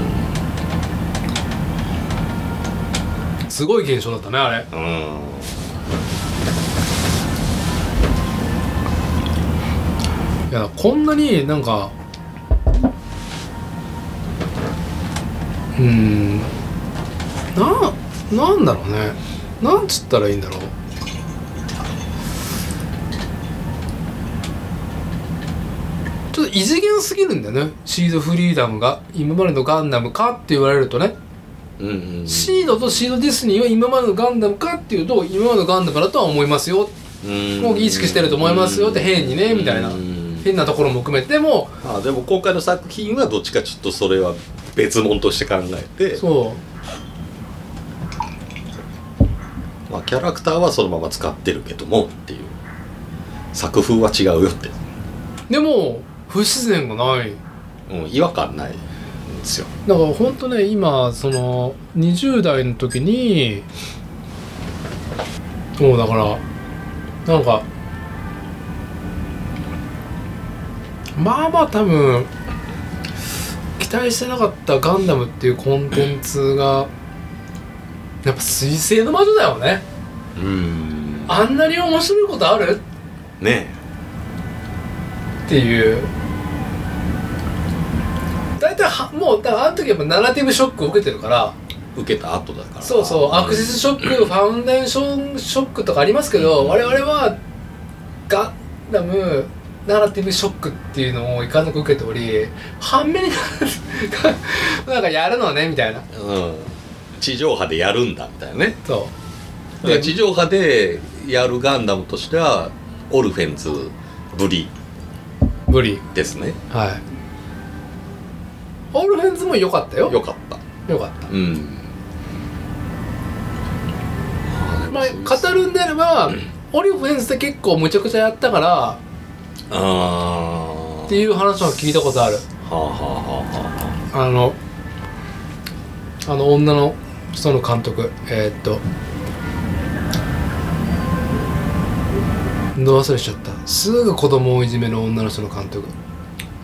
すごい現象だったねあれ。うん。いやこんなになんかうーんななんだろうね。なんつったらいいんだろう。ちょっと異次元すぎるんだよね。シードフリーダムが今までのガンダムかって言われるとね、うんうんシードとシードディスニーは今までのガンダムかっていうと今までのガンダムだとは思いますよ。うん。もう意識してると思いますよって変にねみたいな。うん変なところも含めても。あでも今回の作品はどっちかちょっとそれは別物として考えて、そう。まあ、キャラクターはそのまま使ってるけどもっていう。作風は違うよって、でも不自然がない。うん、違和感ない。んですよ。だから本当ね今その20代の時にもうだからなんかまあまあ多分期待してなかったガンダムっていうコンテンツがやっぱ水星の魔女だよね。うん。あんなに面白いことある？ねっていう大体はもうだからあの時やっぱナラティブショックを受けてるから。え受けた後だから。そうそう。アクセスショックファウンデーションショックとかありますけど我々はガンダムナラティブショックっていうのをいかんなく受けており反面に なんかやるのねみたいな。うん、地上波でやるんだみたいなね。そう。だから地上波でやるガンダムとしてはオルフェンズぶり無理ですね。はいオールフェンズも良かったよ。よかった。良かった。うん。まあ語るんであればオリフェンズって結構むちゃくちゃやったからああっていう話は聞いたことある。はあはあはあはあ。のあの女の人の監督えーっとど忘れしちゃった。すぐ子供をいじめる女の人の監督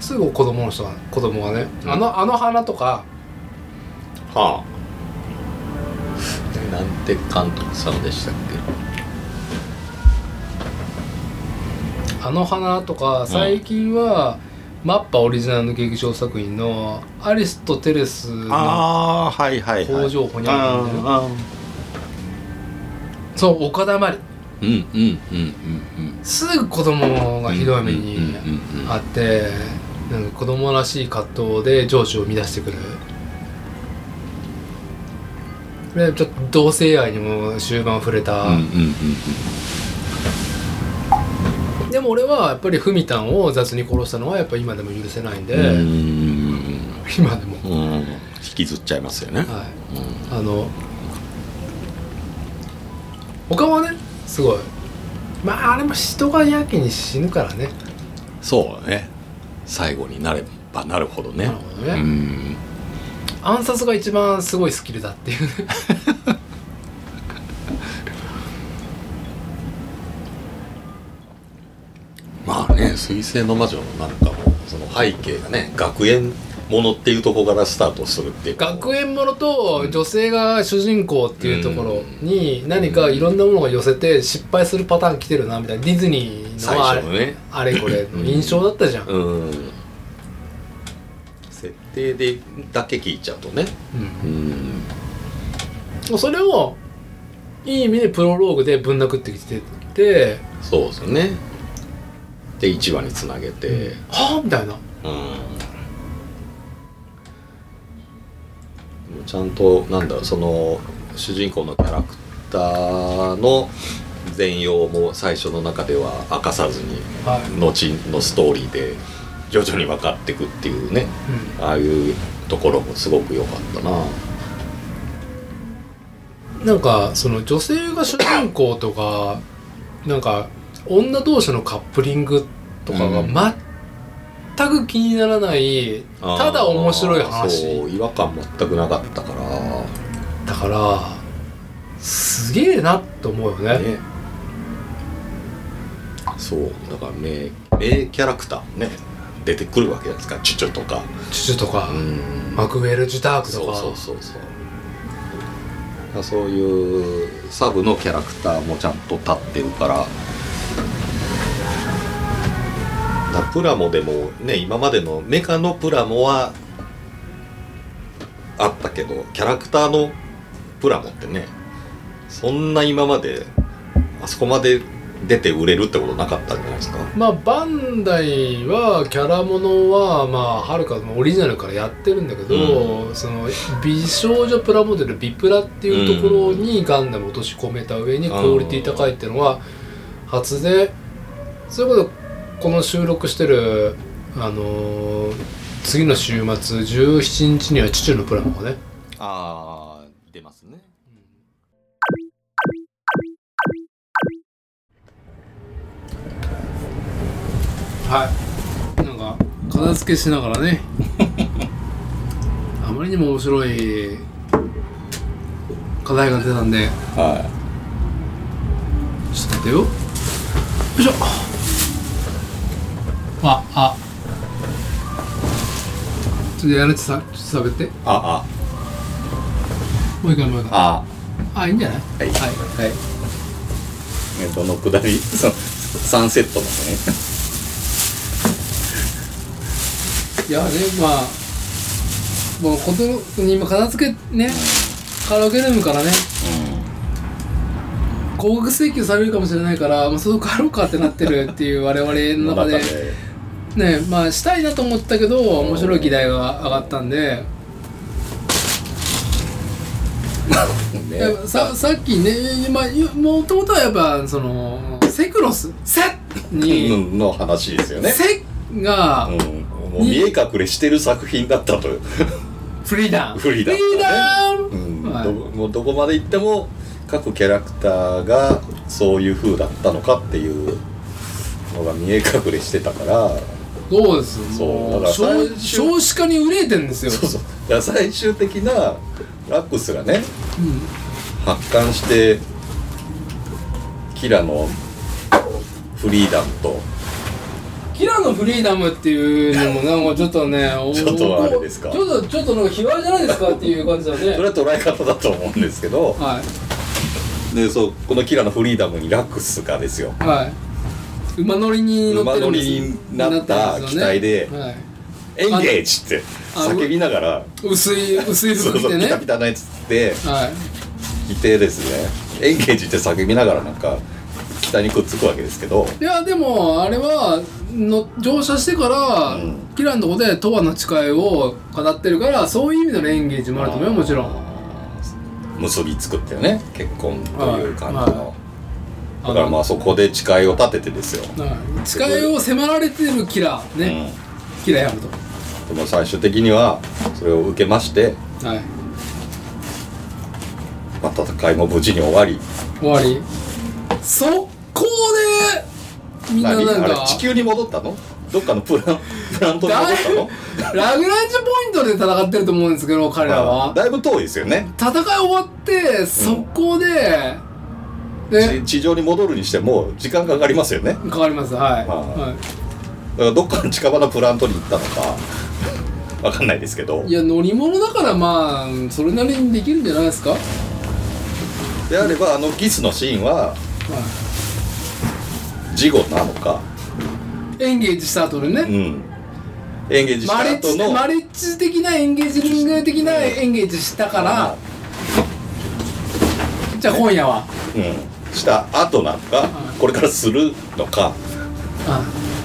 すぐ子供の人が子供がね、うん。あのあの花とかあはあ。えなんて監督さんでしたっあの花とか最近は、マッパオリジナルの劇場作品のアリスとテレスけのああはいはい工場ほにゃみたいなあそう岡田まりうんうんうんうんうん。すぐ子供がひどい目にうんうんうんうん。あってなんか子供らしい葛藤で情緒を乱してくる。でちょっと同性愛にも終盤触れた、でも俺はやっぱりフミタンを雑に殺したのはやっぱ今でも許せないんで、今でも、うん。引きずっちゃいますよね。はい、あの他はねすごい。まああれも人がやけに死ぬからね。そうね最後になればなるほどね。なるほどね。うん。暗殺が一番すごいスキルだっていう まあね「水星の魔女」なんかもその背景がね学園ものっていうところからスタートするっていう。学園ものと女性が主人公っていうところに何かいろんなものが寄せて失敗するパターン来てるなみたいなディズニー最のあれねあれこれの印象だったじゃん、うん。設定でだけ聞いちゃうとね。うん。うん。それをいい意味でプロローグでぶん殴ってきてて。そうですよね。で1話につなげて。はあみたいな。うんちゃんとなんだろうその主人公のキャラクターの全容も最初の中では明かさずにはい、後のストーリーで徐々に分かっていくっていうねああいうところもすごく良かったな。うん、なんかその女性が主人公とかなんか女同士のカップリングとかがうん全く気にならない、ただ面白い話。そう違和感全くなかったから。だからすげえなと思うよね。ね。そうだから名名キャラクターもね出てくるわけじゃないですか。チュチュとか。チュチュとか、うん。マクウェル・ジュタークとか。そうそうそうそう。そういうサブのキャラクターもちゃんと立ってるからプラモでもね今までのメカのプラモはあったけどキャラクターのプラモってねそんな今まであそこまで出て売れるってことなかったんじゃないですか？まあバンダイはキャラものはまあはるかのオリジナルからやってるんだけど、その美少女プラモデルビプラっていうところにガンダム落とし込めた上にクオリティ高いっていうのは初でそういうことこの収録してるあのー次の週末17日にはチュチュのプラモがね。ああ出ますね。はい。なんか片付けしながらね。あまりにも面白い課題が出たんで。はちょっと待ってよ。よいしょああ。ちょっとやるってさちょっと喋って。いあ。もう一回もう一回。あ。ああいいんじゃない？はい。はい。はい。えどのくだり、そ三セットのね。いやねまあもうことに今片付けねカラオケルームからね。高額請求されるかもしれないから、まあ、そこ帰ろうかってなってるっていう我々の中で ねまあしたいなと思ったけど面白い議題が上がったんで、ね。ささっきねまあもともとはやっぱそのセクロスセに、の話ですよね。セがうん、もう見え隠れしてる作品だったと。フリーダンフリーダンフリーダンうん、はい。どもうどこまで行っても各キャラクターがそういう風だったのかっていうのが見え隠れしてたから、そうですそうもだから最少子化に憂えてんですよ。そうそう。だ最終的なラックスがねうん。発汗してキラのフリーダムと。キラのフリーダムっていうのもなんかちょっとねお ちょっとあれですか。ちょっとちょっとなんか卑猥じゃないですかっていう感じだそれねは捉え方だと思うんですけど。はい。でそうこのキラのフリーダムにラックスがですよ。はい馬乗りに乗馬乗りになった機体ではい、エンゲージって叫びながら薄い薄いそう服着てねピタピタなやつってはい。着てですね。エンゲージって叫びながらなんか機体にくっつくわけですけど。いやでもあれはの乗車してから、うん。キラのとこで永遠の誓いを語ってるからそういう意味でのエンゲージもあると思うよもちろん。結びつくっていうね結婚という感じの、はい。はいだからまあそこで誓いを立ててですよ、はい誓いを迫られてるキラね、キラヤムと。うん、でも最終的にはそれを受けまして、はい。まあ、戦いも無事に終わり。終わり。速攻でみんな何なんか地球に戻ったの？どっかのプラン プラントに戻ったの？ラグランジュポイントで戦ってると思うんですけど彼らは。だいぶ遠いですよね。戦い終わって速攻で、で地地上に戻るにしても時間かかりますよね。かかりますはい、まあ。はい。からどっかの近場のプラントに行ったのか わかんないですけど。いや乗り物だからまあそれなりにできるんじゃないですか、であればあのキスのシーンは事後なのか、エンゲージした後でね、うん、エンゲージしマレッジた後のマレッジ的なエンゲージリング的なエンゲージしたから、じゃあ今夜は。うん、した後なのか、これからするのか。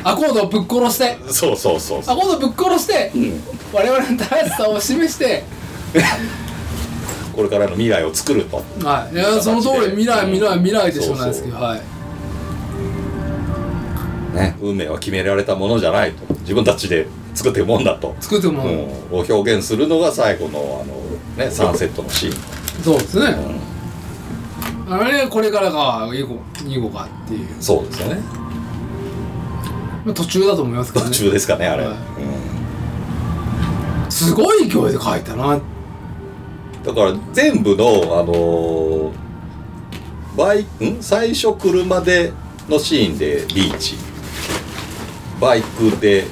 アコードをぶっ殺して。そうそうそうそアコードぶっ殺してう、うん、我々の正しさを示して。これからの未来を作ると。はい。いやその通り未来未来未来でしょうなん。ですけどはい。ね運命は決められたものじゃないと。自分たちで作っていくもんだと、作っても、うん、を表現するのが最後のあの、ね、サンセットのシーン、そうですね、うん、あれこれからか以後以後かっていう。そうですよね。まあ途中だと思いますけどね。途中ですかねあれ、はい。うん。すごい勢いで書いたな。だから全部のあのーバイん？最初車でのシーンでビーチ。バイクで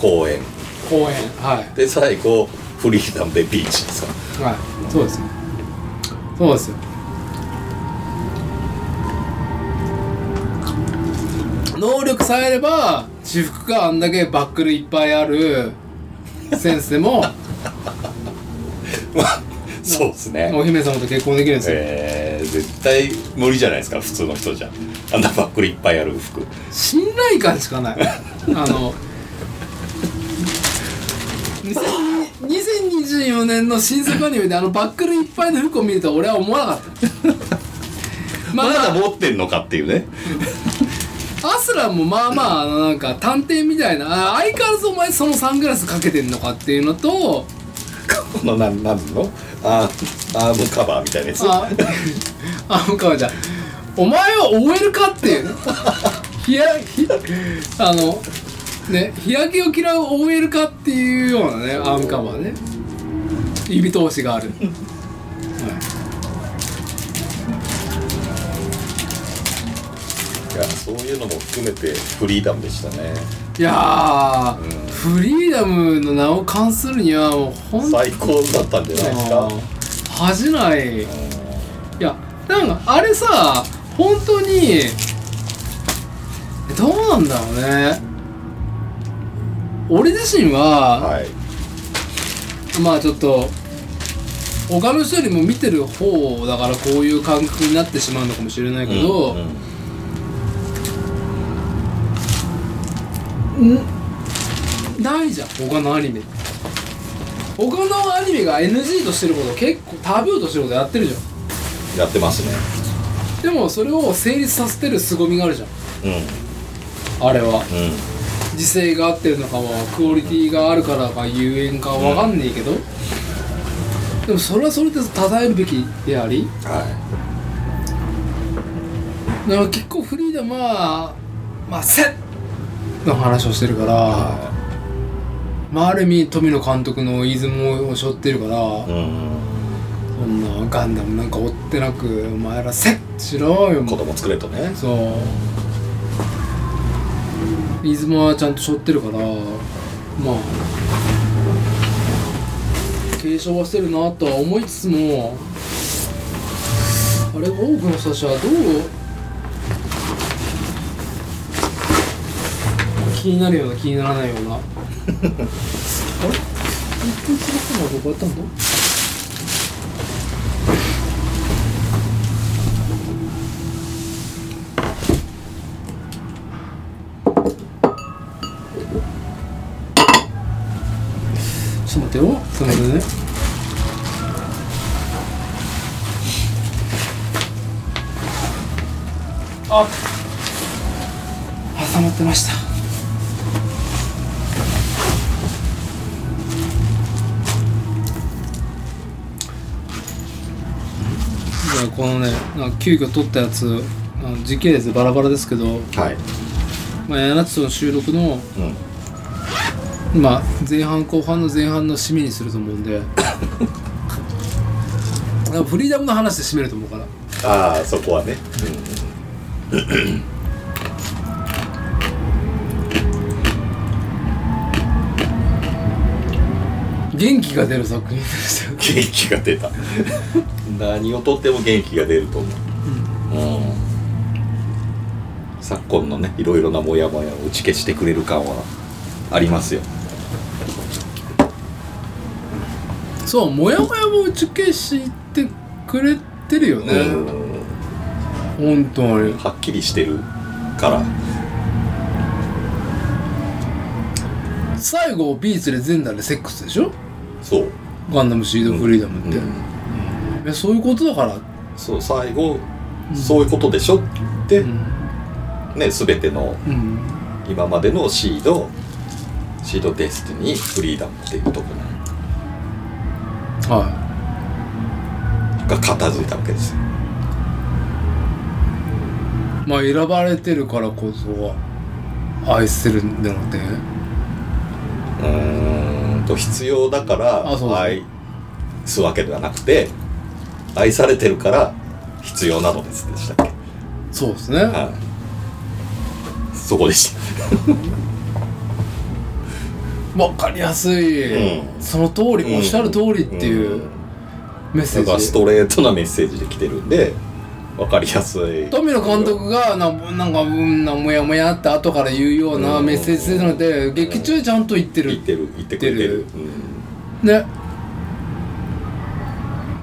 公園。公演はい。で最後フリーダムでビーチですか。はい。そうですよそうですよ能力さえあれば私服があんだけバックルいっぱいあるセンスでも そうですね。お姫様と結婚できるんですよ、えー、絶対無理じゃないですか普通の人じゃ。あんなバックルいっぱいある服。信頼感しかない。あの2000 2024年の新作アニメであのバックルいっぱいの服を見ると俺は思わなかった。ままあまあだ持ってんのかっていうねアスランもまあまあなんか探偵みたいなあ相変わらずお前そのサングラスかけてんのかっていうのとこの なんなんの？アーアームカバーみたいなやつ？ああ向川ちゃん。お前は OL かっていう。日やひあのね日焼けを嫌う OL かっていうようなねアームカバーね。指通しがある、はいいやそういうのも含めてフリーダムでしたね。いやー、うん。フリーダムの名を冠するにはもうほんと最高だったんじゃないですか。恥じない。いやなんかあれさ本当にどうなんだろうね。俺自身は、はい。まあちょっと他の人よりも見てる方だからこういう感覚になってしまうのかもしれないけど、うんうんないじゃん。他のアニメ。他のアニメが NG としてること結構タブーとしてることやってるじゃん。やってますね。でもそれを成立させてる凄みがあるじゃん。うん。あれは。うん。時勢が合ってるのかはクオリティがあるからかゆえんかわかんねえけど、でもそれはそれで称えるべきであり。はだから結構フリーダムはまあセッの話をしてるから、い。はまあ、ある意味富野監督のイズムを背負ってるから、いうんそんなガンダムなんか追ってなくお前らセッしろよ子供作れとね。そう。リズムはちゃんと背負ってるからまあ継承はしてるなとは思いつつもあれ多くの人たちはどう気になるような気にならないような。あれ？一回そのコーナーどこやったんだちょっと待ってよ。すいませんね。あ挟まってましたじゃあこのねなんか急遽撮ったやつあの時系列バラバラですけど、はい。まあ、柳津の収録のうん。まあ前半後半の前半の締めにすると思うんで。だからフリーダムの話で締めると思うから。ああそこはね元気が出る作品でしたよ。元気が出た。何をとっても元気が出ると思う、うん、昨今のねいろいろなモヤモヤを打ち消してくれる感はありますよ。そうモヤモヤも打ち消してくれてるよね、うん。本当に。はっきりしてるから。最後ビーチで全裸でセックスでしょ？そう、ガンダムシードフリーダムって、うん。いやそういうことだから、そう最後、そういうことでしょって、うん。ね全てのうん。今までのシードシードデスティニーフリーダムっていうところはが片付いたわけですよ。いまあ選ばれてるからこそ愛せるんだのでうーんと必要だから愛すわけではなくて愛されてるから必要なのです。でしたっけ、そうですね、はい。そこでした。わかりやすい、うん。その通り、おっしゃる通りっていうメッセージ、ストレートなメッセージで来てるんで分かりやすい。富野監督がななんかうんなもやもやって後から言うようなうん。メッセージなので、劇中でちゃんと言ってる。言ってる言ってくれてる。うん。ね。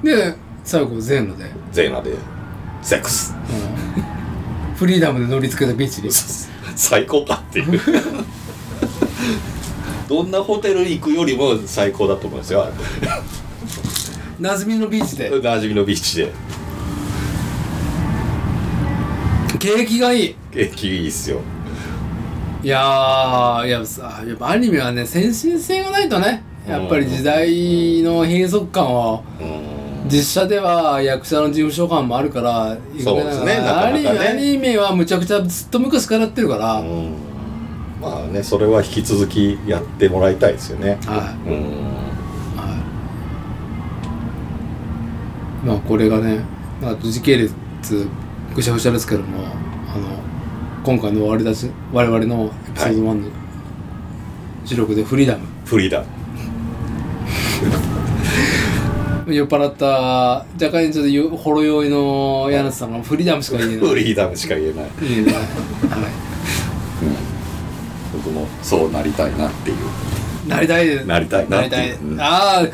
で最後全裸で、ゼーナでセックス。うん。フリーダムで乗り付けたビーチに。最高かっていう。どんなホテルに行くよりも最高だと思うんですよなじみのビーチで。馴染みのビーチで景気がいい。景気いいっすよ。いやーいやさやっぱアニメはね先進性がないとね。やっぱり時代の閉塞感はうん。実写では役者の事務所感もあるからそうですねなかな。かね。アニメはむちゃくちゃずっと昔からやってるから、うん。まあねそれは引き続きやってもらいたいですよね。はい。うん。はい。まあこれがねまあ時系列ぐしゃぐしゃですけどもあの今回の終わりだし我々のエピソード1の収録でフリーダム、フリーダム。酔っ払った若干ちょっとよほろ酔いの柳瀬さんがフリーダムしか言えない。フリーダムしか言えない。言えない、は僕もそうなりたいなっていう。い、なりたい。なりたいななりたい。うん。ああ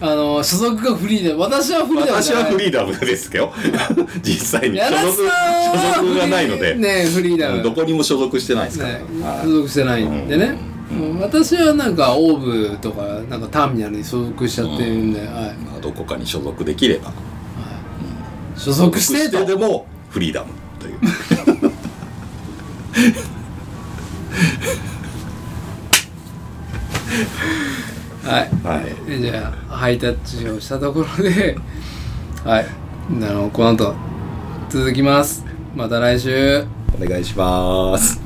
あの所属がフリーで私はフリーダム私はフリーーダムですけど。実際に。所属所属がないので、ねフリーダム。どこにも所属してないですから、ねはい。所属してないんでね、私はなんかオーブとかなんかターミナルに所属しちゃってるんで、はい。まあ、どこかに所属できれば。所属してとでもフリーダムという はい。はい。じゃあハイタッチをしたところではい。あのこの後続きます。また来週。お願いします「